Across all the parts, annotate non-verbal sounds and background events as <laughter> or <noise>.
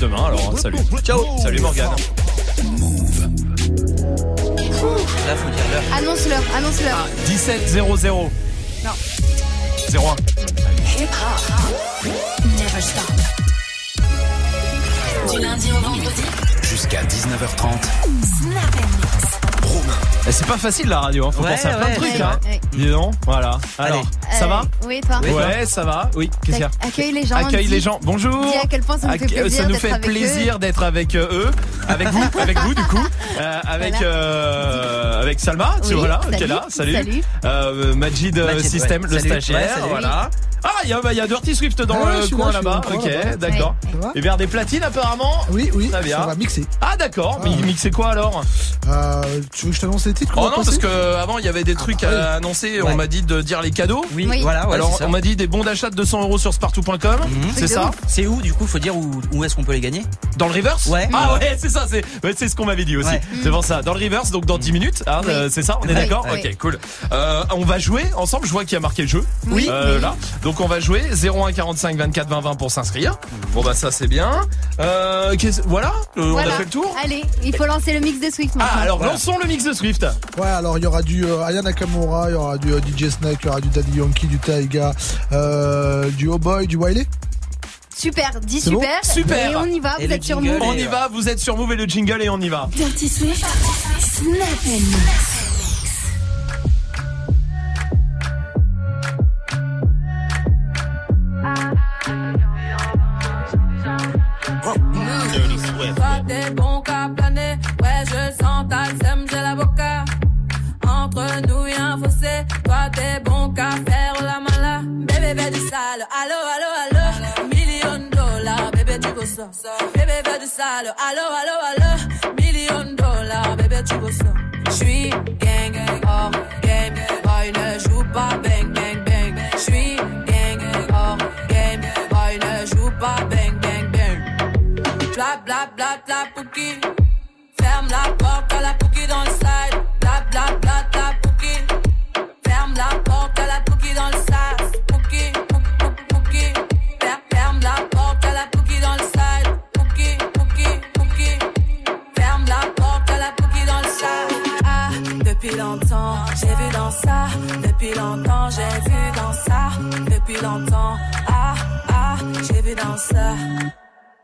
demain alors. Salut. Ciao. Salut Morgane. Là, faut dire l'heure. Annonce-leur, annonce-leur. 17 00. Non. 01. Never stop. Du lundi au vendredi, Jusqu'à 19h30. Snap Mix. Eh, C'est pas facile la radio, hein. faut Ouais, penser à plein de ouais, trucs. ouais, Hein. ouais. Dis donc, voilà. Alors, ça Euh, va Oui, toi. Ouais, ça va. Oui, qu'est-ce qu'il y a Accueille les gens. Accueille dis- les gens. Bonjour. Dis à quel point ça nous fait plaisir ça nous d'être fait avec plaisir d'être avec euh, eux, avec vous, <laughs> avec vous du coup, euh, avec Voilà. euh, avec Salma, tu Oui, voilà, qui est là, salut. salut. Euh, Majid, euh, Majid, System, ouais. le Salut. stagiaire, Ouais, voilà. Ah, il y a, bah, il y a Dirty Swift dans Ah le coin là, là-bas. là, Ok, d'accord. Ça Et vers des platines apparemment. Oui, oui. Ça va mixer. Ah d'accord, mais Ah, il ouais. mixait quoi alors? Euh, tu veux que je t'annonce les titres qu'on Oh non, parce que avant il y avait des trucs oui. à annoncer. Ouais. On m'a dit de dire les cadeaux. Oui, Oui. voilà, ouais, Alors on m'a dit des bons d'achat de 200 euros sur spartou.com. Mhm. C'est ça. C'est où, du coup, faut dire où, où est-ce qu'on peut les gagner? Dans le reverse? Ouais. Ah ouais, c'est ça, c'est ouais, c'est ce qu'on m'avait dit aussi. Ouais. C'est pour ça. Dans le reverse, donc dans 10 minutes, hein, Oui. euh, c'est ça, on est Oui, d'accord oui. Ok, cool. Euh, on va jouer ensemble, je vois qu'il y a marqué le jeu. Oui, Euh, là. Donc on va jouer 01 45 24 20 20 pour s'inscrire. Bon bah ça c'est bien. Euh, qu'est-ce- voilà, euh, on a fait le tour. Allez, il faut lancer le mix de Swift maintenant. Ah alors Voilà. lançons le mix de Swift. Ouais, alors il y aura du euh, Aya Nakamura, il y aura du euh, DJ Snake, il y aura du Daddy Yankee, du Taiga, euh, du Oh Boy, du Wiley. Super, dis bon super. Super. Et on y va, Et vous êtes sur Move. On y va, vous êtes sur Move et le jingle et on y va. Dirty Swift. Snap Mix. Sale, allo allo allo. Million dollars, bébé tu veux ça. Bébé fais du sale, allo allo allo. Million dollars, bébé tu veux ça. J'suis gang hors game, boy ne joue pas bang bang bang. J'suis gang hors game, boy ne joue pas bang bang bang. Bla bla bla bla pouki. Ferme la porte à la pouki dans le side. Depuis longtemps, j'ai vu dans ça. Depuis longtemps, ah, ah, j'ai vu dans ça.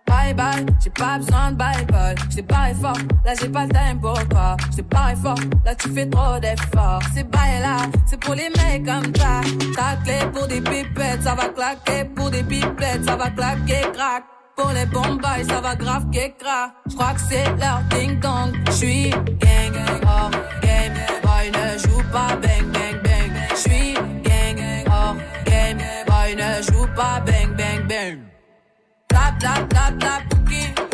Bye bye, j'ai pas besoin de bye bye. J't'ai barré fort, là j'ai pas le time pour toi. J't'ai barré fort, là tu fais trop d'efforts. C'est bye là, c'est pour les mecs comme ça. Ta clé pour des pipettes, ça va claquer. Pour des pipettes, ça va claquer, crack. Pour les bombes, ça va grave qu'écra. J'crois que c'est leur ding dong. J'suis gang gang hors game, boy ne joue pas bang bang. J'suis gang hors game, boy ne joue pas bang bang bang. Bla bla bla pouki.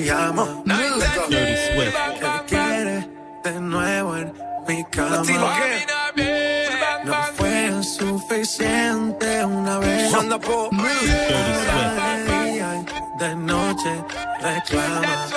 me llama. Te quiere de nuevo en mi cama. No fue suficiente una vez. Manda por de día y de noche reclama.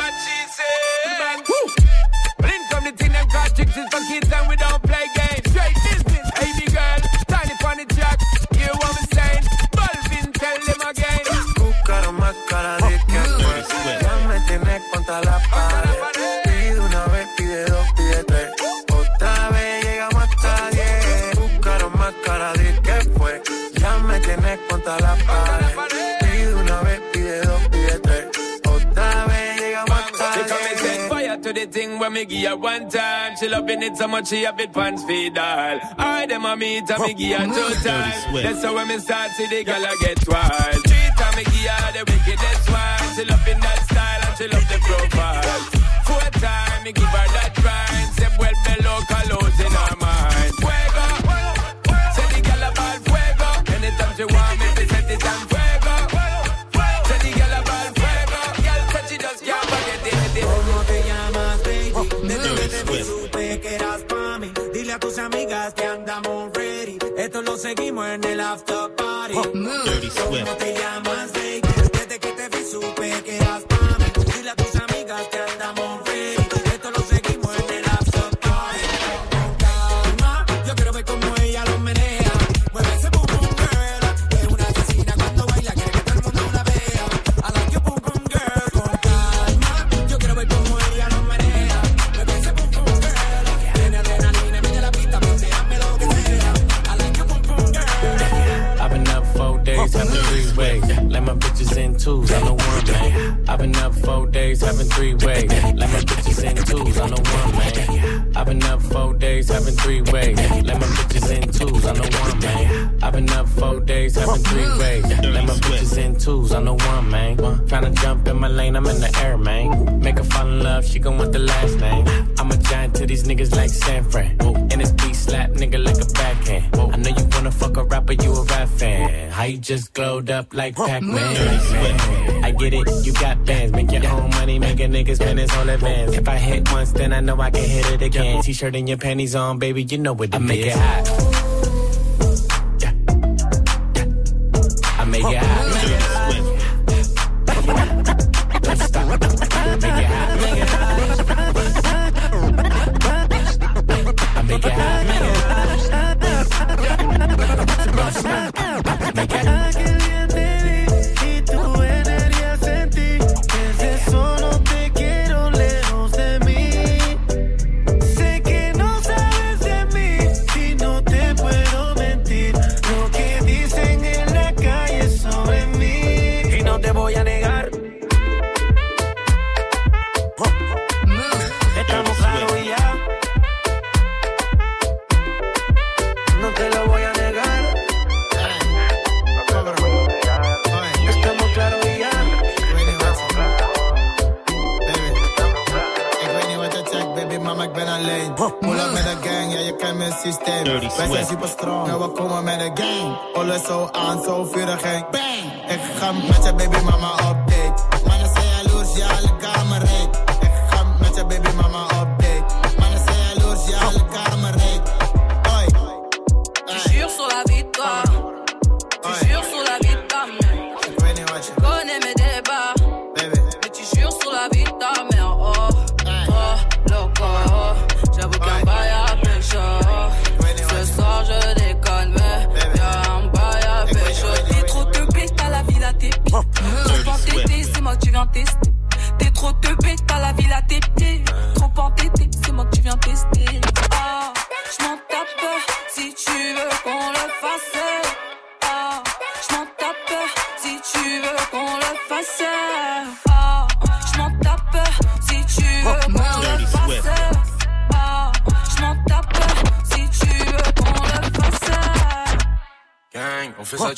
me give her one time. She loving it so much she have it pants feed all. I them a meet and me give her two times. That's how when me start see the girl I get wild. Three time me give her the wickedest one. She loving that style and she love the profile. Four time me give her that grind. Step well below colors in her seguimos en el after party. Dirty Swift. te llamas? love, she gon' want the last name. I'm a giant to these niggas like San Fran. And this beat slap nigga like a backhand. I know you wanna fuck a rapper, you a rap fan. How you just glowed up like Pac-Man? I get it, you got bands. Make your own money, make a nigga spend his whole advance. If I hit once, then I know I can hit it again. T-shirt and your panties on, baby, you know what it I make it hot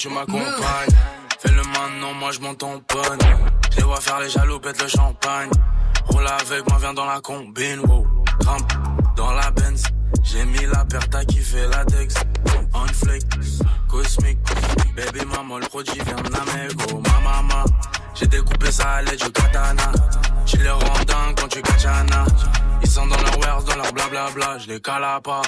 tu m'accompagnes. Fais le maintenant, moi je m'en tamponne. Je les vois faire les jaloux, pète le champagne. Roule avec moi, viens dans la combine, wow. Dans la Benz. J'ai mis la perte à kiffer la Dex. On flex, cosmique. Baby maman, le produit vient d'Amego. Ma maman, j'ai découpé ça à l'aide du katana. Tu les rends dingue quand tu katana. Ils sont dans leur wares, dans leur blablabla. Je les calapas.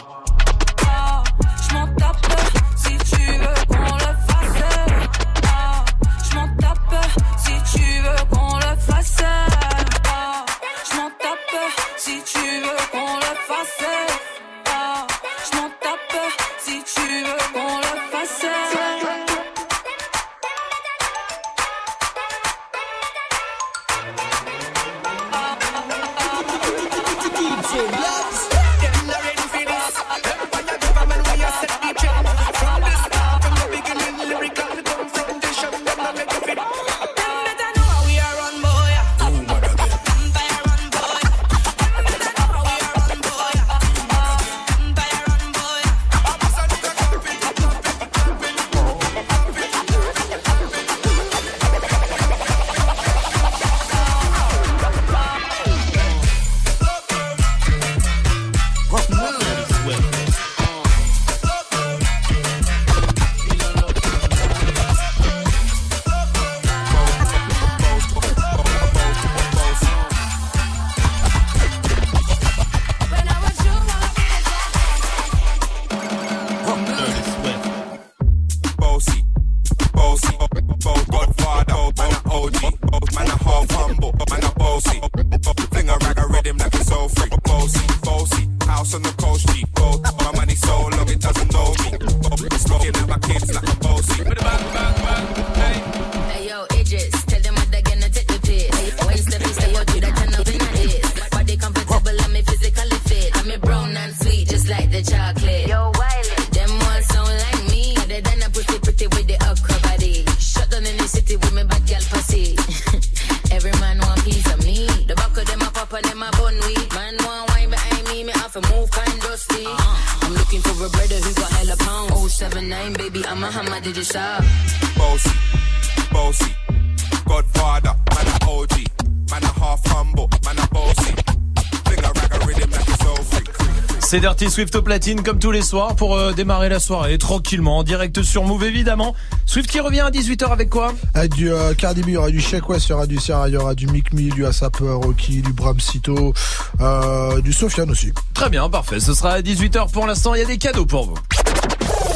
Swift au platine comme tous les soirs pour euh, démarrer la soirée tranquillement, en direct sur Move évidemment. Swift qui revient à 18h avec quoi? Avec Du euh, Cardi B, il y aura du Sheik West, il y aura du Sierra, il y aura du Mick du Rocky, du Bram Cito, euh, du Sofiane aussi. Très bien, parfait. Ce sera à 18h pour l'instant, il y a des cadeaux pour vous.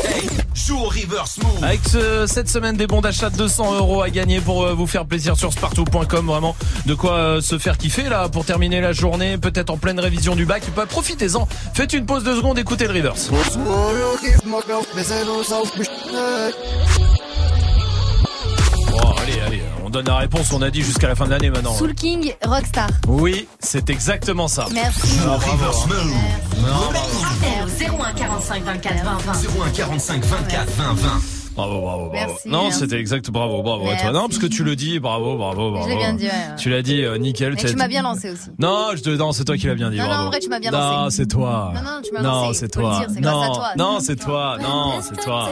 Hey, joue reverse move. Avec cette semaine des bons d'achat de 200 euros à gagner pour vous faire plaisir sur spartou.com. Vraiment de quoi se faire kiffer là pour terminer la journée, peut-être en pleine révision du bac. Bah, profitez-en Faites une pause de secondes, écoutez le reverse. Oh, allez, allez, on donne la réponse, on a dit jusqu'à la fin de l'année maintenant. Soul King, Rockstar. Oui, c'est exactement ça. Merci. Ah, bravo. Merci. 01 45 24 20 20. 01 45 24 20 20. Bravo, bravo, bravo. Merci, non, hein. c'était exact. Bravo, bravo à toi. Non, parce que tu le dis. Bravo, bravo, bravo. Je l'ai bien dit. Tu l'as dit, euh, nickel. Tu m'as bien lancé aussi. Non, c'est toi qui l'as bien dit. Non, non, en vrai, tu m'as bien lancé. Non, c'est toi. Non, non, tu m'as lancé. Non, c'est toi. Non, grâce à toi. non, c'est toi. Non, c'est toi.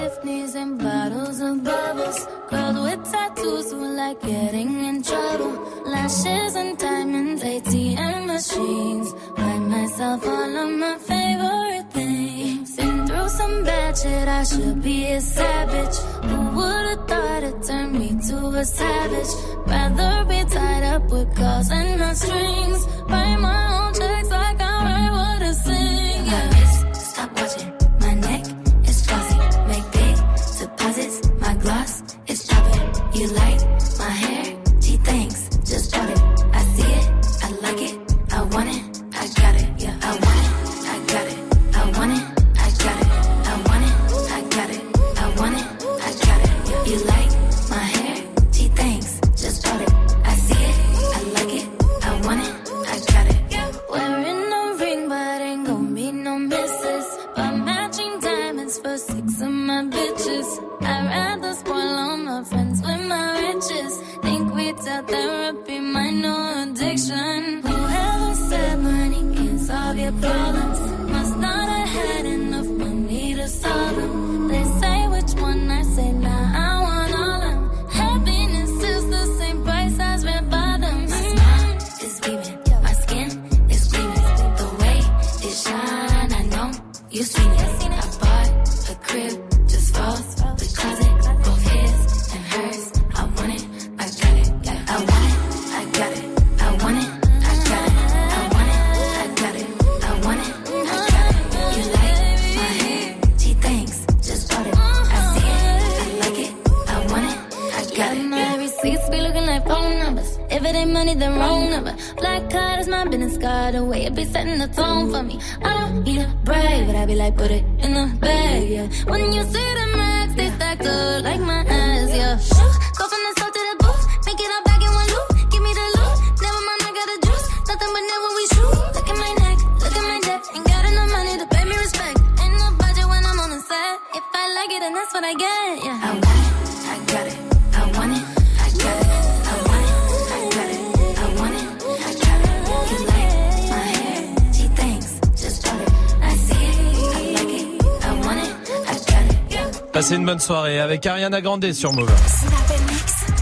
Avec Ariana Grande sur Move.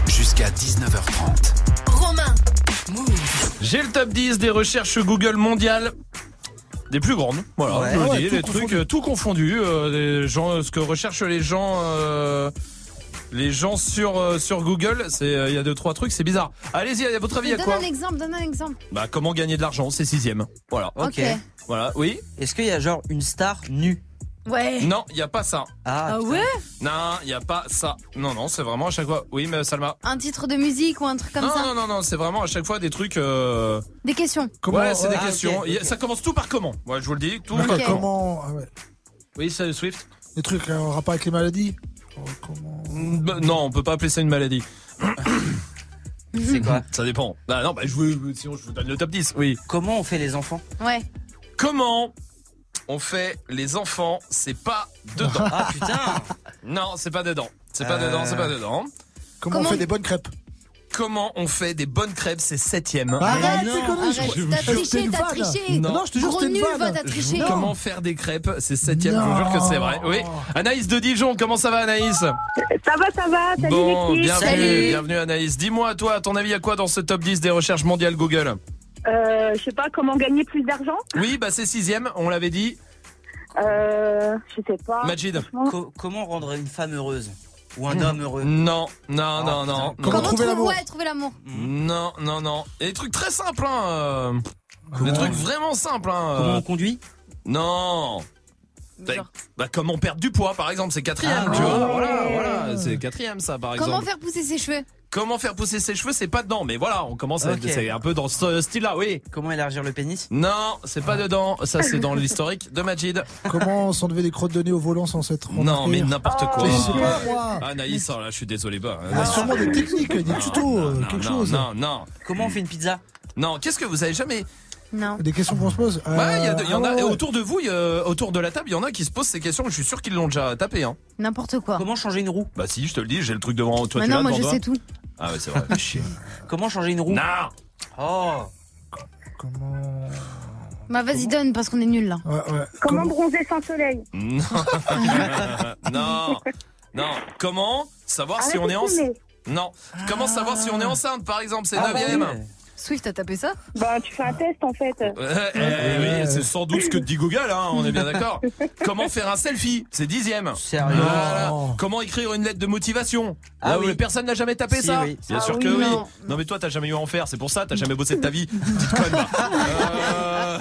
Jusqu'à 19h30. Romain. J'ai le top 10 des recherches Google mondiales. Des plus grandes, voilà, Ouais. je vous le ouais, dis, tout les trucs confondu. euh, tout confondus, euh, les gens, ce que recherchent les gens, euh, les gens sur euh, sur Google, c'est euh, il y a deux trois trucs, c'est bizarre. Allez-y, à votre avis, il y a Donne quoi un exemple, donne un exemple. Bah comment gagner de l'argent, c'est sixième. Voilà. Ok. Voilà, oui. Est-ce qu'il y a genre une star nue? Ouais. Non, il y a pas ça. Ah, Ah ouais? Non, il y a pas ça. Non, non, c'est vraiment à chaque fois. Oui, mais Salma. Un titre de musique ou un truc comme non, ça? non, non, non, c'est vraiment à chaque fois des trucs. Euh... Des questions. Comment, ouais, c'est des ah, questions. ok, Il y a- ok. Ça commence tout par comment Ouais, je vous le dis. Tout. Ok. Comment ah ouais. Oui, c'est Swift. Des trucs en rapport avec les maladies? Oh, Comment Mm, bah, Non, on peut pas appeler ça une maladie. <coughs> C'est quoi? Ça dépend. Bah non, bah je vous, sinon je vous donne le top 10. Oui. Comment on fait les enfants? Ouais. Comment on fait les enfants C'est pas dedans. Ah putain <laughs> non, c'est pas dedans. C'est pas Euh. dedans, c'est pas dedans. Comment, Comment- on fait des bonnes crêpes Comment on fait des bonnes crêpes C'est septième. Arrête, non, c'est je Arrête, crois- t'as c'était triché, une t'as vanne. triché. Non. Non, je te jure, Gros c'était une nul, vanne. va, t'as triché. Comment faire des crêpes C'est septième. Je vous jure que c'est vrai. Oui. Anaïs de Dijon, comment ça va, Anaïs? Ça va, ça va. Salut Bon, l'équipe. bienvenue, Salut. bienvenue Anaïs. Dis-moi, toi, à ton avis, il y a quoi dans ce top 10 des recherches mondiales Google? Euh, je sais pas comment gagner plus d'argent. Oui, bah c'est sixième, on l'avait dit. Euh, je sais pas. Majid Co- Comment rendre une femme heureuse Ou un homme heureux? Non, non, Oh, non, non. Comment trouver trouver l'amour? Ouais, trouver l'amour. Non, non, non. Et des trucs très simples, hein. euh, Des trucs vraiment simples, hein. Comment on conduit? Non. Genre. bah, comment perdre du poids, par exemple, c'est quatrième, Ah, tu vois. Voilà, voilà, c'est quatrième, ça, par exemple. Comment faire pousser ses cheveux? Comment faire pousser ses cheveux, c'est pas dedans, mais voilà, on commence à Ok. c'est un peu dans ce style-là, oui. Comment élargir le pénis? Non, c'est pas dedans, ça c'est dans l'historique de Majid. Comment s'enlever des crottes de nez au volant sans s'être Non, mais n'importe quoi. Pas, moi. Anaïs, oh là, je suis désolé, bah. Il y a sûrement des techniques, des tutos, euh, non, quelque non, chose. Non, non, Comment on fait une pizza? Non. Qu'est-ce que vous avez jamais Non. Des questions qu'on se pose. Euh, Ouais, il y, a de- il y en ah a ouais, ouais. autour de vous, y a- autour de la table, il y en a qui se posent ces questions. Je suis sûr qu'ils l'ont déjà tapé. Hein. N'importe quoi. Comment changer une roue? Bah si, je te le dis, j'ai le truc devant toi. tu Maintenant, l'as moi, je toi sais tout. Ah ouais, c'est vrai. <laughs> Comment changer une roue? Non. Oh Comment. Bah, vas-y, donne, parce qu'on est nuls là. Ouais, ouais. Comment bronzer sans soleil? <laughs> Non. non. Non. Comment savoir si on est enceinte. Non. Comment savoir si on est enceinte, par exemple? C'est Ah, bah neuvième. ouais. Swift, t'as tapé ça Bah, tu fais un test en fait. Euh, eh oui, c'est sans doute ce que te dit Google, hein, on est bien d'accord. <laughs> Comment faire un selfie? C'est dixième. Sérieux Voilà. Comment écrire une lettre de motivation? Ah Là où oui. Personne n'a jamais tapé Si, ça oui. Bien Ah sûr oui, que oui. non. Non mais toi t'as jamais eu à en faire, c'est pour ça t'as jamais bossé de ta vie. <laughs> Petite conne. Euh,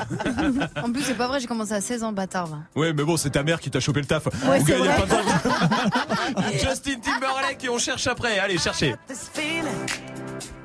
En plus, c'est pas vrai, j'ai commencé à 16 ans, bâtard. va. Ouais mais bon c'est ta mère qui t'a chopé le taf. Ouais, Vous c'est gagnez vrai. pas de <laughs> temps. Justin Timberlake et on cherche après. Allez cherchez.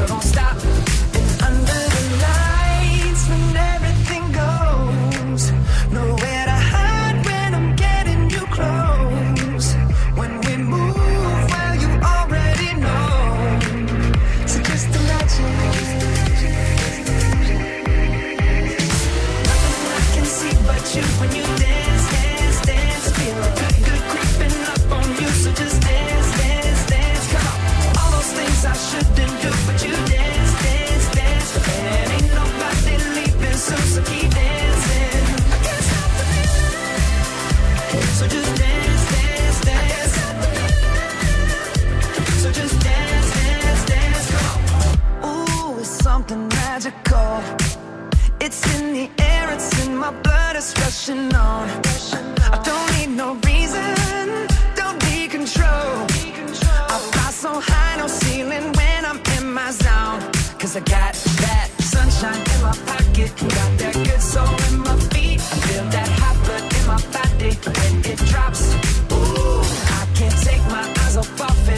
so don't stop. magical. It's in the air, it's in my blood, it's rushing on. I don't need no reason, don't be control. I fly so high, no ceiling when I'm in my zone. Cause I got that sunshine in my pocket, got that good soul in my feet. Feel that hot blood in my body when it drops. Ooh, I can't take my eyes off of it.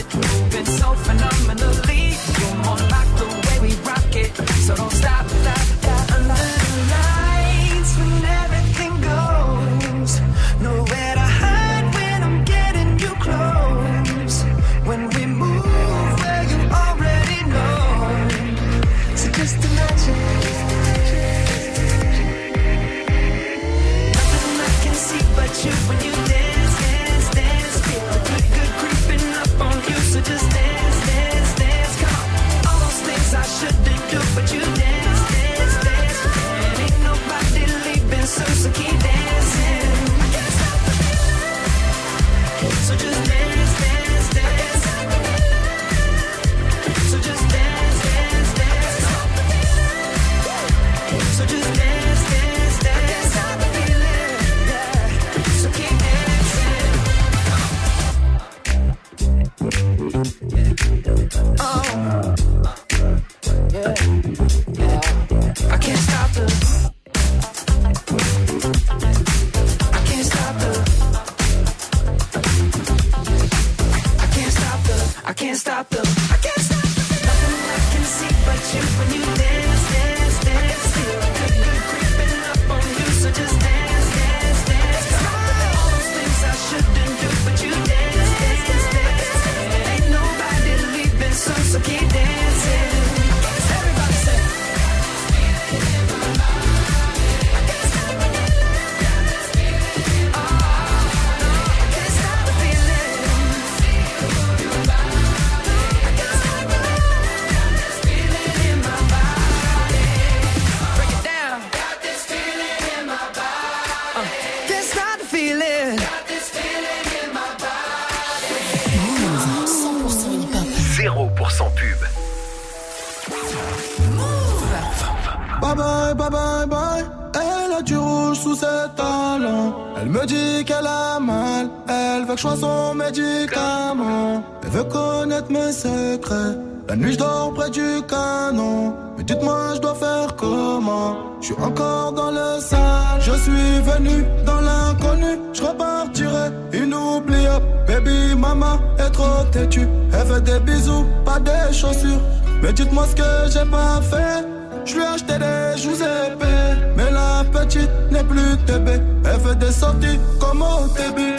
Suis venu dans l'inconnu. Je repartirai inoubliable. Baby, maman est trop têtue. Elle veut des bisous, pas des chaussures. Mais dites-moi ce que j'ai pas fait. Je lui ai acheté des joues épais. Mais la petite n'est plus TB. Elle fait des sorties comme au début.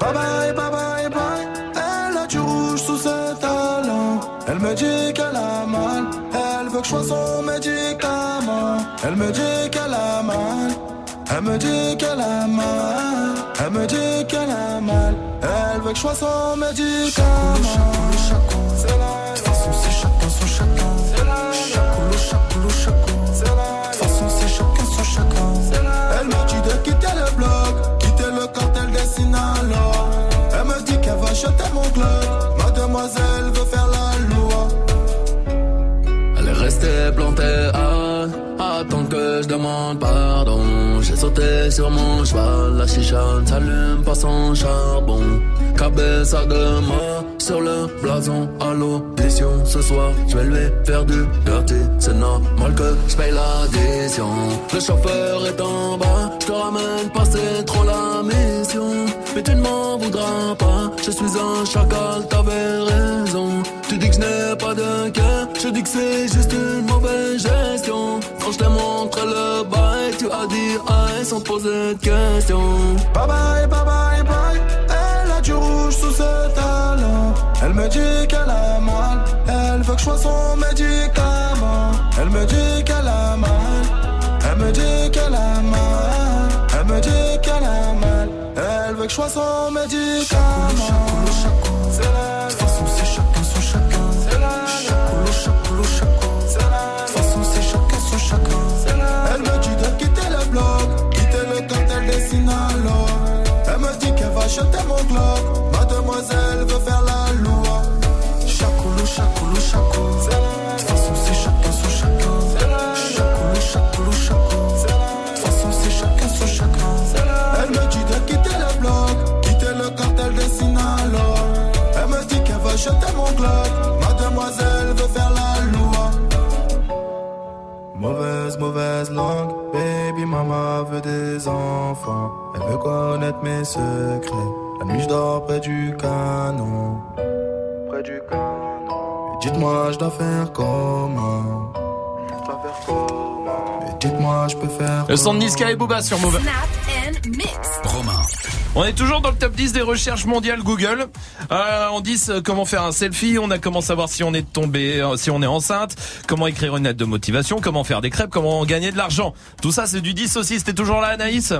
Bye bye, bye bye, bye. Elle a du rouge sous ses talons. Elle me dit qu'elle a mal. Elle veut que je sois son médicament. Elle me dit qu'elle a mal. Elle me dit qu'elle a mal. Elle me dit qu'elle a mal. Elle veut que je sois son médicament. C'est la De toute façon, c'est chacun son chacun. C'est la Chacoulou, chacoulou. C'est la De toute façon, c'est chacun son chacun. Elle me dit de quitter le bloc, quitter le cartel des Sinaloa. Elle me dit qu'elle va jeter mon club. Mademoiselle veut faire la loi. Elle est restée plantée à attendre que je demande pardon. J'ai sauté sur mon cheval, la chicha ne s'allume pas sans charbon. Cabeza de mort sur le blason à l'audition ce soir. Je vais lui faire du dirty, c'est normal que je paye l'addition. Le chauffeur est en bas, je te ramène pas, c'est trop la mission. Mais tu ne m'en voudras pas, je suis un chacal, t'avais raison. Tu dis que je n'ai pas de cœur, je dis que c'est juste une mauvaise gestion. Quand je t'ai montré le bail, tu as dit aïe sans poser de questions. Bye bye, bye bye, bye. Elle a du rouge sous ses talons. Elle me dit qu'elle a mal. Elle veut que je sois son médicament. Elle me dit qu'elle a mal. Elle me dit qu'elle a mal. C'est chacun son chacun. Chacun chacun. Elle me dit de quitter le bloc, quitter le des. Elle me dit qu'elle va jeter mon globe. Mademoiselle acheter mon club. Mademoiselle veut faire la loi. Mauvaise, mauvaise langue. Baby mama veut des enfants. Elle veut connaître mes secrets. La nuit, je dors près du canon. Près du canon. Dites-moi, je dois faire comment? Faire comment? Dites-moi, je peux faire. Le son de Niska et Booba sur Move. Snap and mix. On est toujours dans le top 10 des recherches mondiales Google. Euh, on dit euh, comment faire un selfie, on a comment savoir si on est tombé, euh, si on est enceinte, comment écrire une lettre de motivation, comment faire des crêpes, comment gagner de l'argent. Tout ça c'est du 10 aussi, c'était toujours là Anaïs?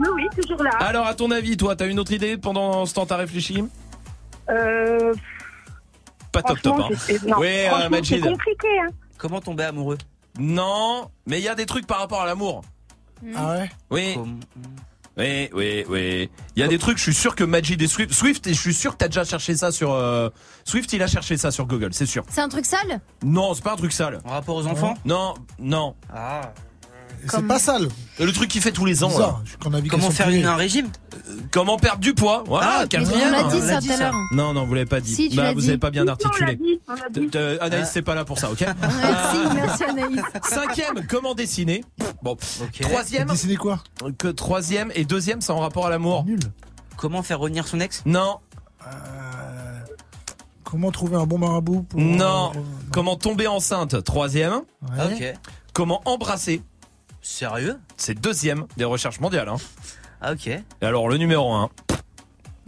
Oui, oui, toujours là. Alors à ton avis, toi, t'as une autre idée pendant ce temps t'as réfléchi? Euh, Pas top top hein. non, Oui, euh, Majid. Compliqué, hein. Comment tomber amoureux? Non, mais il y a des trucs par rapport à l'amour. Ah ouais? Oui. Oui, oui, oui. Il y a des trucs, je suis sûr que Majid et Swift, Swift, et je suis sûr que t'as déjà cherché ça sur, euh, Swift, il a cherché ça sur Google, c'est sûr. C'est un truc sale? Non, c'est pas un truc sale. En rapport aux enfants? Non, non. Ah. C'est pas sale. Le truc qu'il fait tous les ans. Là. Comment faire une- un régime Comment perdre du poids Voilà, Ah, quatrième. on l'a dit ça tout à l'heure. Non, non, vous l'avez pas dit. Si, tu bah, vous dit. avez pas bien articulé. t- Anaïs, c'est pas là pour ça, ok Merci, merci Anaïs. <laughs> Cinquième, comment dessiner Bon. Troisième, Dessiner quoi que troisième et deuxième, c'est en rapport à l'amour. Nul. Comment faire revenir son ex Non, Comment trouver un bon marabout pour... non. euh, Comment tomber enceinte Troisième. ouais. Ok. Comment embrasser Sérieux? C'est deuxième des recherches mondiales. Hein. Ah, ok. Et alors le numéro un,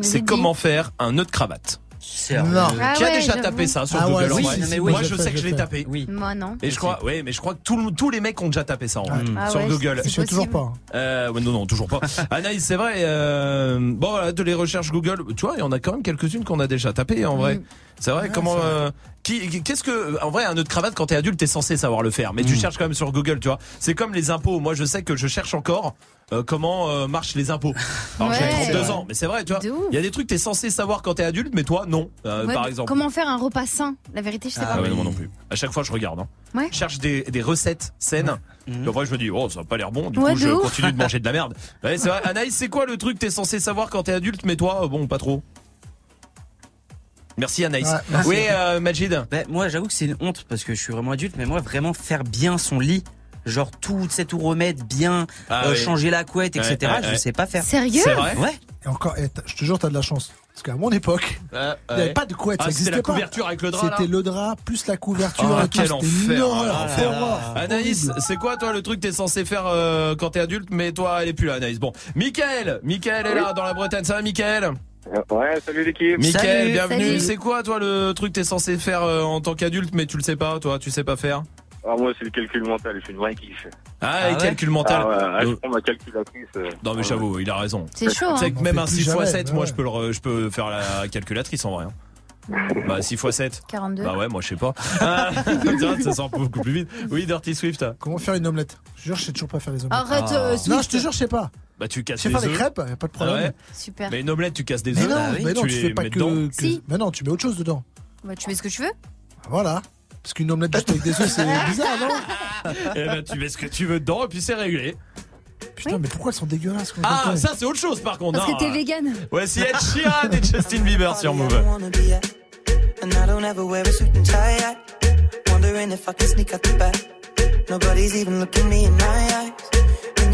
c'est comment faire un nœud de cravate. Sérieux? Non. Ah Qui a ouais, déjà j'avoue. tapé ça sur Ah ouais, Google en oui, vrai si, si, oui, Moi je fait, sais que j'ai je l'ai tapé. Oui. Moi non. Et je crois, oui, mais je crois que tout- tous les mecs ont déjà tapé ça en vrai, Ah sur ouais, Google. Je sais toujours pas. Euh, ouais, non, non, toujours pas. <laughs> Anaïs, c'est vrai. Euh, bon, voilà, de les recherches Google, tu vois, il y en a quand même quelques-unes qu'on a déjà tapées en vrai. Mm. C'est vrai. Ouais, comment euh, qu'est-ce que, en vrai, un nœud de cravate quand t'es adulte, t'es censé savoir le faire, mais tu cherches quand même sur Google, tu vois. C'est comme les impôts. Moi, je sais que je cherche encore. euh, comment euh, marchent les impôts Alors j'ai Ouais. 32 ans, mais c'est vrai, tu vois. De ouf. Il y a des trucs que t'es censé savoir quand t'es adulte, mais toi non, euh, Ouais, par exemple. Comment faire un repas sain? La vérité, je sais Ah pas. ouais, non, moi non plus. À chaque fois, je regarde. Hein. Ouais. Je cherche des, des recettes saines. Puis après, je me dis, oh, ça a pas l'air bon. Du Ouais, coup, je ouf. continue de manger de la merde. <laughs> Ouais, c'est vrai. Anaïs, c'est quoi le truc que t'es censé savoir quand t'es adulte, mais toi, bon, pas trop Merci Anaïs. Ouais, merci. oui, euh, Majid? Ben, moi, j'avoue que c'est une honte parce que je suis vraiment adulte, mais moi, vraiment faire bien son lit, genre tout, c'est tout remettre bien, Ah euh, oui. changer la couette, etc. Ouais, ouais, je sais pas faire. Sérieux? C'est vrai? Ouais. Et encore, t'as- je te jure, t'as de la chance. Parce qu'à mon époque, Euh, il n'y avait pas de couette, Ah, ça c'était existait la pas. couverture avec le drap. là C'était le drap plus la couverture Ah, et tout. quel C'était une enfer. horreur. Ah. Anaïs, c'est quoi toi le truc que t'es censé faire euh, quand t'es adulte, mais toi elle est plus là, Anaïs. Bon, Michael, Michael est là dans la Bretagne. Ça va, Michael Ouais, salut l'équipe. Salut. bienvenue. C'est quoi toi le truc que t'es censé faire euh, en tant qu'adulte, mais tu le sais pas, toi, tu sais pas faire? Ah, moi, c'est le calcul mental, je suis une vraie kiff. Ah, Ah et ouais calcul mental. Ah, ouais, ah, je Euh, prends ma calculatrice. euh, Non mais ouais. j'avoue, il a raison. C'est chaud, hein que même un plus 6 x jamais, 7, moi ouais. je peux, le je peux faire la calculatrice en vrai. hein. <laughs> Bah 6 x 7. 42. Bah ouais, moi je sais pas. Ah, <laughs> ça sort beaucoup plus vite. Oui, Dirty Swift. Comment faire une omelette? Je te jure, je sais toujours pas faire les omelettes. Arrête, Ah. euh, Non, Swift. je te jure, je sais pas. Bah tu Je casses sais les faire des œufs. crêpes, y a pas de Ah problème. ouais Super. Mais une omelette, tu casses des Mais œufs. non, Ah oui, mais non, tu tu les fais pas que, dedans. que- Si. Mais non, tu mets autre chose dedans. Bah, tu mets ce que tu veux. Voilà. Parce qu'une omelette juste avec des œufs, c'est <laughs> bizarre, non Et bah, tu mets ce que tu veux dedans et puis c'est réglé. Putain, mais pourquoi elles sont dégueulasses quand Ah, je ça c'est autre chose par contre. Parce que Non, t'es euh, vegan. Voici Ed Sheeran et Justin Bieber sur Move. And I don't ever wear a suit and tie. I wondering if I can sneak out the back. Nobody's even looking me in my eyes.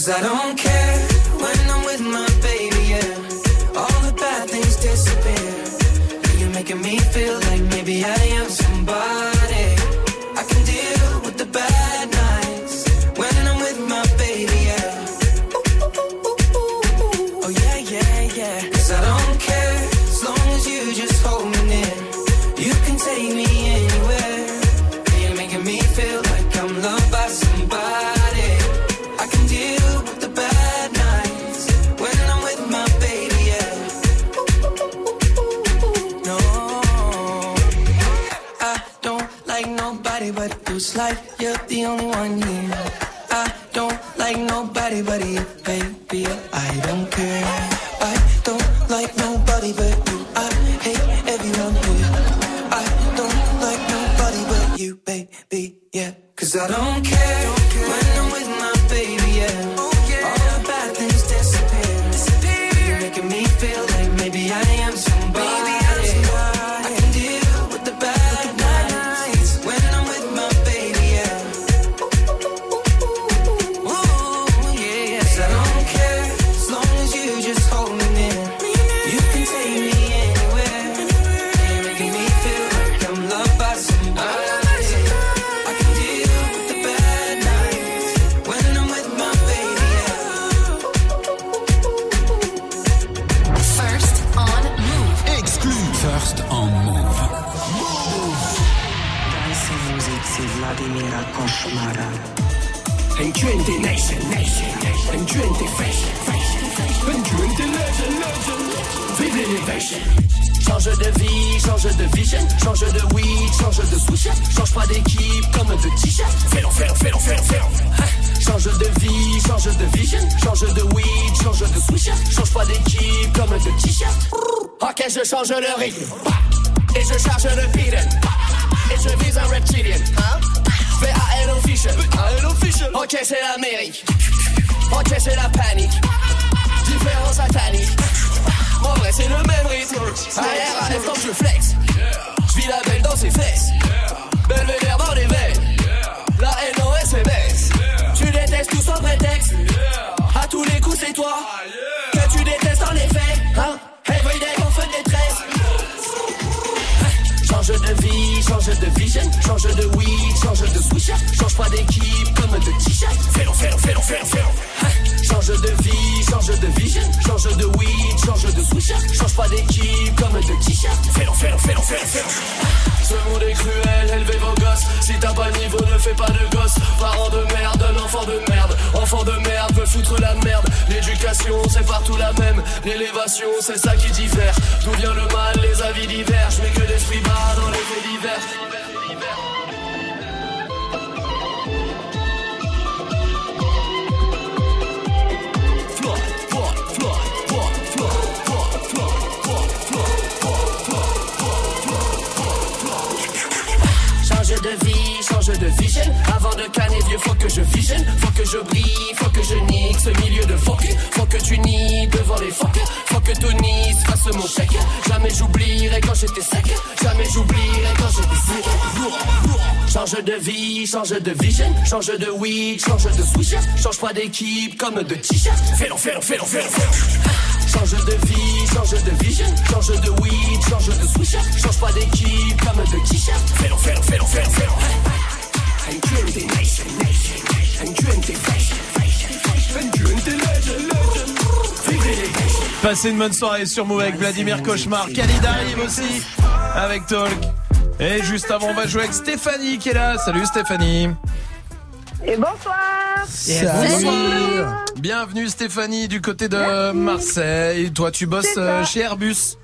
Cause I don't care here. I don't like nobody but you, baby. I don't care. I don't like nobody but you. I hate everyone here. I don't like nobody but you, baby. Yeah, cause I don't care je change le rythme. C'est ça qui diffère. D'où vient le mal, les avis divers. Je mets que l'esprit bas dans les faits divers. De vie, change de vision. Avant de canner vieux, faut que je vision. Faut que je brille, faut que je nique ce milieu de fuck. Faut que tu nies devant les fuck. Que Tony se fasse mon chèque. Jamais j'oublierai quand j'étais sec. Jamais j'oublierai quand j'étais sec. Change de vie, change de vision. Change de weed, change de swisher. Change pas d'équipe comme de t-shirt. Fais-le, fais-le, fais-le, fais-le. Change de vie, change de vision. Change de weed, change de swisher. Change pas d'équipe comme de t-shirt. Fais-le, fais-le, fais-le, fais-le, fais-le. En 20 nation, nation, en 20 fashion, fashion, Passez une bonne soirée sur Move avec Vladimir Cauchemar. Khalid arrive aussi avec Talk. Et juste avant, on va jouer avec Stéphanie qui est là. Salut Stéphanie. Et bonsoir Salut. Bienvenue Stéphanie du côté de Marseille. Toi, tu bosses euh, chez Airbus.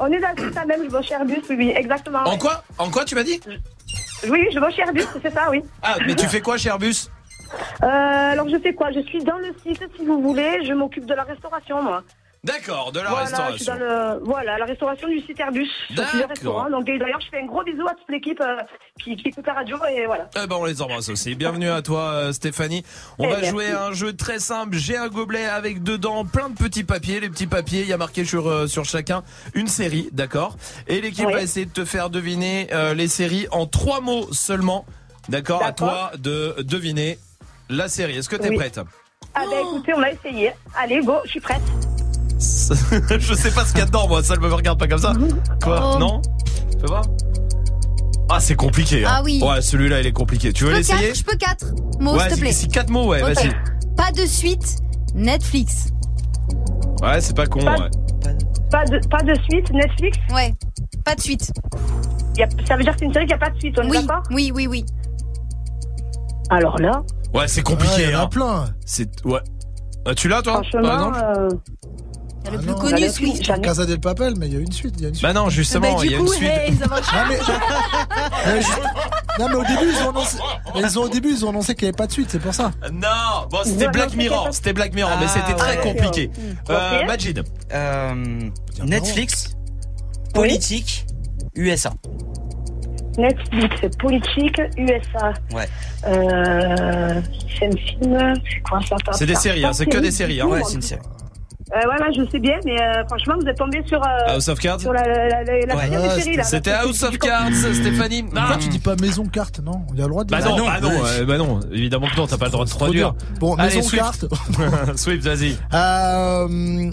On est dans le ça même, je bosse chez Airbus, oui, oui, exactement. En quoi? En quoi tu m'as dit? Oui, je vais chez Airbus, c'est ça, oui. Ah, mais tu fais quoi chez Airbus? Euh, alors, je fais quoi? Je suis dans le site, si vous voulez. Je m'occupe de la restauration, moi. D'accord, de la voilà, je suis restauration. dans le, voilà, la restauration du site Airbus. D'accord. Donc, d'ailleurs, je fais un gros bisou à toute l'équipe euh, qui, qui écoute la radio et voilà. Eh ben on les embrasse aussi. Bienvenue à toi euh, Stéphanie. On Eh, va merci. jouer à un jeu très simple. J'ai un gobelet avec dedans plein de petits papiers. Les petits papiers, il y a marqué sur euh, sur chacun une série, d'accord? Et l'équipe Oui. va essayer de te faire deviner les séries en trois mots seulement. D'accord? À toi de deviner la série. Est-ce que t'es Oui. prête? Ah, ben écoutez, on va essayer. Allez, go, je suis prête. <laughs> Je sais pas ce qu'il y a dedans moi, ça ne me regarde pas comme ça. Quoi Oh. Non Fais voir. Ah, c'est compliqué. hein. Ah oui. Ouais, celui-là il est compliqué. Tu veux Je l'essayer je peux quatre mots, Ouais, s'il te plaît. si quatre mots, ouais, Ok. vas-y. Pas de suite, Netflix. Ouais, c'est pas con, Pas- ouais. Pas de, pas de suite, Netflix Ouais, pas de suite. Y a- Ça veut dire que c'est une série qui a pas de suite, on est Oui, d'accord oui, oui, oui. Alors là, Ouais, c'est compliqué. Il y en a hein. plein. C'est ouais. Euh, tu l'as toi par franchement, exemple? euh, Il y a le Ah plus non. connu, Swift. ai- Casa del Papel, mais il y a une suite. Il y a une suite. Bah non, justement, Bah, il y a coup, une suite. hey, Non mais, <laughs> non, au début ils ont annoncé, mais ils ont au début ils ont annoncé qu'il n'y avait pas de suite, c'est pour ça. Non, bon, c'était Black Mirror, c'était pas- Black Mirror, mais Ah, c'était très ouais. compliqué. Euh. Majid, Euh, Netflix, politique, USA. Netflix, politique, USA. Ouais. Euh, c'est un film, c'est quoi ça c'est des séries, hein, c'est que des séries. Hein. Ouais, c'est une série. Euh, ouais, ouais, je sais bien, mais euh, franchement, vous êtes tombé sur, euh, House of Cards sur la, la, la, la Ouais. deuxième Ah, série, là. C'était House of Cards, Stéphanie. Pourquoi Ah. tu dis pas maison carte Non, il y a le droit de Bah dire non, non, bah non, ouais. euh, bah non, évidemment que non, t'as pas le droit de Trop traduire. dur. Bon, Allez, maison Swift. carte. <laughs> Swift, vas-y. Euh,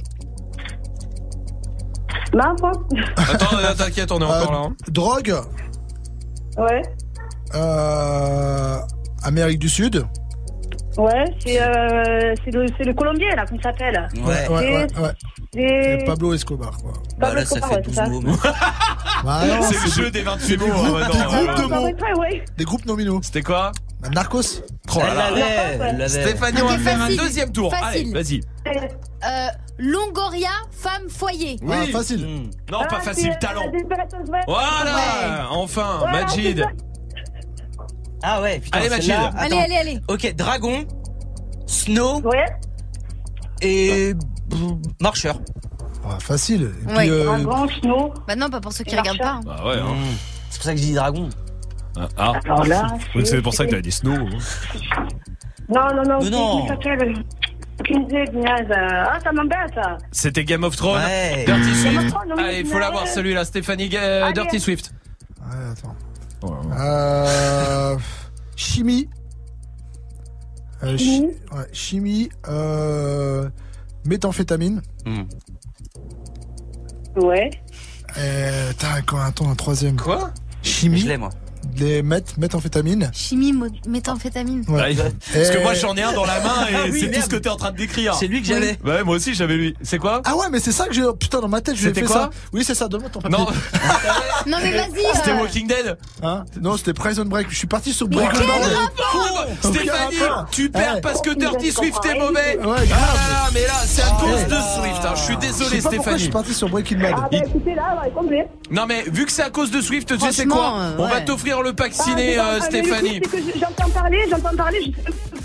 Ma foi. Attends, euh, t'inquiète, on est encore là. hein. drogue. Ouais. Euh, Amérique du Sud. Ouais, c'est euh, c'est le, le Colombien, là, il s'appelle Ouais. ouais, ouais, ouais. Et Pablo Escobar, quoi. Bah Pablo là, ça Escobar, fait ouais, 12 c'est mots. <laughs> Bah C'est le jeu des 28 mots. des hein, groupes- maintenant, des groupes de mots. ouais, des groupes nominaux. C'était quoi Narcos. Oh. Stéphanie, on va faire un deuxième tour. Allez, vas-y. Euh, Longoria, femme foyer. Ah, facile. Non, pas Ah, facile, euh, talent. Housewives. Voilà, enfin, Majid. Ah ouais, putain. Allez, Mathilde. Allez, attends. allez, allez. Ok, dragon, snow Ouais. et marcheur. Ah, facile. Et puis, Ouais. euh, Dragon, Snow. Bah non, pas pour ceux qui regardent pas. hein. Bah ouais, hein. Hmm. C'est pour ça que je dis dragon. Ah, ah. Alors là, Oui, c'est pour ça que t'as dit snow. hein. Non, non, non, Mais c'est- non. comment il s'appelle Aucune idée, Gnaz. Ah, ça m'embête, ça. C'était Game of Thrones. Ouais. Dirty Game of Swift. Thrones, oui, Allez, il faut mais- l'avoir celui-là, Stéphanie euh, Allez. Dirty Swift. ouais, attends. Euh, chimie. Euh, chi- Chimie. ouais, chimie. Euh, méthamphétamine. Hmm. Ouais. Euh, T'as encore un ton, un troisième. Quoi? Chimie. Je l'ai, moi. Les meth, méthamphétamine. Chimie, méthamphétamine. Ouais. Bah, Parce que moi j'en ai un dans la main et Ah oui, c'est tout ce que t'es en train de décrire. C'est lui que j'avais. Ouais, moi aussi j'avais lui. C'est quoi? Ah ouais, mais c'est ça que j'ai. Putain, dans ma tête, je C'était fait quoi? ça. Oui, c'est ça, donne-moi ton papier. Non, <laughs> Non mais vas-y. c'était euh, Walking Dead. Hein? Non, c'était Prison Break. Je suis parti sur quel Bad. Oh, Stéphanie, tu perds Eh. parce que Dirty Swift est mauvais. Ah, mais là c'est à cause Ouais. de Swift. hein. Je suis désolé pourquoi je Stéphanie. suis parti sur Breaking Bad. Ah, bah. Non mais vu que c'est à cause de Swift, tu sais quoi? Euh, On va t'offrir le pack Ah, euh, Stéphanie. J'entends parler, j'entends parler,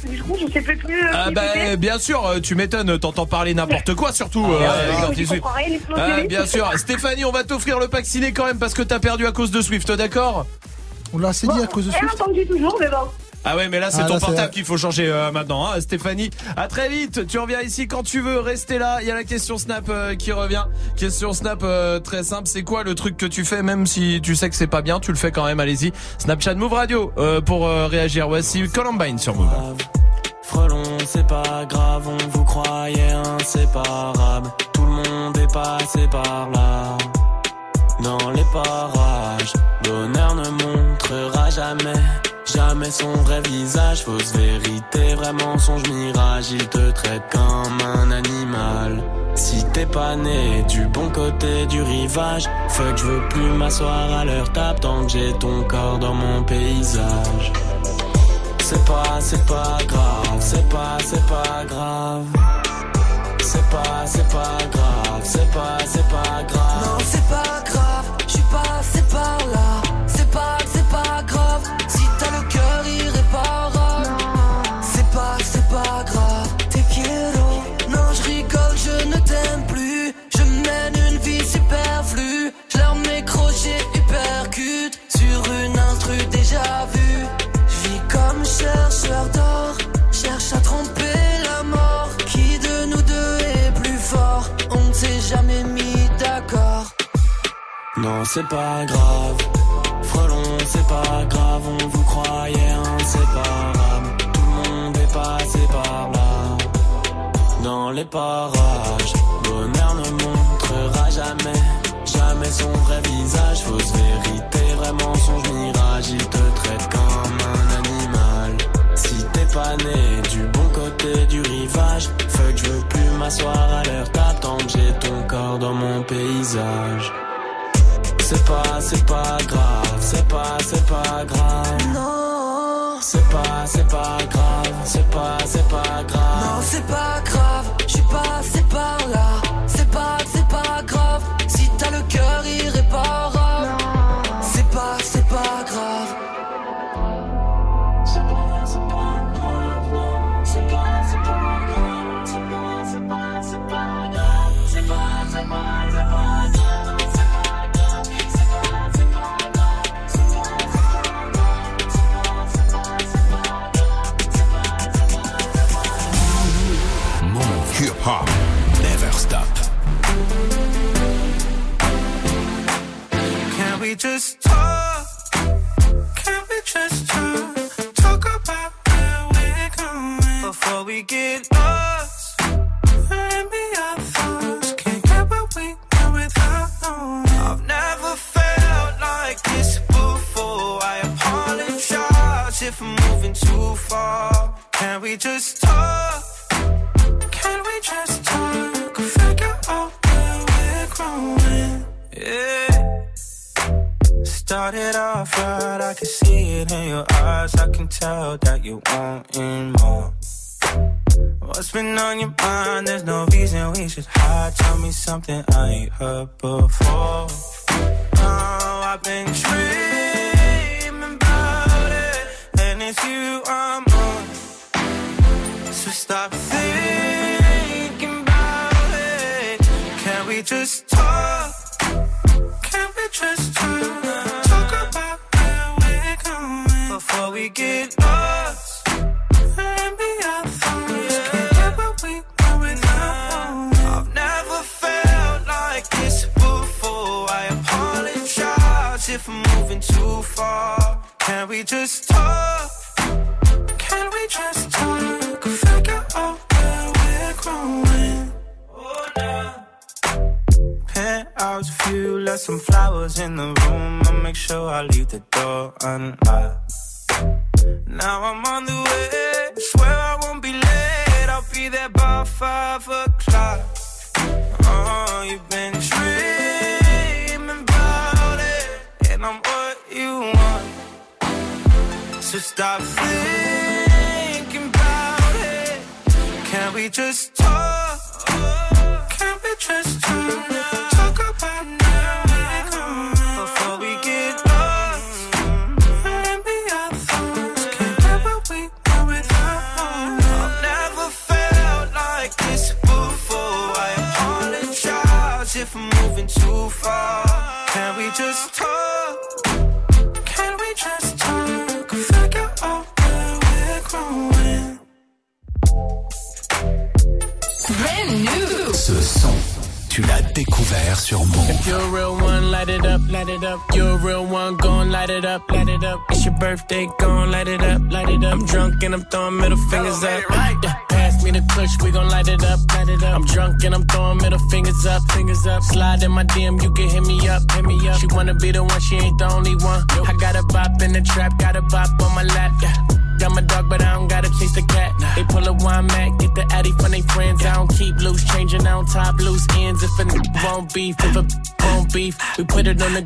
je, du coup, je sais plus plus. euh, Ah bah bien sûr, euh, tu m'étonnes, t'entends parler n'importe quoi surtout Ah, rien, plots Ah, bien sûr. Stéphanie, on va t'offrir le pack ciné quand même parce que t'as perdu à cause de Swift, d'accord? On l'a assez dit à cause de Swift. entendu toujours, mais bon. Ah ouais, mais là c'est Ah, ton là, portable qu'il faut changer euh, maintenant, hein, Stéphanie. À très vite. Tu reviens ici quand tu veux. Restez là. Il y a la question Snap euh, qui revient. Question Snap euh, très simple. C'est quoi le truc que tu fais même si tu sais que c'est pas bien, tu le fais quand même. Allez-y. Snapchat Move Radio euh, pour euh, réagir. Voici Columbine sur Move. Frelon, c'est pas grave, on vous croyait inséparables. Tout le monde est passé par là. Dans les parages, bonheur ne montrera jamais, jamais son vrai visage. Fausse vérité, vrai mensonge, mirage. Il te traite comme un animal. Si t'es pas né du bon côté du rivage, fuck, je veux plus m'asseoir à leur table tant que j'ai ton corps dans mon paysage. C'est pas, c'est pas grave, c'est pas, c'est pas grave. C'est pas, c'est pas grave, c'est pas, c'est pas grave. Non, c'est pas grave, je suis pas, cherche à tromper la mort. Qui de nous deux est plus fort? On ne s'est jamais mis d'accord. Non, c'est pas grave. Frelon, c'est pas grave. On vous croyait inséparables. Tout le monde est passé par là. Dans les parages, bonheur ne montrera jamais. Jamais son vrai visage, fausse vérité, vrai mensonge, mirage. Il te traite comme un animal. Si t'es pas né m'asseoir à l'heure t'attendre, j'ai ton corps dans mon paysage. C'est pas, c'est pas grave, c'est pas, c'est pas grave. Non, c'est pas, c'est pas grave, c'est pas, c'est pas grave. Non, c'est pas grave.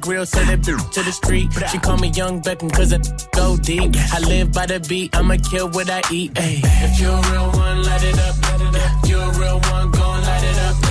grill, send it to the street. She call me Young Beckham cause it go deep. I live by the beat, I'ma kill what I eat. Ay. If you're a real one, light it up. If you're a real one, gon' light it up.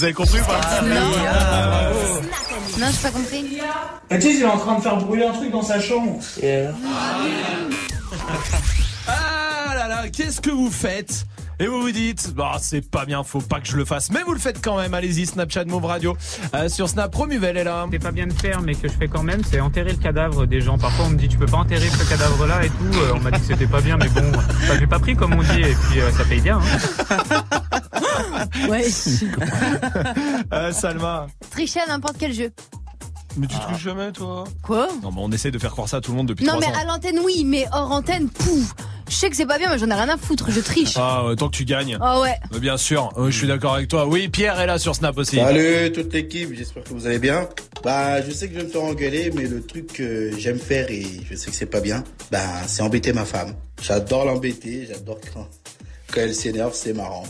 Vous avez compris ou pas Non, j'ai pas compris. Mathis, il est en train de faire brûler un truc dans sa chambre. Ah là là, qu'est-ce que vous faites et vous vous dites, bah c'est pas bien, faut pas que je le fasse, mais vous le faites quand même. Allez-y, Snapchat Move Radio Euh, sur Snap. Romuvel est là. C'est pas bien de faire, mais que je fais quand même, c'est enterrer le cadavre des gens. Parfois, on me dit, tu peux pas enterrer ce cadavre-là et tout. Euh, on m'a dit que c'était pas bien, mais bon, <laughs> bah, j'ai pas pris comme on dit, et puis euh, ça paye bien. Hein. <laughs> <laughs> Ouais. <laughs> Euh, Salma. Tricher à n'importe quel jeu. Mais tu triches jamais, toi Quoi Non, mais on essaie de faire croire ça à tout le monde depuis Non, mais ans. à l'antenne, oui, mais hors antenne, pouf. Je sais que c'est pas bien, mais j'en ai rien à foutre, je triche. Ah, euh, tant que tu gagnes. Ah ouais. Euh, Bien sûr, euh, je suis d'accord avec toi. Oui, Pierre est là sur Snap aussi. Salut toute l'équipe, j'espère que vous allez bien. Bah, je sais que je vais me faire engueuler, mais le truc que j'aime faire et je sais que c'est pas bien, bah, c'est embêter ma femme. J'adore l'embêter, j'adore quand, quand elle s'énerve, c'est marrant.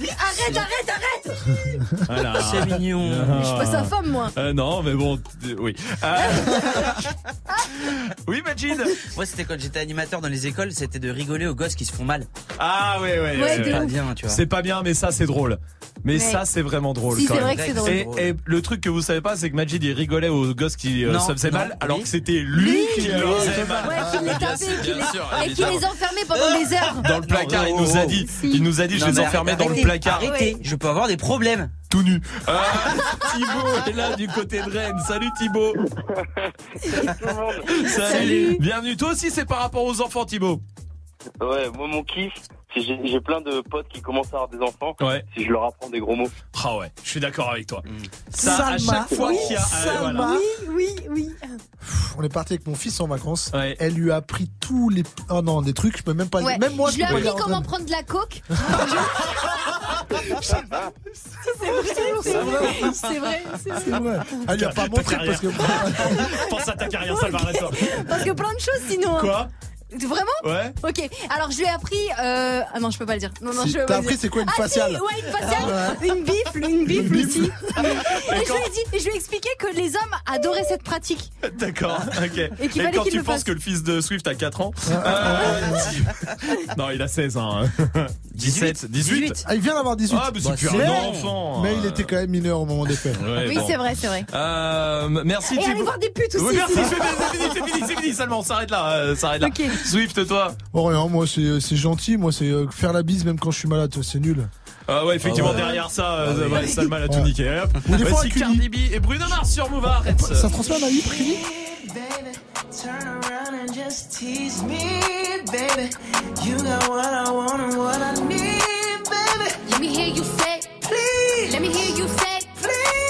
Mais arrête, arrête, arrête <laughs> Voilà. C'est mignon. Je suis pas sa femme, moi. Euh, non, mais bon, euh, oui. Euh, <laughs> oui, Majid. Moi, c'était quand j'étais animateur dans les écoles, c'était de rigoler aux gosses qui se font mal. Ah ouais, ouais. Ouais, C'est pas bien, tu vois. C'est pas bien, mais ça c'est drôle. Mais Mais- ça c'est vraiment drôle. Si, quand c'est même. vrai que c'est drôle. Et, et le truc que vous savez pas, c'est que Majid il rigolait aux gosses qui euh, Non, faisait non, mal, alors oui. que c'était lui, qui leur faisait mal. Ouais, qui les tapait, qui et qui les enfermait pendant des heures. Dans le placard, il nous a dit, il nous a dit, je les mais enfermais dans le placard. Arrêtez, je peux avoir des problèmes. Tout nu. Euh, <laughs> Thibaut est là du côté de Rennes. Salut Thibaut. Salut. Salut. Bienvenue. Toi aussi, c'est par rapport aux enfants, Thibaut. Ouais, moi mon kiff, c'est j'ai plein de potes qui commencent à avoir des enfants. Ouais. Si je leur apprends des gros mots. Ah ouais, je suis d'accord avec toi. Ça, à Salma. chaque fois Oui, qu'il y a. euh, Salma. voilà. Oui, oui, oui. On est parti avec mon fils en vacances. Elle lui a appris tous les. Oh non, des trucs, je peux même pas. Ouais. Même moi, je lui ai appris comment prendre de la coke. <laughs> C'est vrai, C'est vrai, c'est vrai. Elle lui a pas montré carrière. parce que. <laughs> Pense à ta carrière, Salma. Parce que plein de choses sinon. hein. Quoi? Vraiment Ouais. Ok, alors je lui ai appris. Euh... Ah non, je peux pas le dire. Non, non, Si, je t'as appris c'est quoi une Ah, si, faciale Ouais, une faciale, Ah une bifle, une bifle aussi. <laughs> Et je lui ai dit, et je lui ai expliqué que les hommes adoraient cette pratique. D'accord, ok. Et qu'il fallait quand qu'il tu le penses fasse. que le fils de Swift a 4 ans euh, <laughs> Non, il a 16 ans. hein. 17, 18 Ah, il vient d'avoir 18. Ah, mais c'est plus mais, un enfant. mais il était quand même mineur au moment des faits. Ouais, oui, bon. c'est vrai, c'est vrai. Euh, merci Et aller voir des putes aussi. Oui, merci, <laughs> c'est fini, c'est fini, c'est fini, c'est fini, seulement, on s'arrête là, euh, s'arrête là. <laughs> Swift, toi Oh rien, moi c'est c'est gentil, moi c'est euh, faire la bise même quand je suis malade, c'est nul. Ah ouais, effectivement, Ah ouais. derrière ça, euh, Ah ouais, Salma l'a tout niqué. Hop. Voici. Cardi B et Bruno Mars sur Move, arrête. Ça transmet à ma vie, Privy Baby, turn around and just tease me, baby. You got what I want and what I need, baby. Let me hear you say, Please, let me hear you say. please,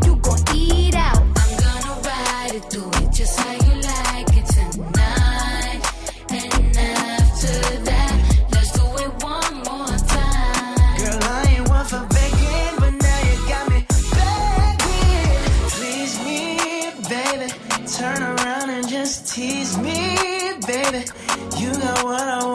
just tease me, baby. You got what I want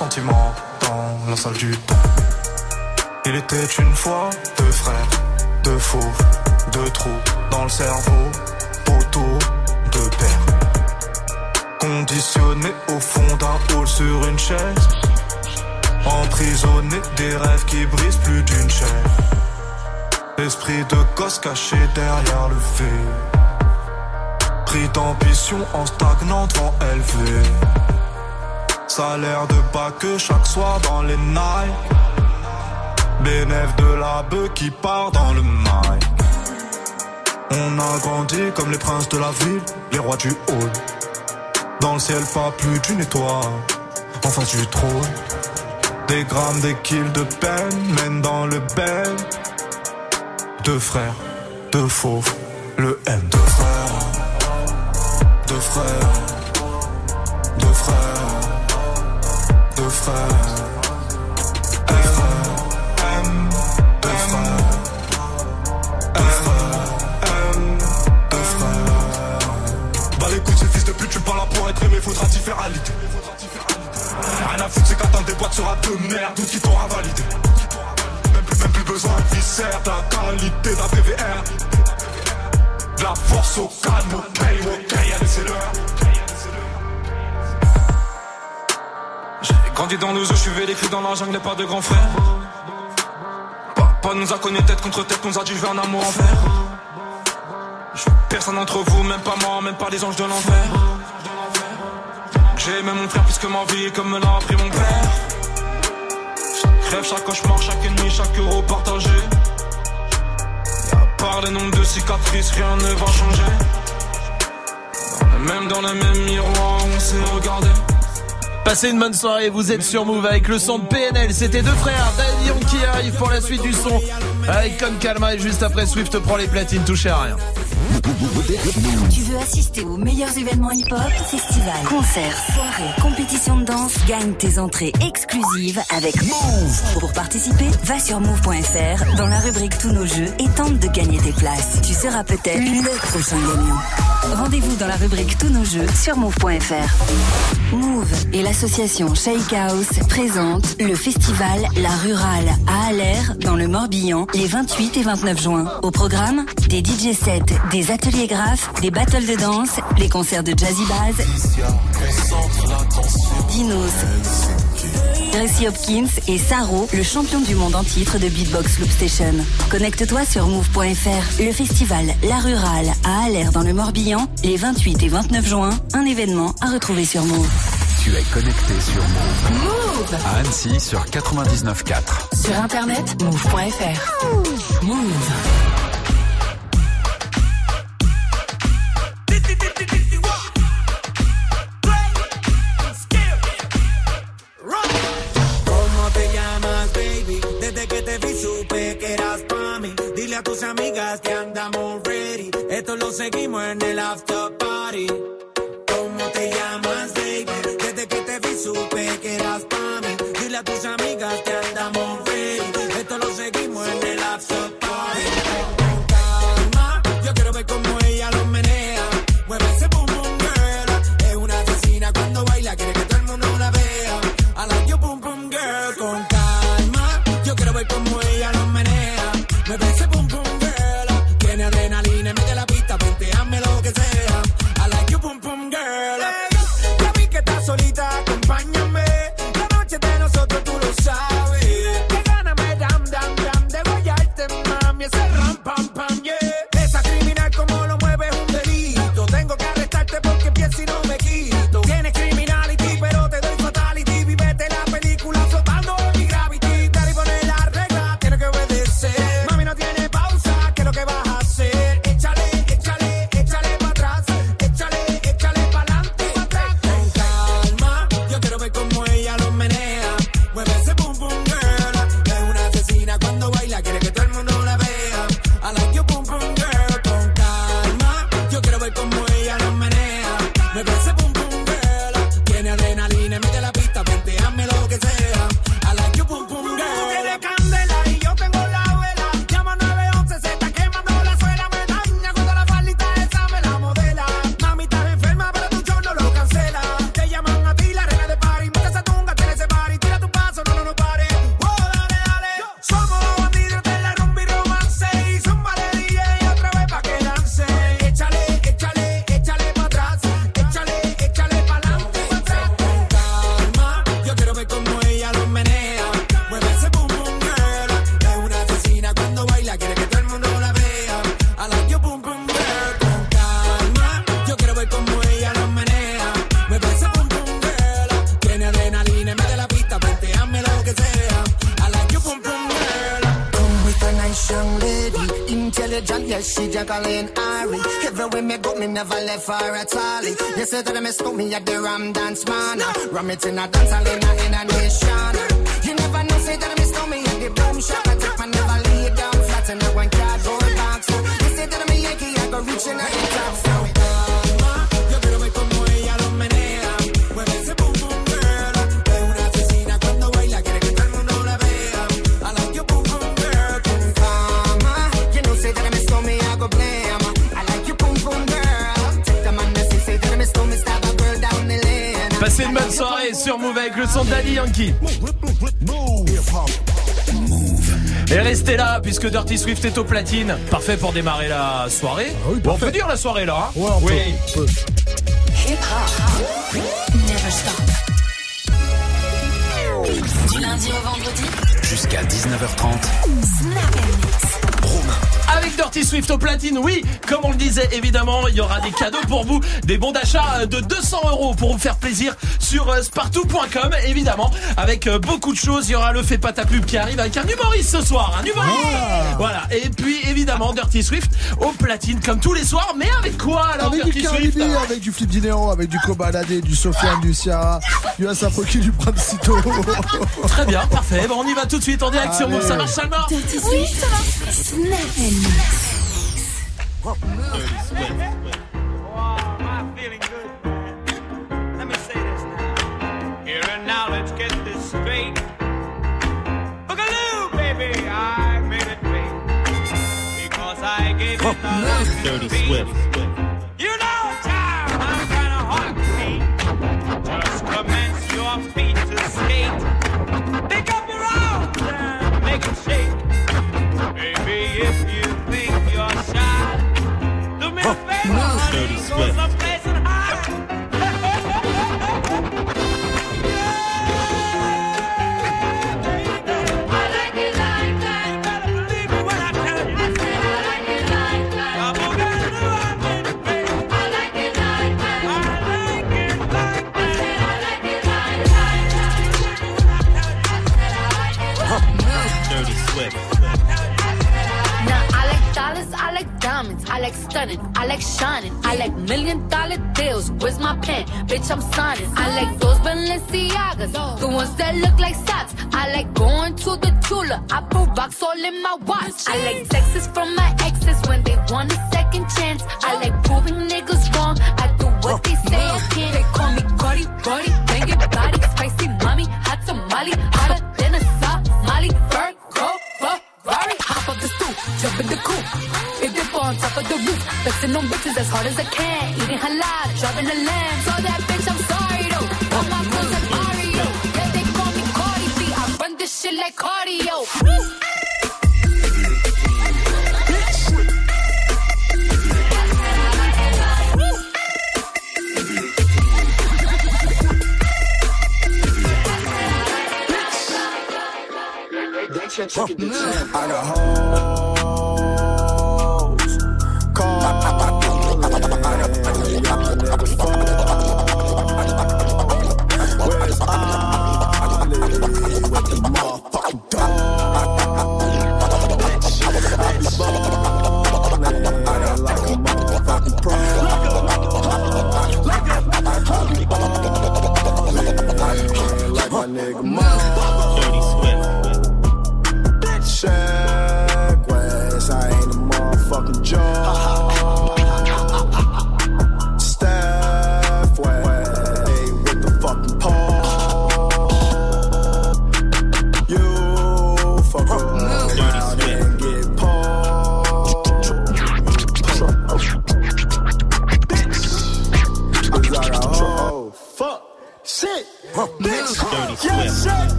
dans la salle du temps. Il était une fois deux frères, deux faux, deux trous dans le cerveau, autour de père. Conditionné au fond d'un hall sur une chaise. Emprisonné des rêves qui brisent plus d'une chaîne. Esprit de gosse caché derrière le fait. Pris d'ambition en stagnant devant élevé. Salaire de bas que chaque soir dans les nights. Bénéf de la bœuf qui part dans le mail. On a grandi comme les princes de la ville, les rois du hall. Dans le ciel, pas plus d'une étoile. En face du trône. Des grammes, des kills de peine mènent dans le bel. Deux frères, deux fauves, le M. Deux frères, deux frères, jungle, pas de grand frère. Papa nous a connus tête contre tête, nous a dit je un amour en personne d'entre vous, même pas moi, même pas les anges de l'enfer. J'ai aimé mon frère plus que ma vie, comme me l'a appris mon père. Chaque rêve, chaque cauchemar, chaque nuit, chaque euro partagé. Et à part le nombre de cicatrices, rien ne va changer. Même, dans le même miroir, on s'est regardé. Passez une bonne soirée, vous êtes sur Move avec le son de PNL. C'était deux frères, Daddy qui arrive pour la suite du son avec Con Calma et juste après Swift prend les platines, touchez à rien. Tu veux assister aux meilleurs événements hip-hop, festivals, concerts, soirées, compétitions de danse, gagne tes entrées exclusives avec Move. Pour participer, va sur move.fr dans la rubrique Tous nos jeux et tente de gagner tes places. Tu seras peut-être le prochain gagnant. Rendez-vous dans la rubrique Tous nos jeux sur move.fr. Move et l'association Shake House présentent le festival La Rurale à Aller dans le Morbihan les 28 et 29 juin. Au programme, des DJ sets, des ateliers graphes, des battles de danse, les concerts de Jazzy Baz, Dinos, Gracie Hopkins et Saro, le champion du monde en titre de Beatbox Loop Station. Connecte-toi sur move.fr. Le festival La Rurale à Aller dans le Morbihan les 28 et 29 juin. Un événement à retrouver sur Move. Tu es connecté sur Move. Move À Annecy sur 99.4. Sur internet, move.fr. Move. ¿Cómo tus amigas que andamos ready. Esto lo seguimos en el after party. ¿Cómo te llamas, baby? Desde que te vi supe say that me stop me at the Ram Dance Man. Ram it in a dance in a, in a nation. Avec le son de Daddy Yankee. Et restez là puisque Dirty Swift est au platine. Parfait pour démarrer la soirée. bon, on peut dire la soirée là. Hein oui. Never stop. Du lundi au vendredi. Jusqu'à 19h30. Snap and mix. Avec Dirty Swift au platine, oui, comme on le disait, évidemment, il y aura des cadeaux pour vous, des bons d'achat de 200 euros pour vous faire plaisir sur euh, spartou.com, évidemment, avec euh, beaucoup de choses. Il y aura le fait pas ta pub qui arrive avec un humoriste ce soir, un humoriste. Voilà. Et puis évidemment Dirty Swift au platine comme tous les soirs, mais avec quoi alors Avec du Dirty Cardi Swift avec du Flip Dinero, avec du Kobalade, du Sofiane, du Ciara, du Asafoki, du. Très bien, parfait. Bon, on y va tout de suite en direct sur. Move. Ça marche, Salma Dirty Swift. Snap Dirty. Swift. You know, child, I'm kinda hot beat. Just commence your feet to skate. Pick up your arms and make it shake. Baby, if you think you're shy, do me a favor, honey, Dirty Swift. Like stunning, I like shining, I like million dollar deals. Where's my pen? Bitch, I'm signing. I like those Balenciagas, the ones that look like socks. I like going to the Tula, I put rocks all in my watch. I like texts from my exes when they want a second chance. I like proving niggas wrong. I do what they say I can't. They call me Cardi, Cardi, bang it, body, spicy mommy, hot tamale, hotter than a Somali. Virgo, Ferrari, hop up the stoop, jump in the coupe. On top of the roof, flexing on bitches as hard as I can. Eating halal, driving a lamb. That bitch, I'm sorry though. All my girls like Mario. Yeah, they call me Cardi B. I run this shit like cardio. I got hoes,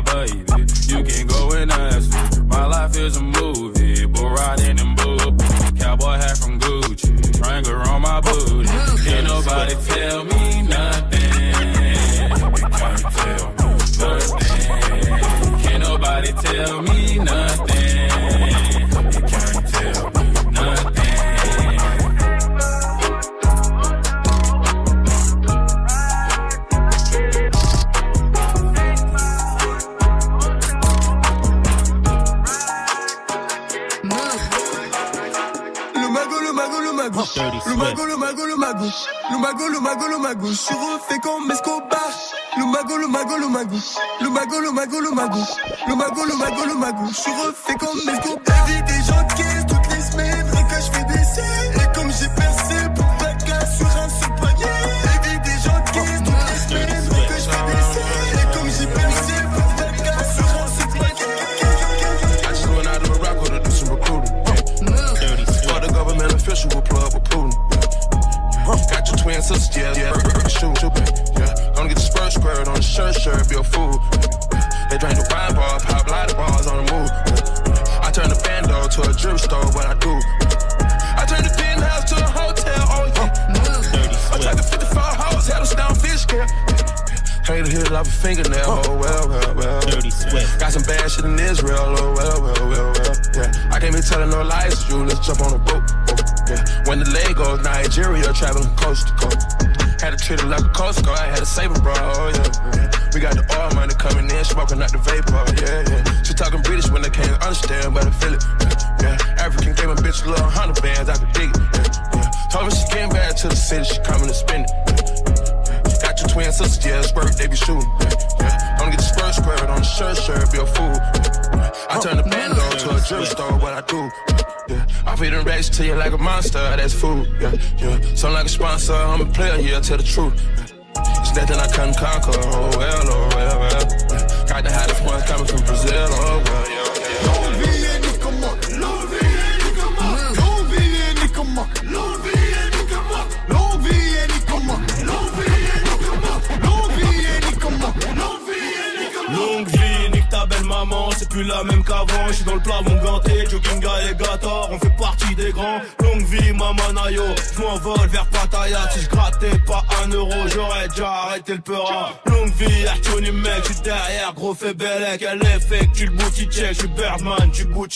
robbery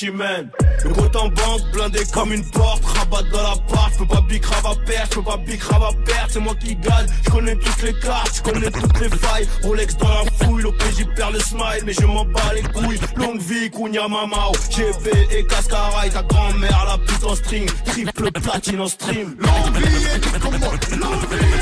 humaine. Le en banque blindé comme une porte, rabat dans la part, j'peux pas bicrave à perdre, j'peux pas bicrave à perdre, c'est moi qui gagne, j'connais toutes les cartes, j'connais toutes les failles, Rolex dans la fouille, l'OPJ perd le smile, mais je m'en bats les couilles, longue vie, Kounia Mamao, GB et Cascarai, ta grand-mère la pute en string, triple platine en stream. L'envie est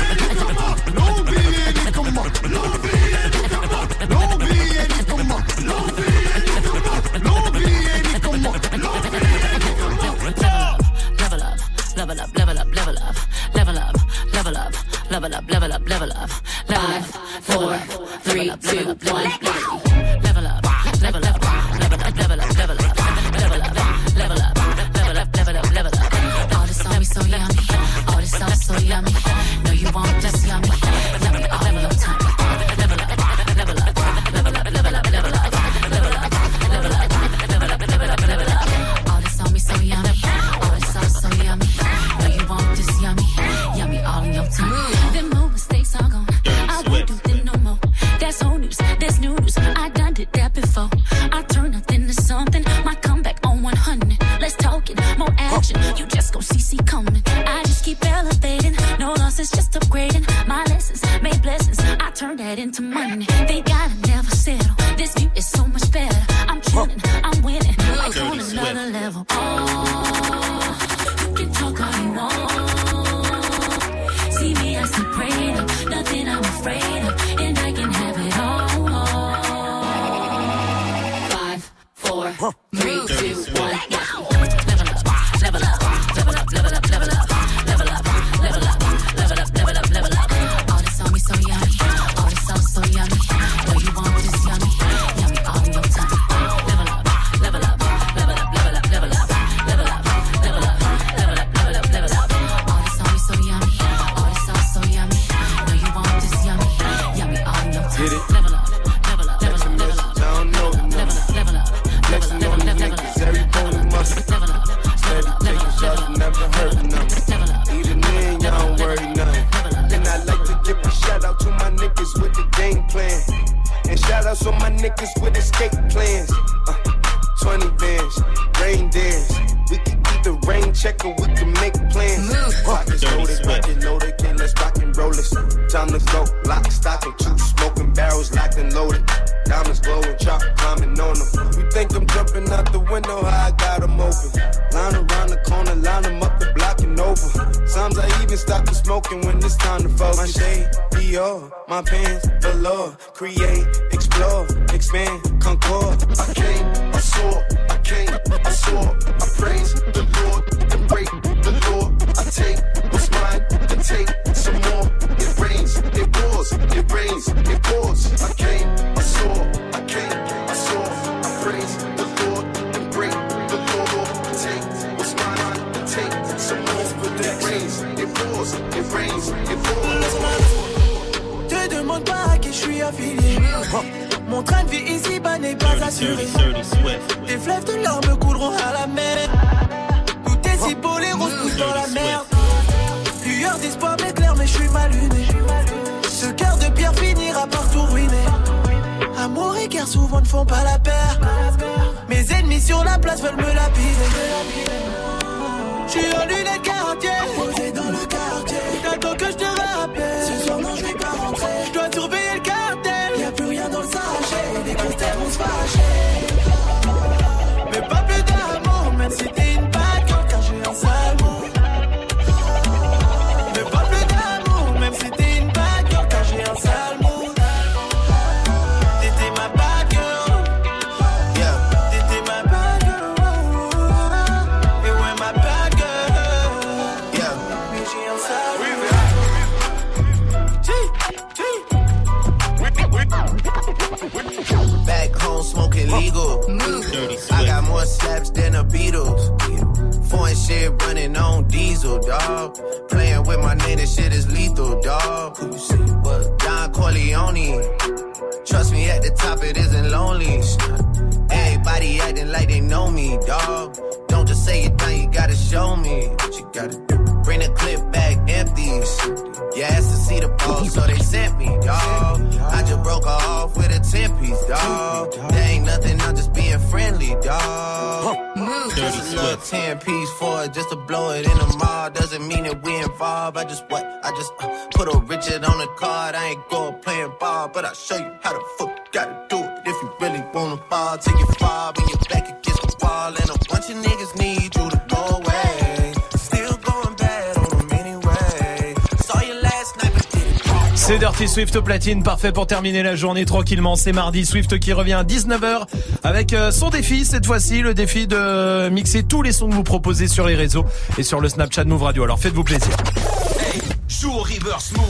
Swift platine, parfait pour terminer la journée tranquillement. C'est mardi, Swift qui revient à 19h avec euh, son défi cette fois-ci, le défi de mixer tous les sons que vous proposez sur les réseaux et sur le Snapchat Move Radio. Alors faites-vous plaisir.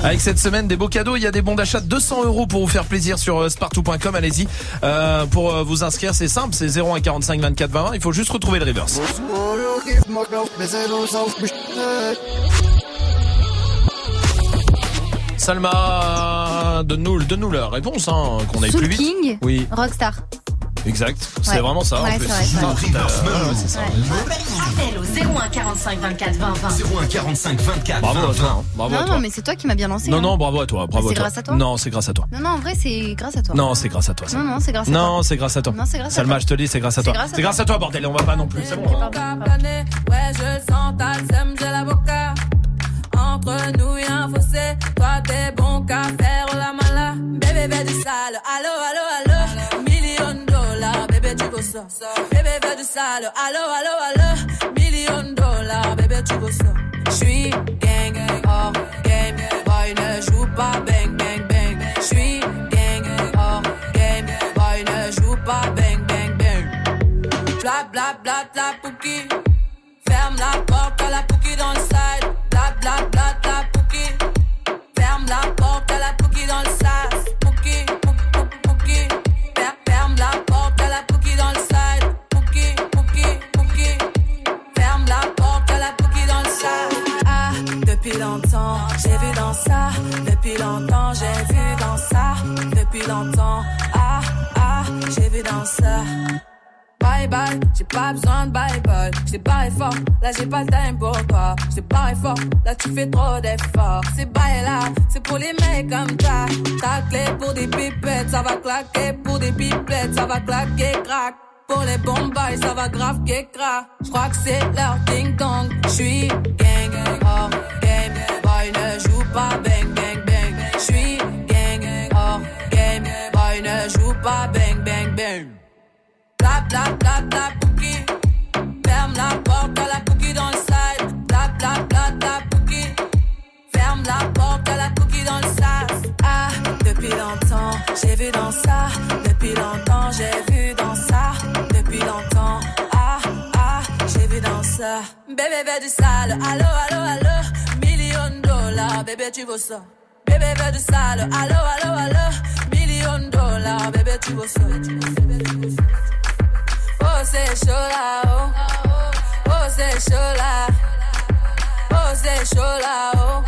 Avec cette semaine des beaux cadeaux, il y a des bons d'achat de 200 euros pour vous faire plaisir sur euh, spartou.com. Allez-y euh, pour vous inscrire, c'est simple, c'est 0 à 45 24 20. Il faut juste retrouver le reverse. Salma, de nous, de nous la réponse, hein, qu'on aille Soul plus King, vite. oui. Rockstar. Exact, c'est ouais. vraiment ça. Ouais, c'est ça. Appel au 01 45 24 20 20. 01 45 24 bravo 20 20. À non, non, mais c'est toi qui m'as bien lancé. Non, non, bravo à toi. Bravo c'est grâce à toi. Non, c'est grâce à toi. Non, non, en vrai, c'est grâce à toi. Non, c'est grâce à toi. Ça. Non, non, c'est grâce à toi. Non, c'est grâce à toi. Non, c'est grâce à toi. Salma, je te dis, c'est grâce à toi. C'est grâce à toi, bordel. On va pas non plus. C'est bon. que du sale. Allo, allo, allo, million dollars, bébé, tu veux ça. J'suis gang, hors game, boy, ne joue pas bang, bang, bang. J'suis gang, hors game, boy, ne joue pas bang, bang, bang. Bla, bla, bla, bla, pouki. Ferme la porte à la pouki dans le side. Bla, bla, bla, bla, J'ai pas besoin de bye bye. J't'ai barré fort, là j'ai pas le time pour toi. J't'ai barré fort, là tu fais trop d'efforts. C'est bye là, c'est pour les mecs comme ça. Ta clé pour des pipettes, ça va claquer. Pour des pipettes, ça va claquer, crack. Pour les bombes, ça va grave crack. J'crois que c'est leur ding dong. J'suis gang, hors game. Boy ne joue pas bang bang bang. J'suis gang, hors game. Boy ne joue pas bang bang bang. Pouki. Ferme la porte à la cookie dans le side. Bla bla bla bla pouki. Ferme la porte à la cookie dans le sas. Ah, depuis longtemps, j'ai vu dans ça. Depuis longtemps, j'ai vu dans ça. Depuis longtemps, ah, ah, j'ai vu dans ça. Bébé veut du sale, allo, allo, allo. Million dollars, bébé tu veux ça. Bébé veut du sale, allo, allo, allo. Million dollars, bébé tu veux ça. Oh, c'est chaud là, oh. Oh, chaud là. Oh,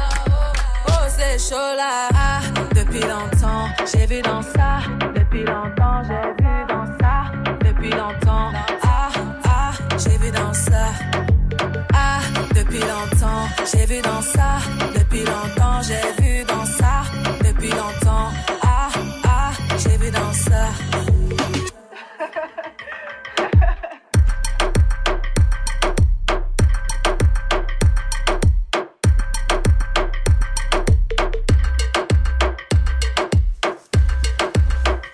là. Ah, depuis longtemps, j'ai vu dans ça. Depuis longtemps, j'ai vu dans ça. Depuis longtemps, ah, ah, j'ai vu dans ça. Ah, depuis longtemps, j'ai vu dans ça. Depuis longtemps, j'ai vu dans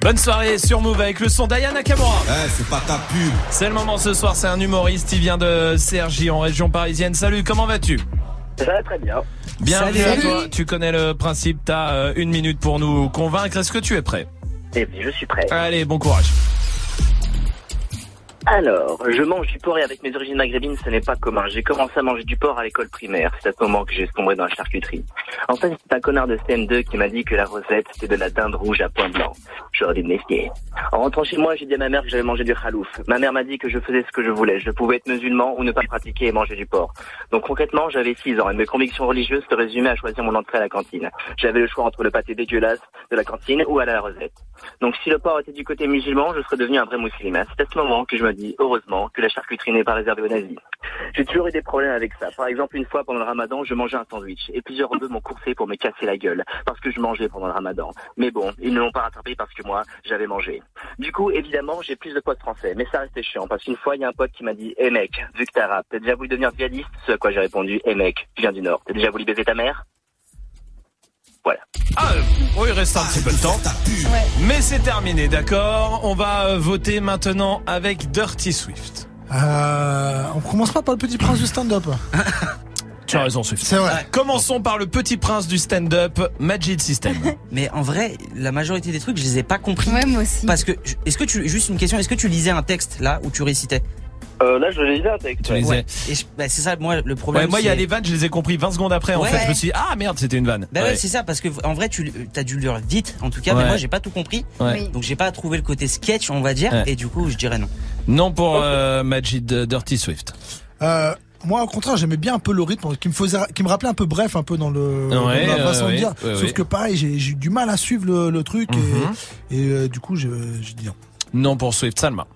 Bonne soirée sur Move avec le son d'Aya Nakamura. Eh, c'est pas ta pub. C'est le moment ce soir, c'est un humoriste, il vient de Cergy en région parisienne. Salut, comment vas-tu? Ça va très bien. Bienvenue à toi, tu connais le principe, t'as euh, une minute pour nous convaincre. Est-ce que tu es prêt? Eh bien, je suis prêt. Allez, bon courage. Alors, je mange du porc et avec mes origines maghrébines, ce n'est pas commun. J'ai commencé à manger du porc à l'école primaire. C'est à ce moment que j'ai sombré dans la charcuterie. En fait, c'est un connard de CM2 qui m'a dit que la recette, c'était de la dinde rouge à point blanc. J'aurais dû me méfier. En rentrant chez moi, j'ai dit à ma mère que j'avais mangé du khalouf. Ma mère m'a dit que je faisais ce que je voulais. Je pouvais être musulman ou ne pas pratiquer et manger du porc. Donc concrètement, j'avais 6 ans et mes convictions religieuses se résumaient à choisir mon entrée à la cantine. J'avais le choix entre le pâté dégueulasse de la cantine ou à la recette. Donc si le porc était du côté musulman, je serais devenu un vrai musulman. C'est à ce moment que je dis, heureusement, que la charcuterie n'est pas réservée aux nazis. J'ai toujours eu des problèmes avec ça. Par exemple, une fois pendant le ramadan, je mangeais un sandwich et plusieurs rebeux m'ont coursé pour me casser la gueule parce que je mangeais pendant le ramadan. Mais bon, ils ne l'ont pas rattrapé parce que moi, j'avais mangé. Du coup, évidemment, j'ai plus de potes français, mais ça restait chiant parce qu'une fois, il y a un pote qui m'a dit, hé mec, vu que t'es arabe, t'as déjà voulu devenir djihadiste? Ce à quoi j'ai répondu, hé mec, je viens du Nord, t'as déjà voulu baiser ta mère? Voilà. Ah, oh, il reste un petit peu de temps. Mais c'est terminé, d'accord On va euh, voter maintenant avec Dirty Swift. Euh, on commence pas par le petit prince du stand-up. <laughs> Tu as raison, Swift. C'est vrai. Commençons par le petit prince du stand-up, Magic System. <laughs> Mais en vrai, la majorité des trucs, je les ai pas compris. Ouais, moi aussi. Parce que, est-ce que tu, juste une question, est-ce que tu lisais un texte là où tu récitais? Euh, là, je un texte. Tu. Et je- bah, c'est ça, moi, le problème. Ouais, moi, il y a c'est- les vannes, je les ai compris 20 secondes après. En Ouais. fait, je me suis dit, ah merde, c'était une vanne. Bah ouais, Ouais. c'est ça, parce que en vrai, tu as dû lire vite, en tout cas, Ouais. mais moi, j'ai pas tout compris. Ouais. Oui. Donc, j'ai pas trouvé le côté sketch, on va dire, Ouais. et du coup, je dirais non. Non pour euh, Magic de Dirty Swift. Euh, moi, au contraire, j'aimais bien un peu le rythme qui me faisait, qui me rappelait un peu bref, un peu dans le dans Ouais, la façon ouais, de dire. ouais, Sauf ouais. que pareil, j'ai j'ai eu du mal à suivre le, le truc Mhm. et, et, euh, du coup, je, je dis non. Non pour Swift, Salma.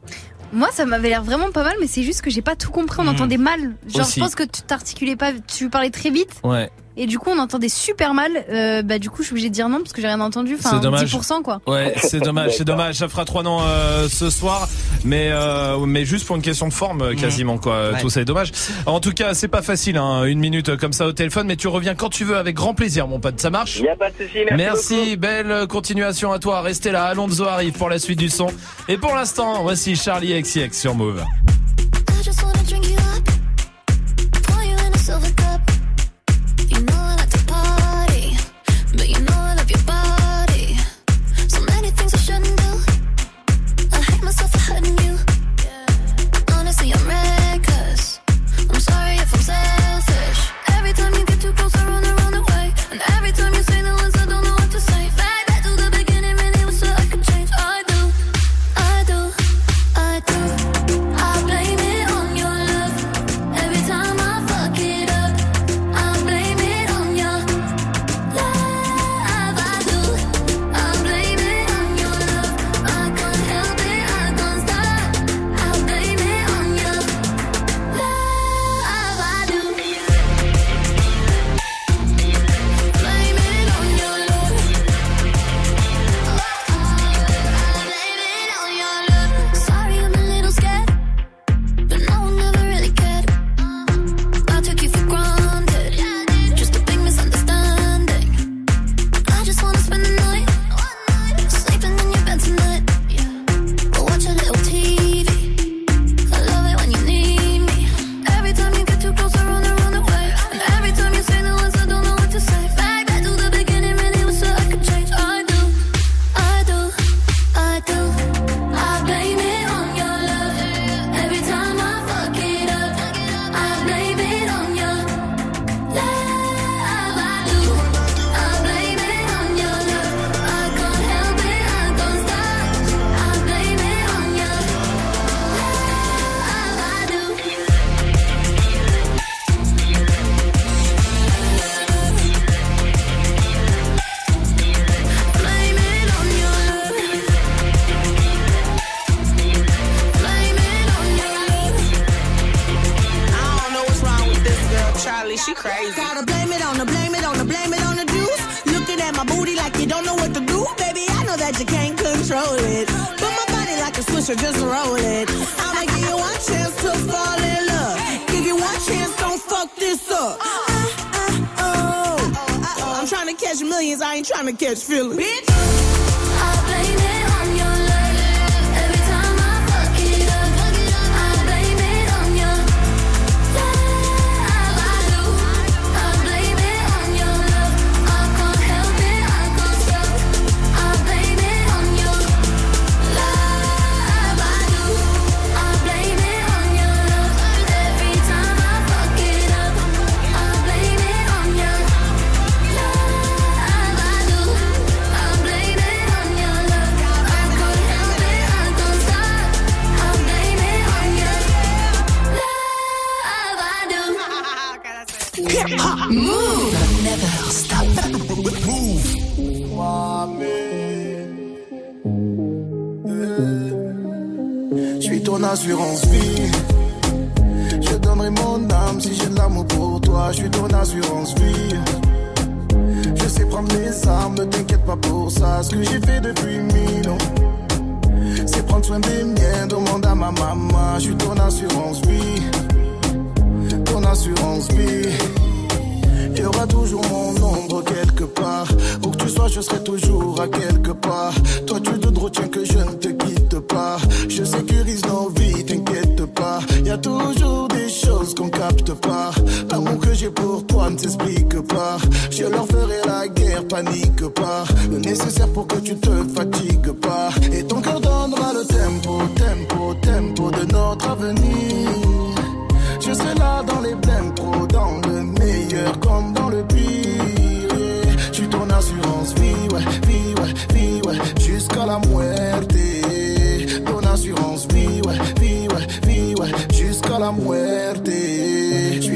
Moi, ça m'avait l'air vraiment pas mal, mais c'est juste que j'ai pas tout compris. On Mhm. entendait mal. Genre, Aussi. je pense que tu t'articulais pas, tu parlais très vite. Ouais. Et du coup, on entendait super mal. Euh, bah, du coup, je suis obligée de dire non parce que j'ai rien entendu. Enfin, C'est dommage. 10%, quoi. Ouais, c'est dommage, c'est dommage. Ça fera trois noms euh, ce soir, mais euh, mais juste pour une question de forme quasiment quoi. Ouais. Tout ça est dommage. En tout cas, c'est pas facile, hein, une minute comme ça au téléphone, mais tu reviens quand tu veux avec grand plaisir, mon pote. Ça marche? N'y a pas de souci, merci, Merci, belle continuation à toi. Restez là, Alonso arrive pour la suite du son. Et pour l'instant, voici Charlie XCX sur Move.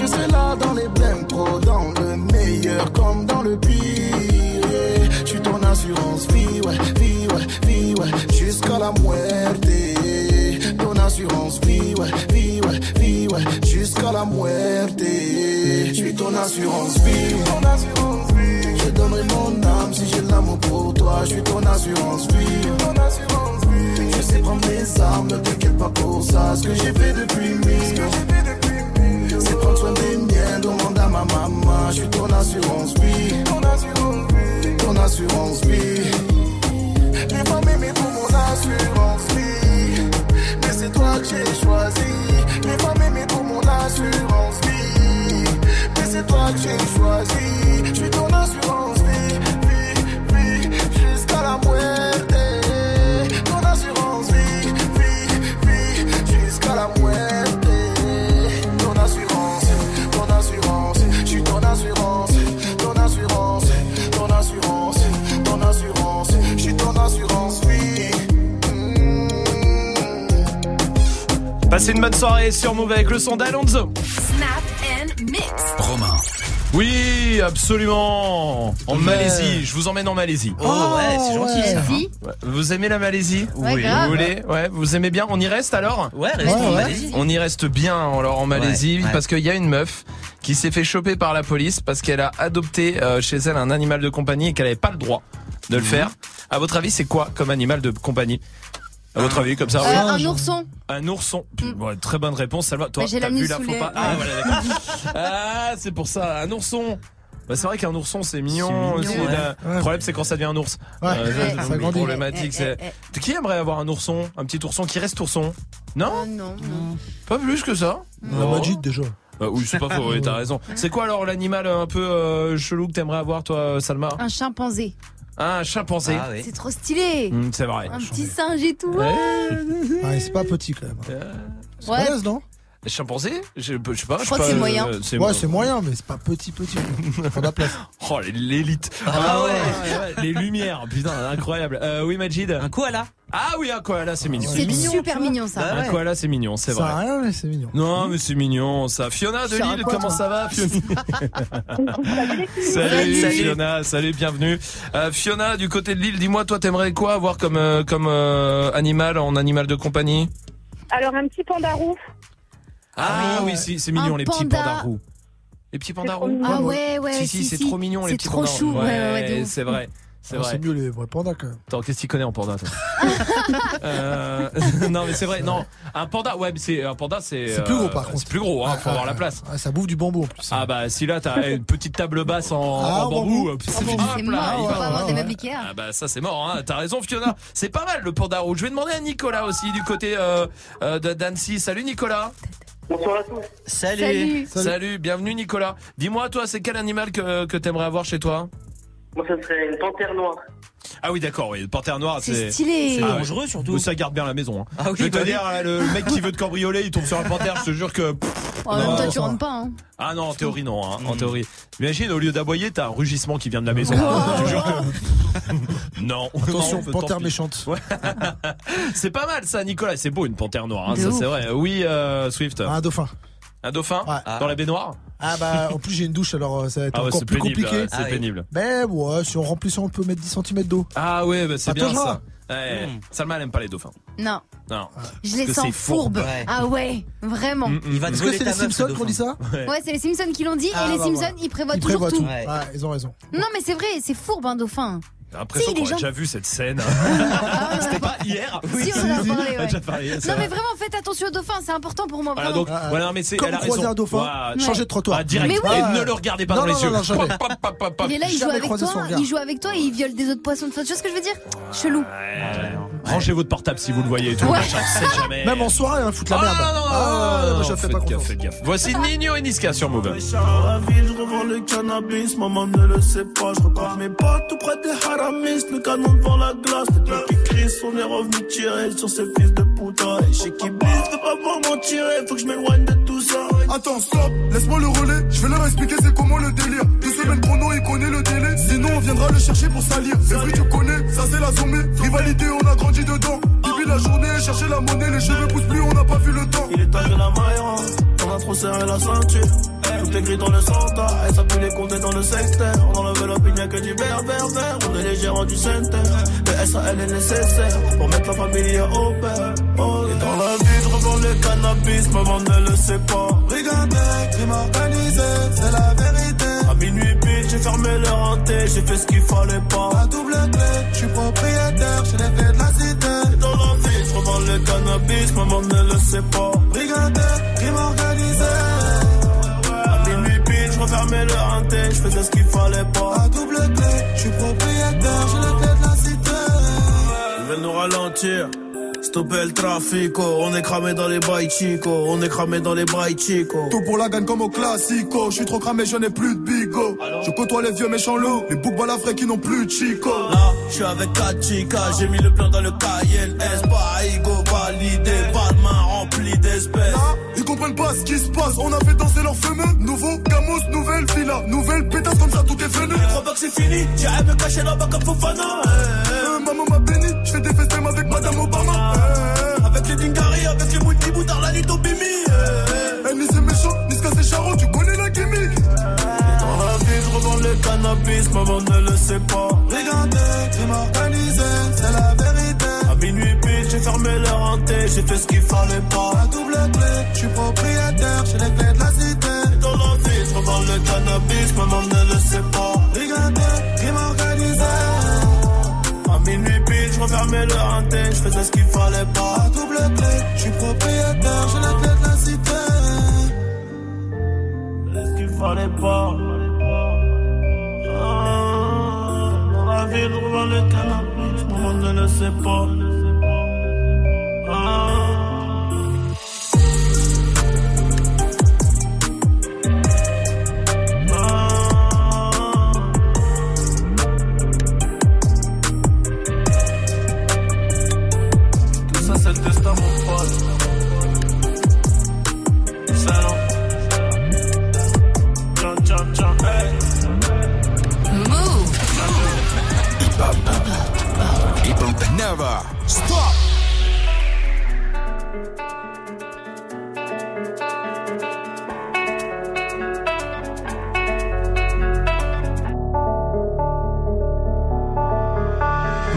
Je serai là dans les blèmes pro, dans le meilleur comme dans le pire. Je suis ton assurance vie, ouais, vie, ouais, vie, ouais, jusqu'à la muerte. Ton assurance vie, ouais, vie, ouais, vie, ouais, jusqu'à la muerte. Je suis ton assurance vie. Je donnerai mon âme si j'ai l'amour pour toi. Je suis ton assurance vie. Je sais prendre mes armes, ne t'inquiète pas pour ça. Ce que j'ai fait depuis mille ans. C'est prendre soin des miens, demande à ma maman. Je suis ton assurance vie. Ton assurance vie. Les femmes aimées pour mon assurance vie. Mais c'est toi que j'ai choisi. Les femmes aimées pour mon assurance vie. Mais c'est toi que j'ai choisi. Je suis ton assurance vie. Vie, vie, jusqu'à la muerte. Passez une bonne soirée sur Move avec le son d'Alonso. Snap and mix. Romain. Oui, absolument. En Ouais. Malaisie, je vous emmène en Malaisie. Oh, ouais, c'est gentil, ça. Vous aimez la Malaisie Ouais, Oui. Vous voulez Ouais, vous aimez bien On y reste alors Ouais, restons Ouais, en ouais. Malaisie. On y reste bien alors en Malaisie Ouais, ouais. parce qu'il y a une meuf qui s'est fait choper par la police parce qu'elle a adopté euh, chez elle un animal de compagnie et qu'elle avait pas le droit de Mhm. le faire. À votre avis, c'est quoi comme animal de compagnie? À votre avis, comme ça Euh, un ourson. Un ourson. Ouais, très bonne réponse, Salma. Toi, Bah, t'as vu la faux pas Ah, voilà, d'accord. Ah, c'est pour ça. Un ourson. Bah, c'est vrai qu'un ourson c'est mignon, C'est mignon, aussi. ouais. là. Le problème c'est quand ça devient un ours. Ouais. Euh, Ouais, c'est ça une grandit. problématique. c'est- Qui aimerait avoir un ourson, un petit ourson qui reste ourson? Non? Euh, non, non. Pas plus que ça. La Majid déjà. Bah, oui, c'est pas faux, <laughs> t'as raison. C'est quoi alors l'animal un peu euh, chelou que t'aimerais avoir toi, Salma? Un chimpanzé. Un chimpanzé. Ah oui. C'est trop stylé. Hum, c'est vrai. Un petit singe et tout. Ouais. Ah, c'est pas petit quand même. C'est Ouais. non? Chimpanzé je, je sais pas. Je crois que c'est moyen. euh, Ouais, c'est moyen, mais c'est pas petit, petit. Faut de la place. <laughs> Oh, l'élite. Ah ouais. ouais, Les lumières, putain, incroyable. Euh, oui, Majid. Un koala Ah oui, un koala, c'est mignon. C'est super mignon ça. Bah Un ouais. koala, c'est mignon, c'est Ça a vrai. rien, mais c'est mignon. Non, mais c'est mignon, ça. Fiona de Ça Lille, comment ça va, Fiona <laughs> Salut, Salut. Fiona, salut, bienvenue. Euh, Fiona, du côté de Lille, dis-moi, toi, t'aimerais quoi avoir comme euh, comme euh, animal en animal de compagnie? Alors, un petit panda roux. Ah, oui, c'est c'est mignon, Un les petits panda. pandas roux. Les petits pandas roux. mignon. Ah ouais, ouais. Si, si, c'est trop mignon, les C'est petits trop pandas chou. roux. Ouais, c'est vrai. C'est Ah, vrai. C'est mieux les vrais pandas quand même. Attends, qu'est-ce qu'il connaît en panda toi Euh, <laughs> Non mais c'est vrai, non, un panda, ouais, mais c'est un panda, c'est C'est plus gros, euh, par contre. C'est plus gros, hein, faut Ah, avoir la ah, place. ah, ça bouffe du bambou en plus. Ah bah si là t'as une petite table basse en, Ah, en bambou, bambou. euh, Ah, c'est bon, fini. C'est Hop là, mort, il on va- avoir des meubles Ikea. Ah bah ça c'est mort, hein. t'as raison Fiona, c'est pas mal le panda rouge. Je vais demander à Nicolas aussi du côté euh, euh, de d'Annecy. Salut Nicolas. Bonsoir à tous. Salut. Salut. Salut. bienvenue Nicolas. Dis-moi toi, c'est quel animal que, que t'aimerais avoir chez toi? Moi, ça serait une panthère noire. Ah oui d'accord, oui, le panthère noir C'est c'est... stylé. C'est Ah dangereux surtout. Ça garde bien la maison. Hein. Ah oui, je vais te bah oui. dire, là, le mec qui veut te cambrioler, il tombe sur un panthère, je te jure que. En même Non, temps, tu rentres pas. Hein. Ah non, en théorie non, hein, en Mm. théorie. Imagine, au lieu d'aboyer, t'as un rugissement qui vient de la maison. Oh. Je te jure que- <laughs> non. Attention, Non, panthère pis. méchante. Ouais. <laughs> c'est pas mal ça, Nicolas. C'est beau une panthère noire, hein, De ça ouf. c'est vrai. Oui, euh, Swift. Un dauphin. Un dauphin Ouais. dans la baignoire Ah bah en plus j'ai une douche alors euh, ça va être Ah ouais, encore plus pénible. compliqué. ouais, C'est Ah pénible. Mais ouais, si on remplissait on peut mettre 10 cm d'eau. Ah ouais, bah, c'est Ah, bien ça. Ouais. Mm. Salma elle aime pas les dauphins. Non, Non. je les sens fourbes. Ouais. Ah ouais, vraiment. Mm, mm. Il va te Est-ce que c'est les Simpsons qui ont dit ça Ouais, c'est les Simpsons qui l'ont dit Ah, et les bah, Simpsons voilà. ils prévoient Ils toujours prévoient tout. tout. Ouais. Ouais, ils ont raison. Non mais c'est vrai, c'est fourbe un dauphin. J'ai l'impression Si, qu'on les a déjà vu cette scène. Ah, <laughs> C'était pas hier Si, on en a parlé, ouais. déjà parlé, Non mais vraiment faites attention aux dauphins, c'est important pour moi Voilà donc, Ah, voilà, mais c'est, Comme elle a vous croisez raison. un dauphin, Voilà. changez de trottoir. Ah, direct. Mais oui. Et Ah, ne le regardez pas non, dans les non, yeux. non, jamais. Pop, pop, pop, est là, il joue avec toi, il joue avec toi et il viole des autres poissons. Tu vois ce que je veux dire? Chelou. Ouais. Rangez votre portable si vous le voyez et tout. Ouais. jamais. Même en soirée, hein, foutre la Ah, merde. non, non, non, Ah, non, je fais pas gaffe, gaffe. Voici Nino et Niska sur Move. Je revends le cannabis, maman ne le sait pas. Je repars mes pas tout près des haramis, le canon devant la glace. Qui crient, on est revenu tirer sur ces fils de putain. Et chez qui blisse, veut pas voir m'en tirer, faut que je m'éloigne de tout ça. Attends, stop, laisse-moi le relais. Je vais leur expliquer c'est comment le délire. Deux semaines chrono, il connaît le délai. Sinon, on viendra le chercher pour salir. C'est vrai, tu connais, ça c'est la zombie. Rivalité, on a grandi dedans. La journée, chercher la monnaie, les cheveux poussent plus, on n'a pas vu le temps. Il est temps de la Mayra, on a trop serré la ceinture. Tout est gris dans le Santa, et ça pue les compter dans le secteur. On enlève l'opinion que du vert, vert, vert. On est les gérants du center. Le SAL est nécessaire pour mettre la famille au père. Oh, et dans la vie, je revends le cannabis, maman ne le sait pas. Regardez, crime organisé, c'est la vérité. À minuit pile, j'ai fermé le hanté, j'ai fait ce qu'il fallait pas. La double clé, je suis propriétaire, j'ai les de la cité. La le cannabis, maman ne le sait pas. Regardez, crime organisé. À minuit pile, je refermais le hanté, je faisais ce qu'il fallait pas. La double clé, je suis propriétaire, j'ai les clés de la cité. Ils veulent nous ralentir. Stopper le trafic, on est cramé dans les bails chico, on est cramé dans les bails chico. Tout pour la gagne comme au classico. Je suis trop cramé, je n'ai plus de bigot. Je côtoie les vieux méchants loups, les boucs balafrés qui n'ont plus de chico. Là, je suis avec Kachika, j'ai mis le plan dans le KLS, pas ego validé, pas de main remplie d'espèces. Là, ils comprennent pas ce qui se passe. On a fait danser leurs fameux. Nouveau Gamos, nouvelle villa. Nouvelle pétasse comme ça, tout est venu. Croient pas que c'est fini, j'irai me cacher là-bas comme Fofana. Euh, maman m'a béni, je fais des festins avec c'est charron, tu connais la gimmick. Dans la vie, je revends le cannabis, maman ne le sait pas. Regardez, crime organisé, c'est la vérité. À minuit pile, j'ai fermé le hanté, j'ai fait ce qu'il fallait pas. La double clé, je suis propriétaire, j'ai les clés de la cité. Dans la vie, je revends le cannabis, maman ne le sait pas. Regardez, crime organisé. À minuit pile, je refermais le hanté, je faisais ce qu'il fallait pas. La double clé, je suis propriétaire, fallait pas. Ah, dans la ville, roule le canapé, tout le monde ne le sait pas. Ah, never stop.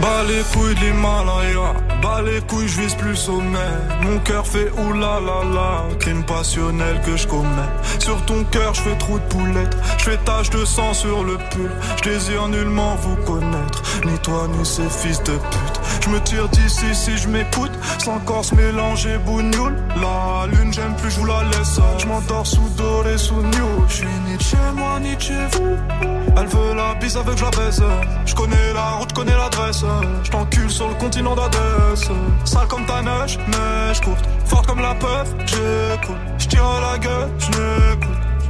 Bas les couilles de l'Himalaya, bas les couilles, je vise plus sommet. Mon cœur fait oulala, crime passionnel que je commets. Sur ton cœur, je fais trou de poulette, je fais tache de sang sur le pull. Je désire nullement vous connaître, ni toi ni ces fils de pute. Je me tire d'ici si je m'écoute, sans encore se mélanger bougnoule. La lune, j'aime plus, je la laisse. Je m'endors sous doré, sous new. Je suis ni de chez moi, ni chez vous. Elle veut la bise avec je la baise. Je connais la route, connais l'adresse. Je sur le continent d'Adès. Sale comme ta neige, neige courte. Forte comme la peur, j'écoute. Je tire la gueule, je.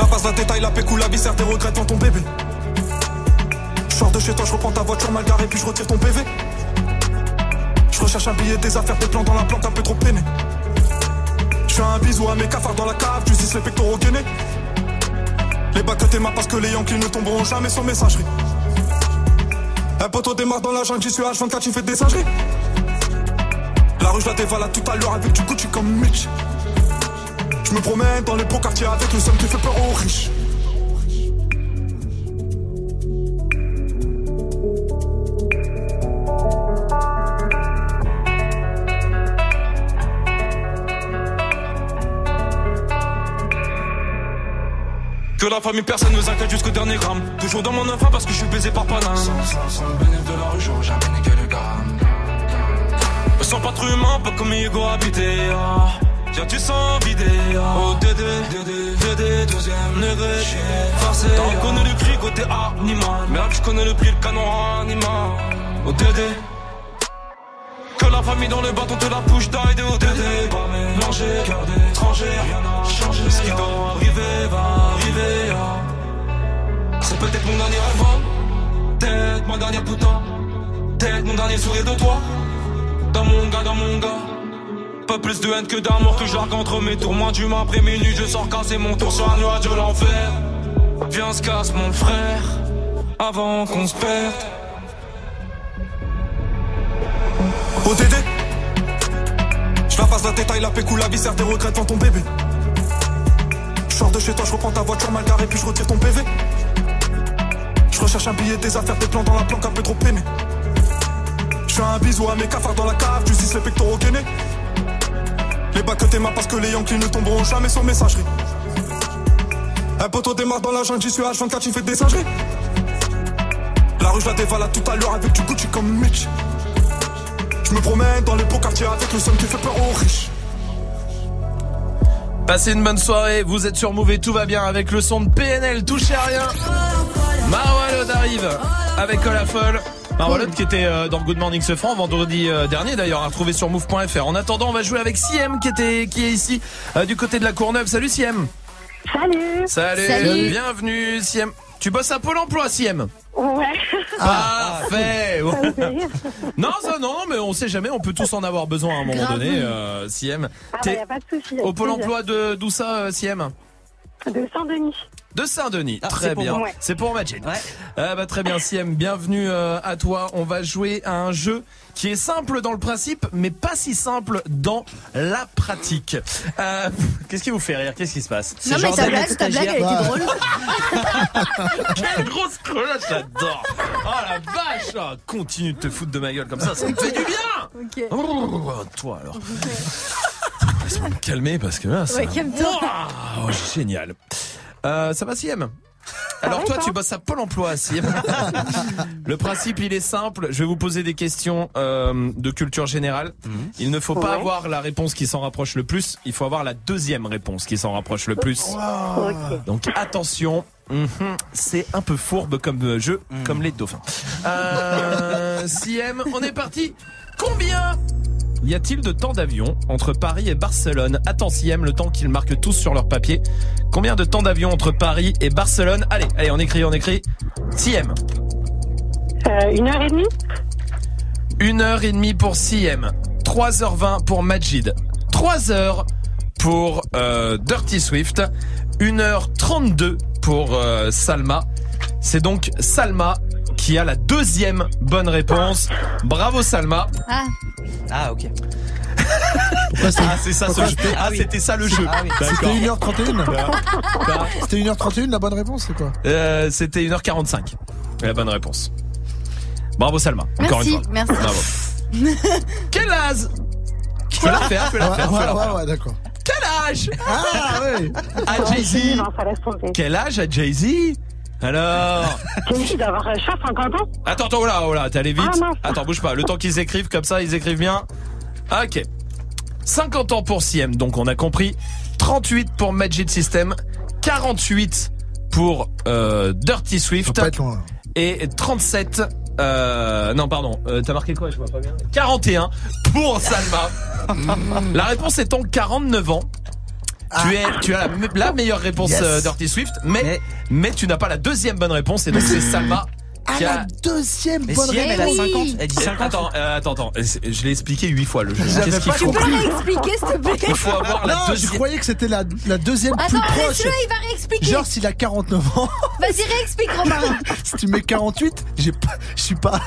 la passe la détail, la pécou, la viscère, tes regrets devant ton bébé. Je sors de chez toi, je reprends ta voiture mal garée, puis je retire ton PV. Je recherche un billet, des affaires, des plans dans la plante, un peu trop peiné. Je fais un bisou à mes cafards dans la cave, tu les pectoraux gainés. Les bacs que parce que les Yankees ne tomberont jamais sans messagerie. Un poteau démarre dans la jungle, j'y suis H24, tu fais des singeries. La rue, je la dévalade tout à l'heure avec du Gucci comme Mitch. Je me promène dans les beaux quartiers avec le seum qui fait peur aux riches. Que la famille, personne ne s'inquiète jusqu'au dernier gramme. Toujours dans mon enfant parce que je suis baisé par Paname. Sans, sans, le bénéfice de la rue, j'aurais jamais niqué le gramme. Me sens pas trop humain, pas comme Hugo habité. Ah. Tiens, tu sens vidé. Oh, Dédé, Dédé, Dédé, deuxième degré. Forcé. T'en connais le cri côté animal. Merde, je connais le prix, le canon animal. Oh, Dédé. Que la famille dans le bâton te la push d'aide au Dédé. Pas mélangé, cœur d'étranger, rien n'a changé. Ce qui doit arriver va arriver. ah. C'est peut-être mon dernier rêve, hein. peut-être ma dernière putain, peut-être mon dernier sourire de toi. Dans mon gars, dans mon gars. Pas plus de haine que d'amour que j'argue entre mes tours. Moins d'humain après minuit, je sors casser mon tour sur un nuage de l'enfer. Viens, se casse mon frère, avant qu'on se perde. ODD Je la passe la détail, la pécou, la viscère, tes regrets devant ton bébé. Je de chez toi, je reprends ta voiture mal garée, puis je retire ton PV. Je recherche un billet, des affaires, des plans dans la planque, un peu trop peiné. Je fais un bisou à mes cafards dans la cave, tu les pectoraux gainés. Les bacs que parce que les Yankees ne tomberont jamais sans messagerie. Un poteau démarre dans la jungle, j'y suis H24, tu fais des singeries. La rue, je la dévalade tout à l'heure avec du Gucci comme Mitch. Je me promène dans les beaux quartiers avec le seum qui fait peur aux riches. Passez une bonne soirée, vous êtes sur Move tout va bien avec le son de PNL, touchez à rien. Marwalod arrive avec Olafol. Marwalod qui était euh, dans Good Morning Ce Franc vendredi euh, dernier d'ailleurs, à retrouver sur move.fr. En attendant, on va jouer avec Siem qui était qui est ici euh, du côté de la Courneuve. Salut Siem. Salut. Salut. Salut. Bienvenue Siem. Tu bosses à Pôle emploi Siem Ouais. Parfait. Ça me fait rire. <laughs> Non, ça, non, non, mais on sait jamais, on peut tous en avoir besoin à un moment Grave. donné, euh, Siem. Ah bah, y a pas de souci. Au Pôle plaisir. emploi de d'où ça, euh, Siem? De Saint-Denis. De Saint-Denis, Ah, très c'est pour bien. Ouais. C'est pour Majid. Ah bah, très bien, Siem, bienvenue euh, à toi. On va jouer à un jeu qui est simple dans le principe, mais pas si simple dans la pratique. Euh, <laughs> Qu'est-ce qui vous fait rire? Qu'est-ce qui se passe? Non, mais ta blague, ta blague, elle était drôle. <laughs> Quelle grosse crelotte, j'adore Oh la vache Ah, Continue de te foutre de ma gueule comme ça, ça me fait du bien Ok. Oh, Toi alors. <laughs> Laisse-moi me calmer parce que là, c'est Ouais, calme-toi. Oh, génial. Euh, ça va, Siem? Alors toi, tu bosses à Pôle Emploi, Siem. <laughs> Le principe, il est simple. Je vais vous poser des questions euh, de culture générale. Il ne faut pas Ouais. avoir la réponse qui s'en rapproche le plus. Il faut avoir la deuxième réponse qui s'en rapproche le plus. Donc attention, mhm, c'est un peu fourbe comme jeu, comme les dauphins. Euh, Siem, on est parti. Combien y a-t-il de temps d'avion entre Paris et Barcelone Attends Siem, le temps qu'ils marquent tous sur leur papier. Combien de temps d'avion entre Paris et Barcelone Allez, allez, on écrit, on écrit. Siem. Euh, une heure et demie Une heure et demie pour Siem. 3h20 pour Majid. 3 heures pour euh, Dirty Swift. 1h32 pour euh, Salma. C'est donc Salma qui a la deuxième bonne réponse. Bravo Salma. Ah, Ah, ok. Ah, c'est ça ce jeu. Ah, c'était ça le jeu. Ah oui. D'accord. C'était 1h31 Quoi C'était 1h31 la bonne réponse, c'est quoi? Euh, C'était 1h45. La bonne réponse. Bravo Salma. Encore Merci, une fois. merci. Bravo. <laughs> Quel âge? Je peux la faire, je peux la faire. ouais, ouais, d'accord. Quel âge? Ah, ouais À Jay-Z Non, ça laisse tomber. Quel âge a Jay-Z? Alors J'ai envie d'avoir euh, chat 50 ans Attends, attends, oh là, oh là, t'es allé vite. Ah, attends, bouge pas. Le temps qu'ils écrivent comme ça, ils écrivent bien. Ok. 50 ans pour Siem, donc on a compris. 38 pour Magic System. 48 pour euh, Dirty Swift. pas être loin. là. Et 37... Euh, non, pardon. Euh, T'as marqué quoi? Je vois pas bien. 41 pour Salma. <laughs> La réponse étant 49 ans. Tu, es, tu as la, me- la meilleure réponse Yes. euh, Dirty Swift, mais, mais, Mais- tu n'as pas la deuxième bonne réponse, et donc c'est <laughs> Salma Ah, qui a... la deuxième Mais bonne si elle, elle a réponse oui. 50, elle dit Eh, 50. Attends, euh, attends, attends. C'est- Je l'ai expliqué huit fois le jeu. Qu'est-ce qu'il pas faut tu peux réexpliquer, s'il te plaît Il faut avoir la Non, je croyais que c'était la, la deuxième plus Attends, proche. laisse-le, il va réexpliquer. Genre s'il a 49 ans, Vas-y, réexplique, Romain. <laughs> si tu mets 48, j'ai pas, je suis pas.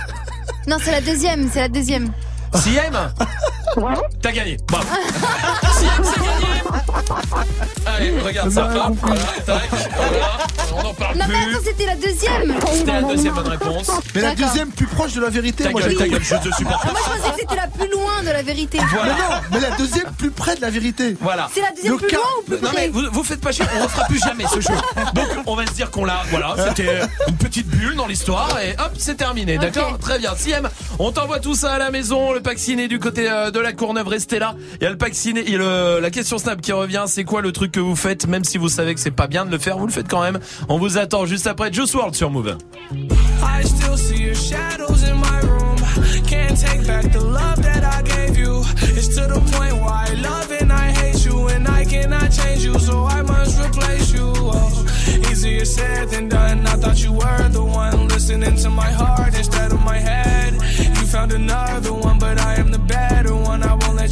Non, c'est la deuxième, c'est la deuxième. Siem, <laughs> Ouais t'as gagné. Bravo. <laughs> Siem, c'est gagné. Allez, regarde ça. J'ai rien Hop, compris. voilà, tac, voilà. On n'en parle Non, mais plus. attends, c'était la deuxième. C'était la deuxième bonne réponse. Mais la deuxième plus proche de la vérité. Ta moi, gueule, ta gueule, je te supporte. Ah, moi, je pensais que c'était la plus loin de la vérité. Mais non, mais la deuxième plus près de la vérité. Voilà. C'est la deuxième Le plus cas- loin ou plus Non mais près vous, vous faites pas chier, on refera plus jamais ce jeu. Donc on va se dire qu'on l'a, voilà, c'était une petite bulle dans l'histoire et hop, c'est terminé, d'accord Très bien. Siem, on t'envoie tout ça à la maison, le pack ciné du côté euh, de la Courneuve, restez là. Il y a le pack ciné, a le- la question Snap qui revient, c'est quoi le truc que vous faites, même si vous savez que c'est pas bien de le faire, vous le faites quand même. On vous attend juste après Juice WRLD sur Move. I still see your shadows in my room. Can't take back the love that I gave you. It's to the point where I love and I hate you, and I cannot change you, so I must replace you. Oh, easier said than done. I thought you were the one listening to my heart instead of my head. You found another one, but I am the better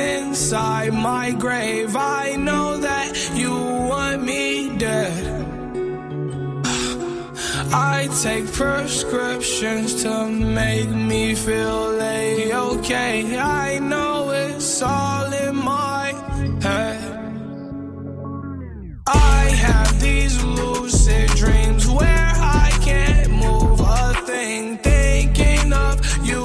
inside my grave. I know that you want me dead. I take prescriptions to make me feel a-okay. I know it's all in my head. I have these lucid dreams where I can't move a thing, thinking of you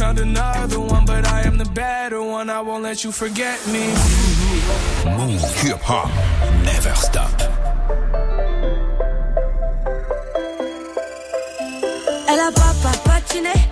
found another one, but I am the better one. I won't let you forget me. Move hip hop, never stop. Elle a pas papatiné.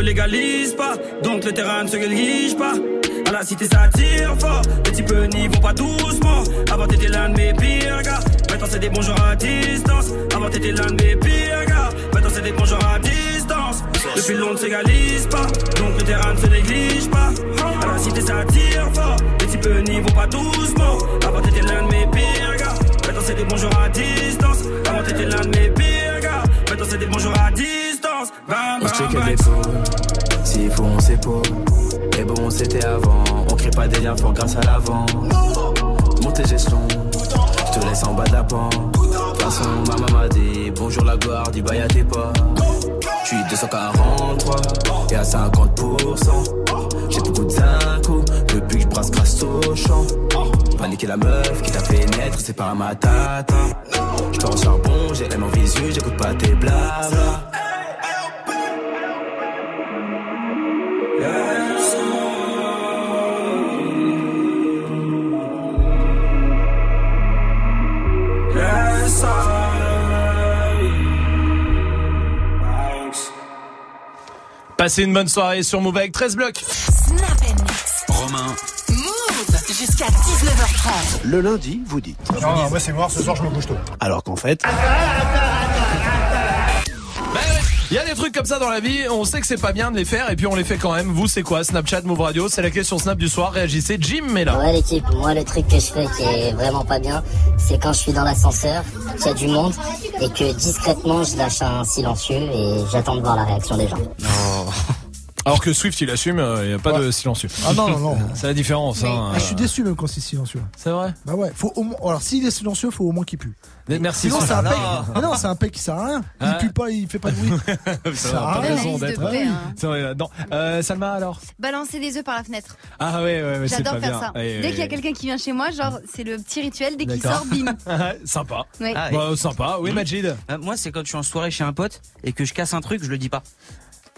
Légalise pas, donc le terrain ne se néglige pas. À la cité ça tire fort, les types n'y vont pas doucement. Avant t'étais l'un de mes pires gars, maintenant c'est des bonjours à distance. Avant t'étais l'un de mes pires gars, maintenant c'est des bonjours à distance. Le pilon ne s'égalise pas, donc le terrain ne se néglige pas. À la cité ça tire fort, les types n'y vont pas doucement. Avant t'étais l'un de mes pires gars, maintenant c'est des bonjours à distance. Avant t'étais l'un de mes pires gars, maintenant c'est des bonjours à distance. On se check des pots, s'il faut on s'épaule. Mais bon, c'était avant, on crée pas des liens forts grâce à l'avant. Montez gestion, je te laisse en bas de la pente. De toute façon, ma maman m'a dit bonjour la gloire, dis bye à tes pas. Je suis 243 et à 50%. J'ai beaucoup de zinco depuis que je brasse grâce au champ. Paniquer la meuf qui t'a fait naître, c'est pas ma tata. Je au charbon, j'ai l'aime en visu, j'écoute pas tes blabla. Passez une bonne soirée sur Move avec 13 blocs. Snap and Mix. Romain, Move jusqu'à 19h30. Le lundi, vous dites. Non, moi c'est mort, ce soir je me couche tôt. Alors qu'en fait, Il y a des trucs comme ça dans la vie, on sait que c'est pas bien de les faire et puis on les fait quand même. Vous, c'est quoi Snapchat, Move Radio C'est la question Snap du soir. Réagissez. Jim est là. Ouais l'équipe, moi le truc que je fais qui est vraiment pas bien, c'est quand je suis dans l'ascenseur, qu'il y a du monde et que discrètement je lâche un silencieux et j'attends de voir la réaction des gens. <laughs> Alors que Swift, il assume, il n'y a pas de silencieux. Ah non, non, non. <laughs> C'est la différence. hein. Ah, je suis déçu même quand c'est silencieux. C'est vrai Bah ouais, faut au moins. Alors s'il est silencieux, faut au moins qu'il pue. Merci. Sinon c'est un pec. Non. Mais non, c'est un pec qui sert à rien. Il Ah. pue pas, il fait pas de bruit. <laughs> Ça à pas raison d'être. hein. C'est vrai, non. Euh, Salma alors Balancer des œufs par la fenêtre. Ah ouais, ouais, ouais c'est J'adore faire bien. ça. Dès ouais, qu'il y a quelqu'un qui vient chez moi, genre, c'est le petit rituel. Dès qu'il sort, bim. <laughs> sympa. Ouais. Ah, Bah, sympa. Oui, Majid. Euh, moi, c'est quand je suis en soirée chez un pote et que je casse un truc, je le dis pas.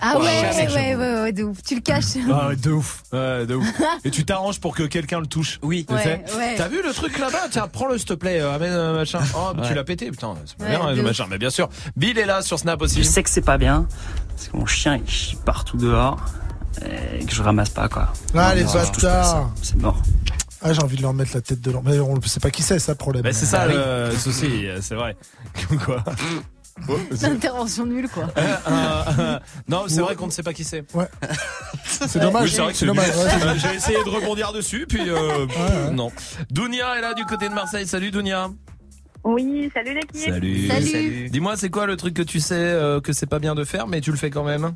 Ah ouais, Jamais, ouais, ouais, ouais, ouais, de ouf. Tu le caches. Ah ouais, de ouf. Ouais, de ouf. <laughs> Et tu t'arranges pour que quelqu'un le touche. Oui. Tu Ouais, sais ouais. T'as vu le truc là-bas Tiens, prends-le s'il te plaît. euh, amène euh, machin. Oh, tu Ouais. l'as pété, putain. C'est pas Ouais, bien le machin. Mais bien sûr. Bill est là sur Snap aussi. Je sais que c'est pas bien, parce que mon chien il chie partout dehors et que je ramasse pas quoi. Ah les bâtards. C'est mort. Ah j'ai envie de leur mettre la tête de l'or. Mais on sait pas qui c'est, ça le problème. Bah, c'est ça Ah oui. le souci, euh, c'est vrai. <laughs> Quoi <laughs> <laughs> C'est- Intervention nulle, quoi. Euh, euh, euh, non, c'est vrai qu'on ne sait pas qui c'est. Ouais. <laughs> C'est dommage. Oui, c'est vrai que c'est dommage. nul. ouais, c'est Euh, J'ai essayé de rebondir dessus, puis euh, non. Dounia est là du côté de Marseille. Salut Dounia. Oui, salut l'équipe. Salut. Dis-moi, c'est quoi le truc que tu sais euh, que c'est pas bien de faire, mais tu le fais quand même?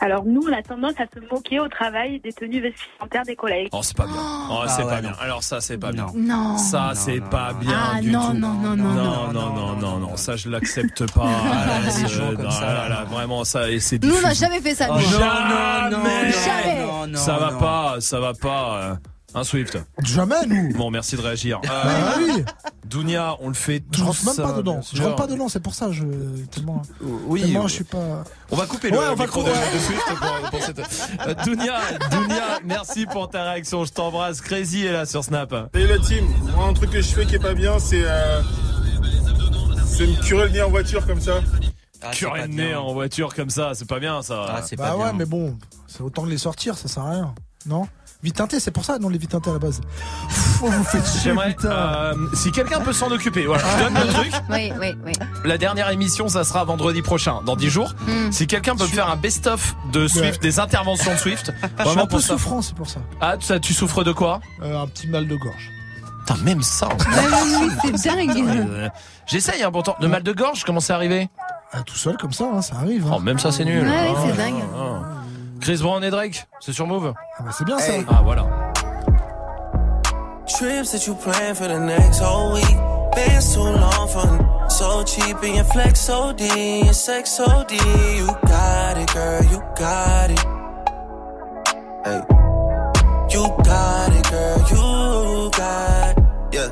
Alors nous, on a tendance à se moquer au travail des tenues vestimentaires des collègues. Oh, c'est pas bien. Ah. Oh, c'est ah, pas ouais, bien. Non. Alors ça, c'est pas non. bien. Non. Ça, c'est pas bien ah, du non, tout. Non, non, non, non, non, non, non, non. Ça, je l'accepte pas. <laughs> Ah, ah, ça. Là, vraiment, ça, et c'est. Nous, on n'a jamais fait ça. Non, non, non, jamais. Ça va pas, ça va pas. Un Swift. Jamais nous. Bon, merci de réagir. Euh, Bah oui. Dounia, on le fait tous. Je rentre même ça, pas dedans. Je rentre pas dedans, c'est pour ça je tellement. Oui, tellement euh, je suis pas. On va couper Ouais, le on va micro de, couper. de Swift pour, pour cette. Euh, Dounia, Dounia, merci pour ta réaction. Je t'embrasse. Crazy est là sur Snap. Et la team, moi un truc que je fais qui est pas bien, c'est euh, c'est me curer le nez en voiture comme ça. Ah, Curer le nez bien. en voiture comme ça, c'est pas bien ça. Ah, c'est Bah pas ouais, bien. mais bon, c'est autant de les sortir, ça sert à rien. Non? Vite teinté, c'est pour ça, non, les vites teintés à la base. Oh, vous faites chier, J'aimerais, putain. euh, si quelqu'un peut s'en occuper, voilà, je donne le truc. Oui, oui, oui. La dernière émission, ça sera vendredi prochain, dans 10 jours. Mm. Si quelqu'un peut me faire un best-of de Swift, des interventions de Swift, Je suis vraiment un peu pour ça. souffrant, c'est pour ça. Ah, ça, tu souffres de quoi? Euh, un petit mal de gorge. Putain, même ça. C'est dingue. Euh, J'essaye, hein, pourtant. Le mal de gorge, comment c'est arrivé? Ah, tout seul comme ça, hein, ça arrive. Oh, même ça, c'est nul. Ouais, ouais, Ah, c'est dingue. ah. Chris Brown et Drake, c'est sur Move. Ah, bah, c'est bien ça. Ah, voilà. Trips that you plan for the next whole week. Been so long for so cheap and your flex so D, your sex so D. You got it, girl, you got it. Hey, you got it, girl, you got it. Yeah,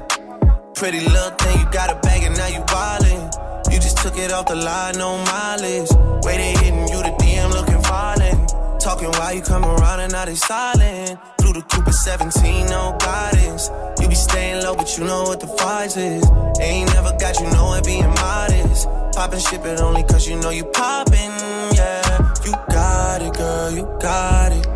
pretty little thing, you got a bag and now you wildin'. You just took it off the line, no mileage. Way they hitting you, the DM looking. Talking while you come around and now they silent. Blue the Cooper 17, no guidance. You be staying low, but you know what the price is. Ain't never got you know it being modest. Poppin' ship it only cause you know you poppin', yeah. You got it, girl, you got it.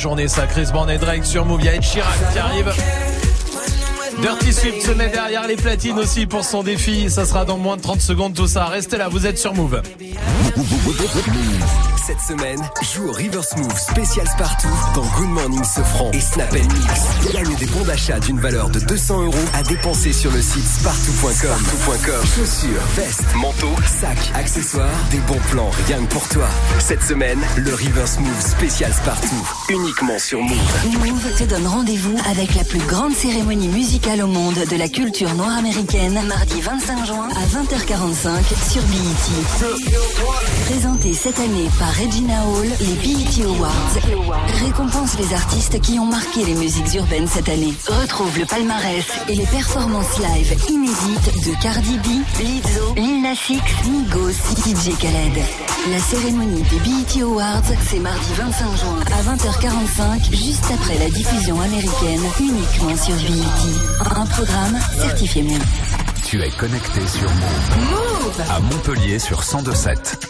Journée, ça. Chris Brown et Drake sur Move. Il y a Ed Chirac qui arrive. Dirty Swift se met derrière les platines aussi pour son défi. Ça sera dans moins de 30 secondes tout ça. Restez là, vous êtes sur Move. Cette semaine, joue au River Smooth spécial Spartoo dans Good Morning Sofran et Snap Mix. Gagne des bons d'achat d'une valeur de 200 euros à dépenser sur le site spartoo.com. Chaussures, vestes, manteaux, sacs, accessoires, des bons plans rien que pour toi. Cette semaine, le River Smooth spécial Spartoo, uniquement sur Move. Move te donne rendez-vous avec la plus grande cérémonie musicale au monde de la culture noire américaine, mardi 25 juin à 20h45 sur BET. Présenté cette année par Regina Hall, les BET Awards récompensent les artistes qui ont marqué les musiques urbaines cette année. Retrouve le palmarès et les performances live inédites de Cardi B, Lizzo, Lil Nas X, Migos, DJ Khaled. La cérémonie des BET Awards, c'est mardi 25 juin à 20h45, juste après la diffusion américaine, uniquement sur BET. Un programme certifié Move. Tu es connecté sur Move. Move À Montpellier sur 1027.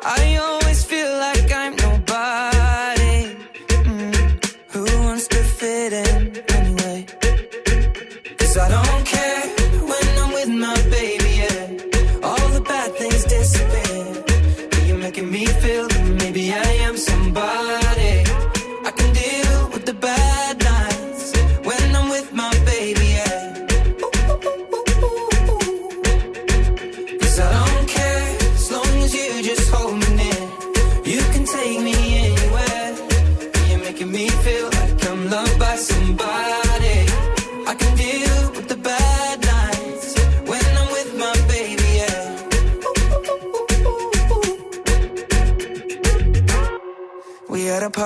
I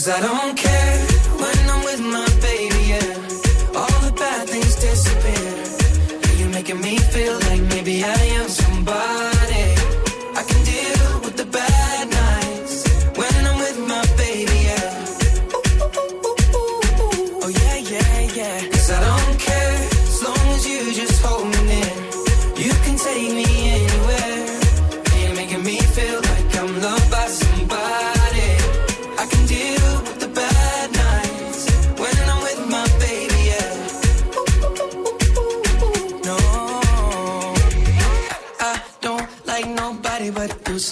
Cause I don't care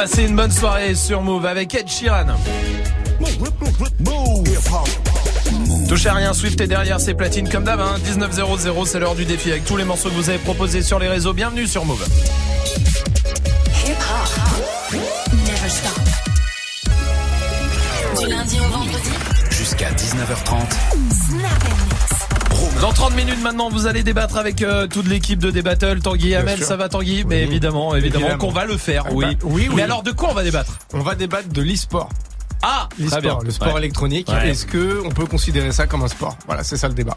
Passez une bonne soirée sur Move avec Ed Sheeran. Touchez à rien, Swift est derrière ses platines comme d'hab, hein. 19.00, c'est l'heure du défi avec tous les morceaux que vous avez proposés sur les réseaux. Bienvenue sur Move. Dans 30 minutes maintenant, vous allez débattre avec euh, toute l'équipe de Débattle. Tanguy Amel, ça va Tanguy Mais évidemment, évidemment, Évidemment. qu'on va le faire, Ah oui. bah, oui, oui. Mais alors de quoi on va débattre? On va débattre de l'e-sport. Ah, bien. le sport Ouais. électronique. Ouais. Est-ce que on peut considérer ça comme un sport? Voilà, c'est ça le débat.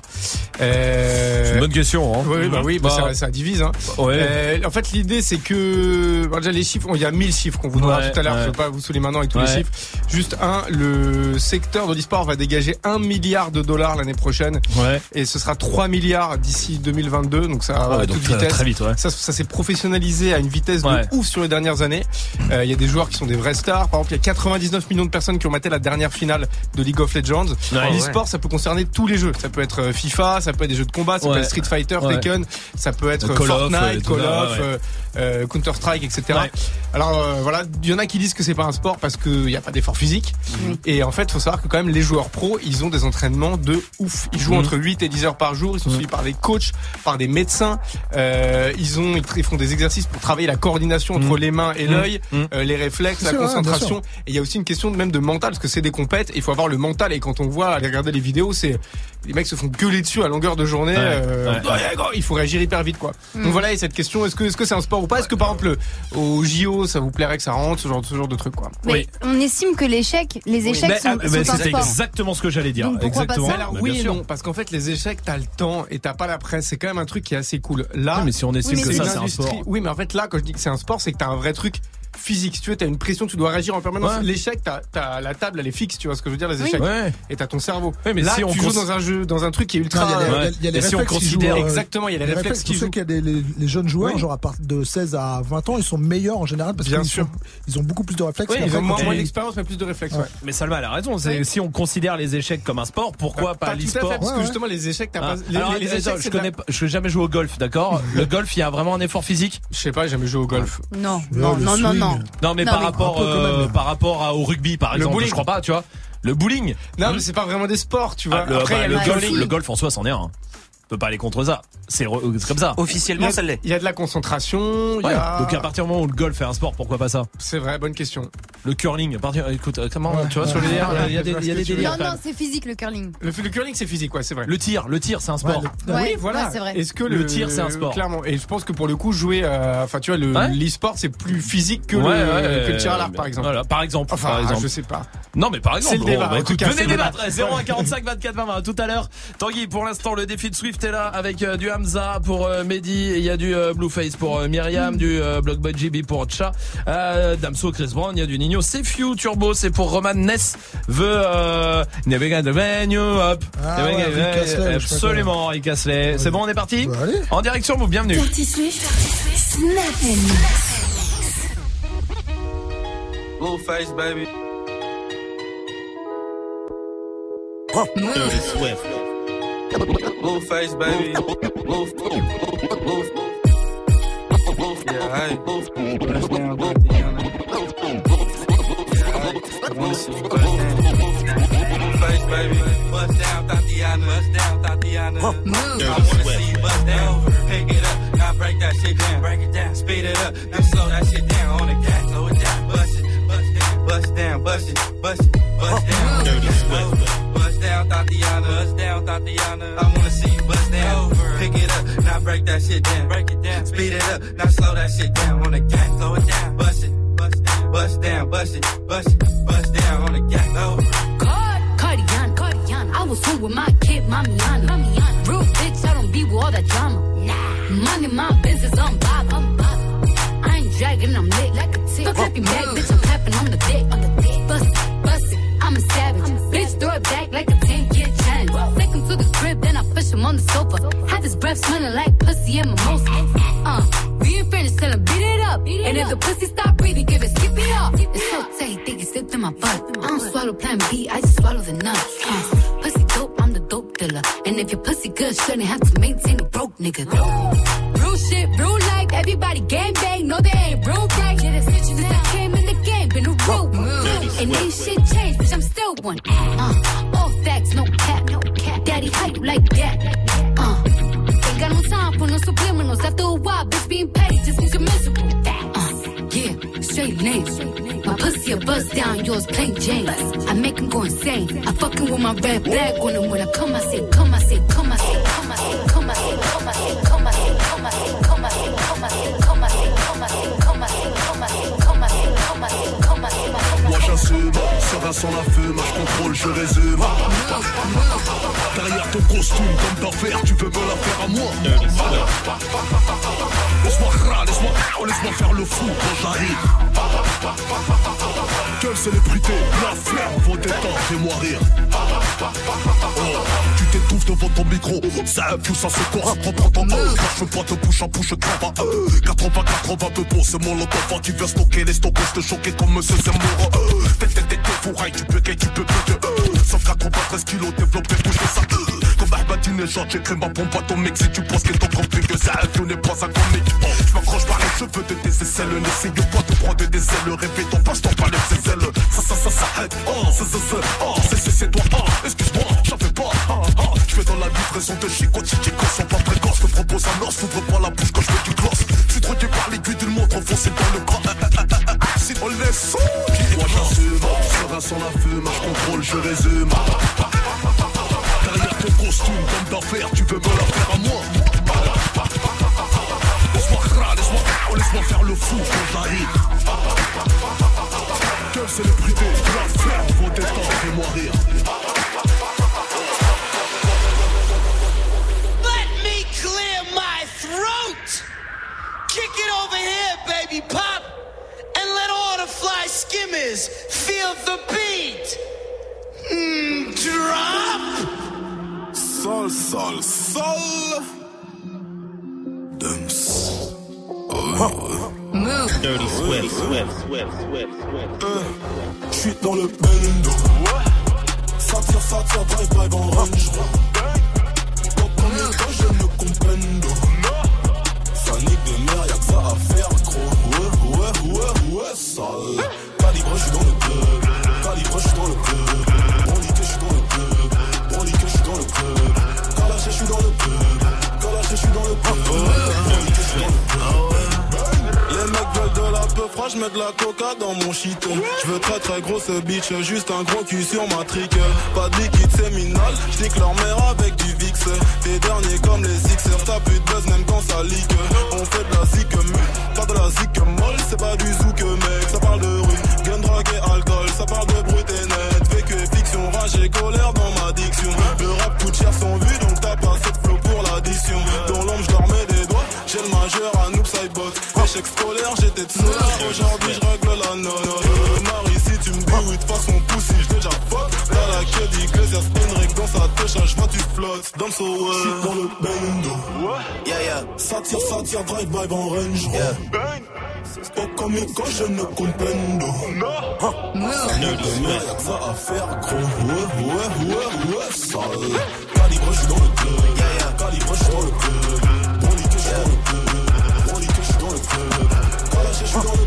Euh, C'est une bonne question. Hein. Oui, bah oui, bah, Bah, ça, ça divise. Hein. Ouais. Euh, en fait, l'idée, c'est que déjà les chiffres, il y a 1000 chiffres qu'on vous donnera tout à l'heure. Je vais pas vous saouler maintenant avec tous les chiffres. Juste un, le secteur de l'e-sport va dégager 1 milliard de dollars l'année prochaine. Ouais. Et ce sera 3 milliards d'ici 2022. Donc ça, ouais, à toute vitesse. très vite, ouais. Ça, ça s'est professionnalisé à une vitesse de ouf sur les dernières années. Euh, Il y a des joueurs qui sont des vrais stars. Par exemple, il y a 99 millions de personnes qui ont maté la dernière finale de League of Legends. Ouais. L'e-sport, ça peut concerner tous les jeux. Ça peut être euh, FIFA, ça peut être des jeux de combat, ça Ouais. peut être Street Fighter, Ouais. Tekken, ça peut être Call of, Fortnite, euh, tout Call of, ouais. euh, euh, Counter Strike, etc. Ouais. Alors euh, voilà, il y en a qui disent que c'est pas un sport parce qu'il n'y a pas d'effort physique. Et en fait, faut savoir que quand même les joueurs pros, ils ont des entraînements de ouf. Ils jouent Mhm. entre 8 et 10 heures par jour. Ils sont suivis par des coachs, par des médecins. Euh, ils ont, ils font des exercices pour travailler la coordination entre Mhm. les mains et Mhm. l'œil, Mhm. euh, les réflexes, la concentration. Et il y a aussi une question de même de mental parce que c'est des compètes. Il faut avoir le mental. Et quand on voit, aller regarder les vidéos, c'est les mecs se font gueuler dessus à longueur de journée. Ouais, euh, ouais. Ouais, gros, il faut réagir hyper vite, quoi. Mm. Donc voilà, et cette question, est-ce que est-ce que c'est un sport ou pas? Est-ce que par exemple le- au JO, ça vous plairait que ça rentre, ce genre, ce genre de truc, quoi? Mais Oui. on estime que l'échec, les échecs Mais, sont, ah, sont mais un c'est sport. exactement ce que j'allais dire. Donc pourquoi pas exactement. ça alors Mais oui bien et sûr. non, parce qu'en fait les échecs, t'as le temps et t'as pas la presse. C'est quand même un truc qui est assez cool. Là, mais si on estime Oui, mais que c'est ça, c'est un sport. Oui, mais en fait là, quand je dis que c'est un sport, c'est que t'as un vrai truc physique. Si tu veux, t'as une pression, tu dois réagir en permanence. Ouais. L'échec, t'as, t'as la table, elle est fixe. Tu vois ce que je veux dire, les Oui. échecs. Ouais. Et t'as ton cerveau. Ouais, mais là, si on tu joues cons- dans un jeu, dans un truc qui est ultra. Il y a, les- on réflexes qui jouent, euh, Exactement, il y a les réflexes qui jouent. qu'il y a des, les, les jeunes joueurs, Oui. genre à partir de 16 à 20 ans, ils sont meilleurs en général parce qu'ils sûr. sont- ils ont beaucoup plus de réflexes. Oui, ils ont moins, d'expérience, mais plus de réflexes. Ouais. ouais. Mais Salma elle a raison. c'est- Si on considère les échecs comme un sport, pourquoi pas, l'e-sport parce que justement, les échecs, t'as Ah. pas. Les, échecs, je connais pas, je n'ai jamais joué au golf, d'accord? Le golf, il y a vraiment un effort physique? Je sais pas, j'ai jamais joué au golf. Non, non, non, non. Non. Non, mais Non, par mais- rapport, euh, par rapport à- au rugby, par Le exemple, bowling. je crois pas, tu vois. Le bowling. Non, mais c'est pas vraiment des sports, tu vois. Ah, le, Après, bah, le golf, le golf en soi, c'en est un. Peut pas aller contre ça. C'est c'est comme ça. Officiellement, a, ça l'est. il y a de la concentration. y a... Donc à partir du moment où le golf est un sport, pourquoi pas ça? C'est vrai, bonne question. Le curling, à partir, écoute, euh, comment, Ouais, tu vois, sur les airs, il y a des, y a des délires. Non, non, c'est physique le curling. Le, le curling, c'est physique, ouais, c'est vrai. Le tir, le tir, c'est un sport. Ouais, le- Ouais, oui, voilà. ouais, c'est vrai. Est-ce que Le le, tir, c'est un sport. Clairement. Et je pense que pour le coup, jouer, euh, enfin, tu vois, le Ouais. l'e-sport, c'est plus physique que, Ouais, le, ouais, que le tir à l'arc, euh, par exemple. Voilà, par exemple. Enfin, par exemple. je sais pas. Non, mais par exemple. C'est le débat, bah, venez le débat. débattre. 0145 24 20 20. Tout à l'heure. Tanguy, pour l'instant, le défi de Swift là avec euh, du Hamza pour euh, Mehdi. Et il y a du euh, Blueface pour euh, Myriam, du euh, Blockboy GB pour Cha, euh, Damso, Chris Brown. Il y a du Nino. C'est Few Turbo. C'est pour Roman Ness. Veut, euh, Never gonna you up. Ah. Absolument, Rick Astley. C'est bon, on est parti? Bah. En direction, vous, bienvenue. Dirty Swift, Snap and Mix. Blueface, baby. Dirty Swift. Blueface, baby. Blue, blue, yeah, hey. Bust down, Tatiana. Yeah. I wanna see you bust down. Blueface, baby. Bust down, Tatiana. Bust down, Tatiana. I wanna see you bust down. Pick it up, now break that shit down. Break it down, speed it up, now slow that shit down on the gas. Bust down, bust down, bust it, bust it, bust oh. down. Dirty Swift. Bust down, Tatiana. Bust down, Tatiana. I wanna see you bust down. Pick it up, now break that shit down. Break it down, speed it up, now slow that shit down on the gas. Slow it down, bust it, bust down, bust down, bust it, bust it, bust down on the gas. Over. Cardiana, Cardiana. I was home with my kid, Mamiana. Mamiana. Real bitch, I don't be with all that drama. Nah. Money, my business, I'm bob. I'm bob. I dragging, I'm lit like a tick. Clap your back, bitch, I'm clapping on the dick. Bust it, bust it, I'm a savage. bitch, throw it back like a 10 year challenge. Take him to the crib, then I push him on the sofa. Have his breath smelling like pussy and mimosa. Uh, we ain't finished, tell him beat it up. and if the pussy stop breathing, give it skip it up. It's so tight, think he slipped in my butt. I don't swallow plan B, I just swallow the nuts. Uh, pussy dope, I'm the dope dealer. And if your pussy good, shouldn't have to maintain a broke nigga. Real shit, real life, everybody gang bang, no they ain't real right. Yeah, that's it, since I came in the game, been a real one. And ain't shit changed, bitch, I'm still one. Uh, all facts, no cap, no cap. Daddy, you like that? Uh, ain't got no time for no subliminals. After a while, bitch, being paid just you're miserable. Uh, yeah, straight names. My pussy a bust down, yours plain Jane. I make him go insane. I fucking with my red flag on him when I come, I say, come, I say, come, I say, come, I say, come, I say, come, I say, come, serein sans la fume, je contrôle, je résume. Derrière ton costume, comme d'affaires, tu veux me la faire à moi. Laisse-moi laisse-moi laisse-moi faire le fou quand j'arrive. Quelle célébrité, la flemme, vos détentes, fais-moi rire. Oh, tu t'étouffes devant ton micro, ça pousse à se corps, prends ton temps. Je pas te bouche en bouche, crava. 80, 80 peu beau, c'est mon qui vient stocker les stockers, te choquer comme Monsieur Zemmour. Fourraille, tu peux gay, tu peux plus Sauf 93 kilos, développé, bouge ça. Comme Ahmadinejad, j'écris ma pompe atomique. Si tu penses qu'elle t'en plus que ça, tu n'es pas un comique. Je m'accroche par les cheveux de tes aisselles, n'essaye pas de prendre des ailes. Répète ton passe ton palais, ses ailes. Ça, ça, ça s'arrête. Oh, c'est, c'est, c'est, oh, c'est, c'est, c'est toi. Oh, excuse-moi, j'en fais pas. Oh, oh. Je fais dans la livraison de chico, chico, sont pas précoces. Je te propose un os, s'ouvre pas la bouche quand je fais du gloss. Je suis par l'aiguille d'une montre enfoncée dans le corps. Si on laisse, moi j'assume. Sans la fume, je contrôle, je résume. Derrière ton costume, comme d'affaires, tu veux me la faire à moi. Laisse-moi laisse-moi laisse-moi faire le fou quand j'arrive. Quelle célébrité, la ferme, vos détentes, fais-moi rire. Let me clear my throat. Kick it over here, baby pop. Fly skimmers feel the beat. Hmm, drop. Sol, sol, sol. Dance. Move. Dirty Swift, Swift, Swift, Swift, Swift. Je suis dans le bendo. Ça tire, ça tire, drive, drive en range. Je me. Ouais, sale. Calibre, je dans le club. Calibre, je suis dans le club. Brandiqué, je suis dans le club. Brandiqué, je suis dans le club. Kalaché, je suis dans le club. Kalaché, je suis dans le club. Brandiqué, je suis dans le club. Je mets de la coca dans mon shit. Je veux très très grosse bitch, juste un gros cul sur ma trique. Pas de liquide séminal, je leur mère avec du VIX. T'es derniers comme les Sixers, t'as plus de buzz même quand ça leak. On fait de la zik mue, pas de la zik molle, c'est pas du zouk mec. Ça parle de rue, gun, drogue et alcool, ça parle de brut et net. Vécu et fiction, rage et colère dans ma diction. Le rap coûte cher sans vue, donc t'as pas cette flow pour l'addition. Dans l'ombre, je doigts, j'ai le majeur à noob sidebot. Échec scolaire, j'étais de solar, aujourd'hui je règle la note. Marie, si tu me dis oui, de façon poussie, je déjà fuck. T'as la queue d'Iglesias, Henrik dans sa touche, je vois tu flottes. Dans so well. J'suis dans le bendo. Yeah, yeah. Ça tire, ça tire, drive by en range. Yeah. Pas comme les gars, je ne comprendo. Non. Ça nique de mer, y'a que ça à faire, gros. Ouais, ouais, ouais, ouais, sale. Calibre, j'suis dans le club. Yeah, yeah. Calibre, j'suis dans le club. Dans le club. Brandiqué, j'suis dans le club. Kalaché, j'suis dans le club.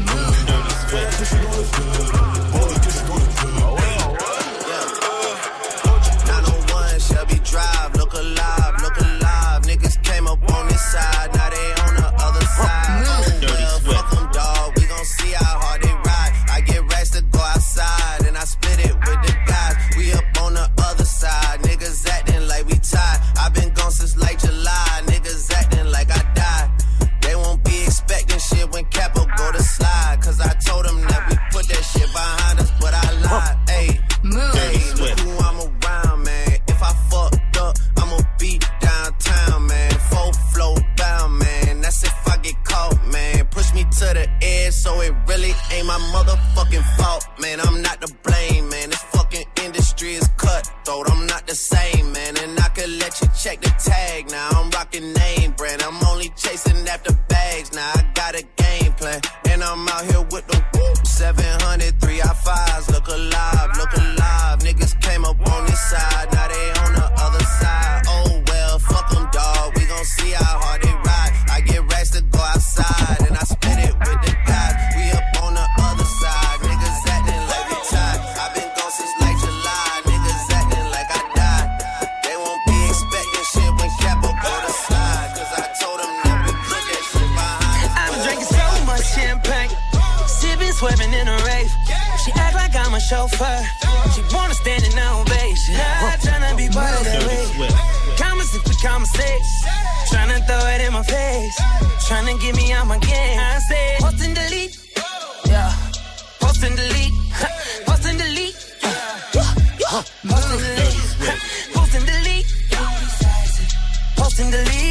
Fault, man. I'm not sipping, swerving in a rave. She act like I'm a chauffeur. She wanna stand in ovation. I'm tryna be part of that wave. Comments if we conversate. Tryna throw it in my face. Tryna get me out my game. I say, <laughs> post and delete. Yeah. Post and delete. Post and delete. Post and delete. Post and delete. Post and delete.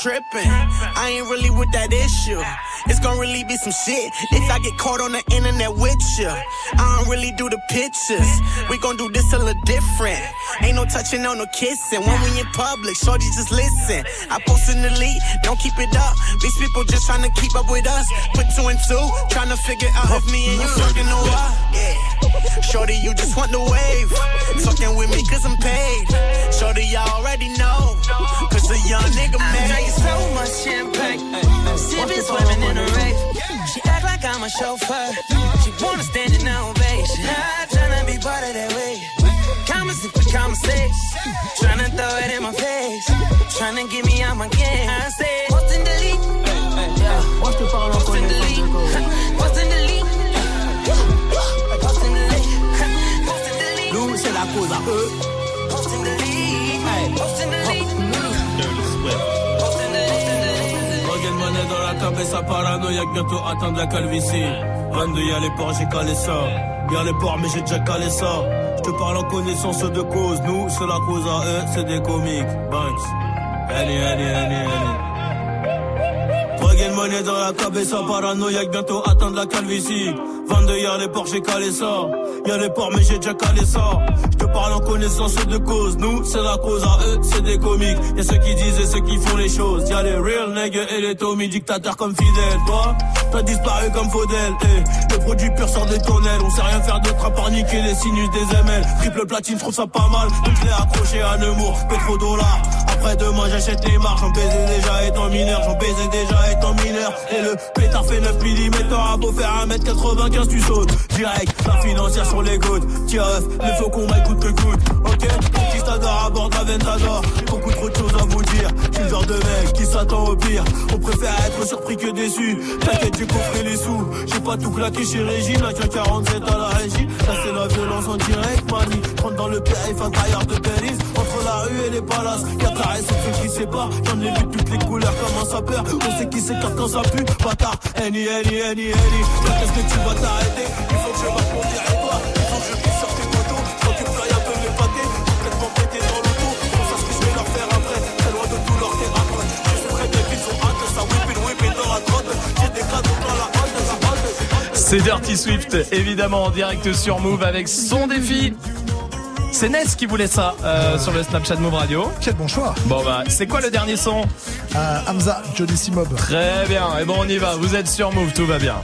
Tripping. I ain't really with that issue. It's gonna really be some shit if I get caught on the internet with you. I don't really do the pictures. We gon' do this a little different. Ain't no touching, no no kissing. When we in public, shorty just listen. I post in the lead, don't keep it up. These people just trying to keep up with us. Put two and two, trying to figure out if me and you fucking or what. Yeah. Shorty, you just want the wave. Fucking with me cause I'm paid. Shorty, y'all already know. Cause a young nigga made. Drinking so much champagne, sipping, swimming in a rave. She act like I'm a chauffeur. She wanna stand in ovation. I tryna be part of that. Tryna throw it in my face. Tryna get me out my game. I say, and delete. Yeah. Post and delete. Post and delete. Post and delete. Post and delete. Nous, c'est la cause à eux. Monnaie dans la cabeza paranoïaque, bientôt atteindre la calvitie. 22, y'a les ports, j'ai calé ça. Y'a les ports, mais j'ai déjà calé ça. Je te parle en connaissance de cause. Nous, c'est la cause à eux, c'est des comiques. Banks. Allez, allez, allez, allez. Regagne monnaie dans la cabeza paranoïaque, bientôt atteindre la calvitie. 22, y'a les ports, j'ai calé ça. Y'a les ports, mais j'ai déjà calé ça. Parle en connaissance de cause. Nous, c'est la cause à eux, c'est des comiques. Y'a ceux qui disent et ceux qui font les choses. Y'a les real niggas et les Tommy, dictateurs comme Fidel. Toi, t'as disparu comme Faudel. Eh, le produit pur sort des tonnelles. On sait rien faire d'autre à part niquer les sinus des ML. Triple platine, trouve ça pas mal. Donc je l'ai accroché à Nemours, pétrodollars. Après demain, j'achète les marques. J'en baisais déjà étant mineur. J'en baisais déjà étant mineur. Et le pétard fait 9 mm. T'auras beau faire 1m95, tu sautes. Direct, la financière sur les gouttes. Tiens, les faux combats coûte que coûte. Ok, conquistador à bord. Beaucoup trop de choses à vous dire. Je genre de mec qui s'attend au pire. On préfère être surpris que déçu. T'inquiète, j'ai coffré les sous. J'ai pas tout claqué chez Régine. Là, 47 à la régie. Là, c'est la violence en direct, mani. Prendre dans le périph' un tailleur de Péris. Entre la rue et les palaces. Y'a c'est ceux qui séparent. J'en ai vu toutes les couleurs comme un sapeur. On sait qui s'écarte quand ça pue. Bâtard, Annie, Annie, Annie, Annie. Là, qu'est-ce que tu vas t'arrêter? Il faut que je batte mon territoire. Il faut que je C'est Dirty Swift, évidemment en direct sur Move avec son défi. C'est Ness qui voulait ça euh, sur le Snapchat Move Radio. Quel bon choix. Bon bah, c'est quoi le dernier son? Euh, Hamza, Johnny Simob. Très bien. Et bon, on y va. Vous êtes sur Move, tout va bien.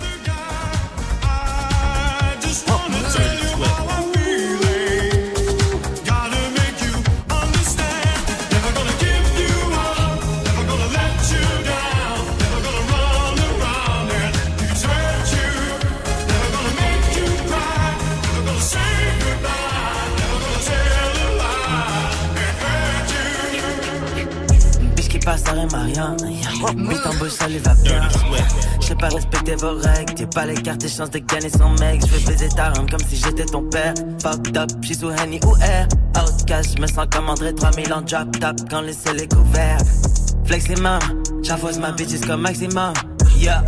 Passe, ça rime à rien. Beau, ça lui va bien. Pas respecter vos règles. T'es pas les cartes et chances de gagner son mec. Je vais baiser ta rame comme si j'étais ton père. Fucked up, j'suis sous Henny ou Air. Outcast, je me sens comme André 3000 en drop top quand le ciel est couvert. Flex les mains, j'avance ma bitches comme maximum. Yeah,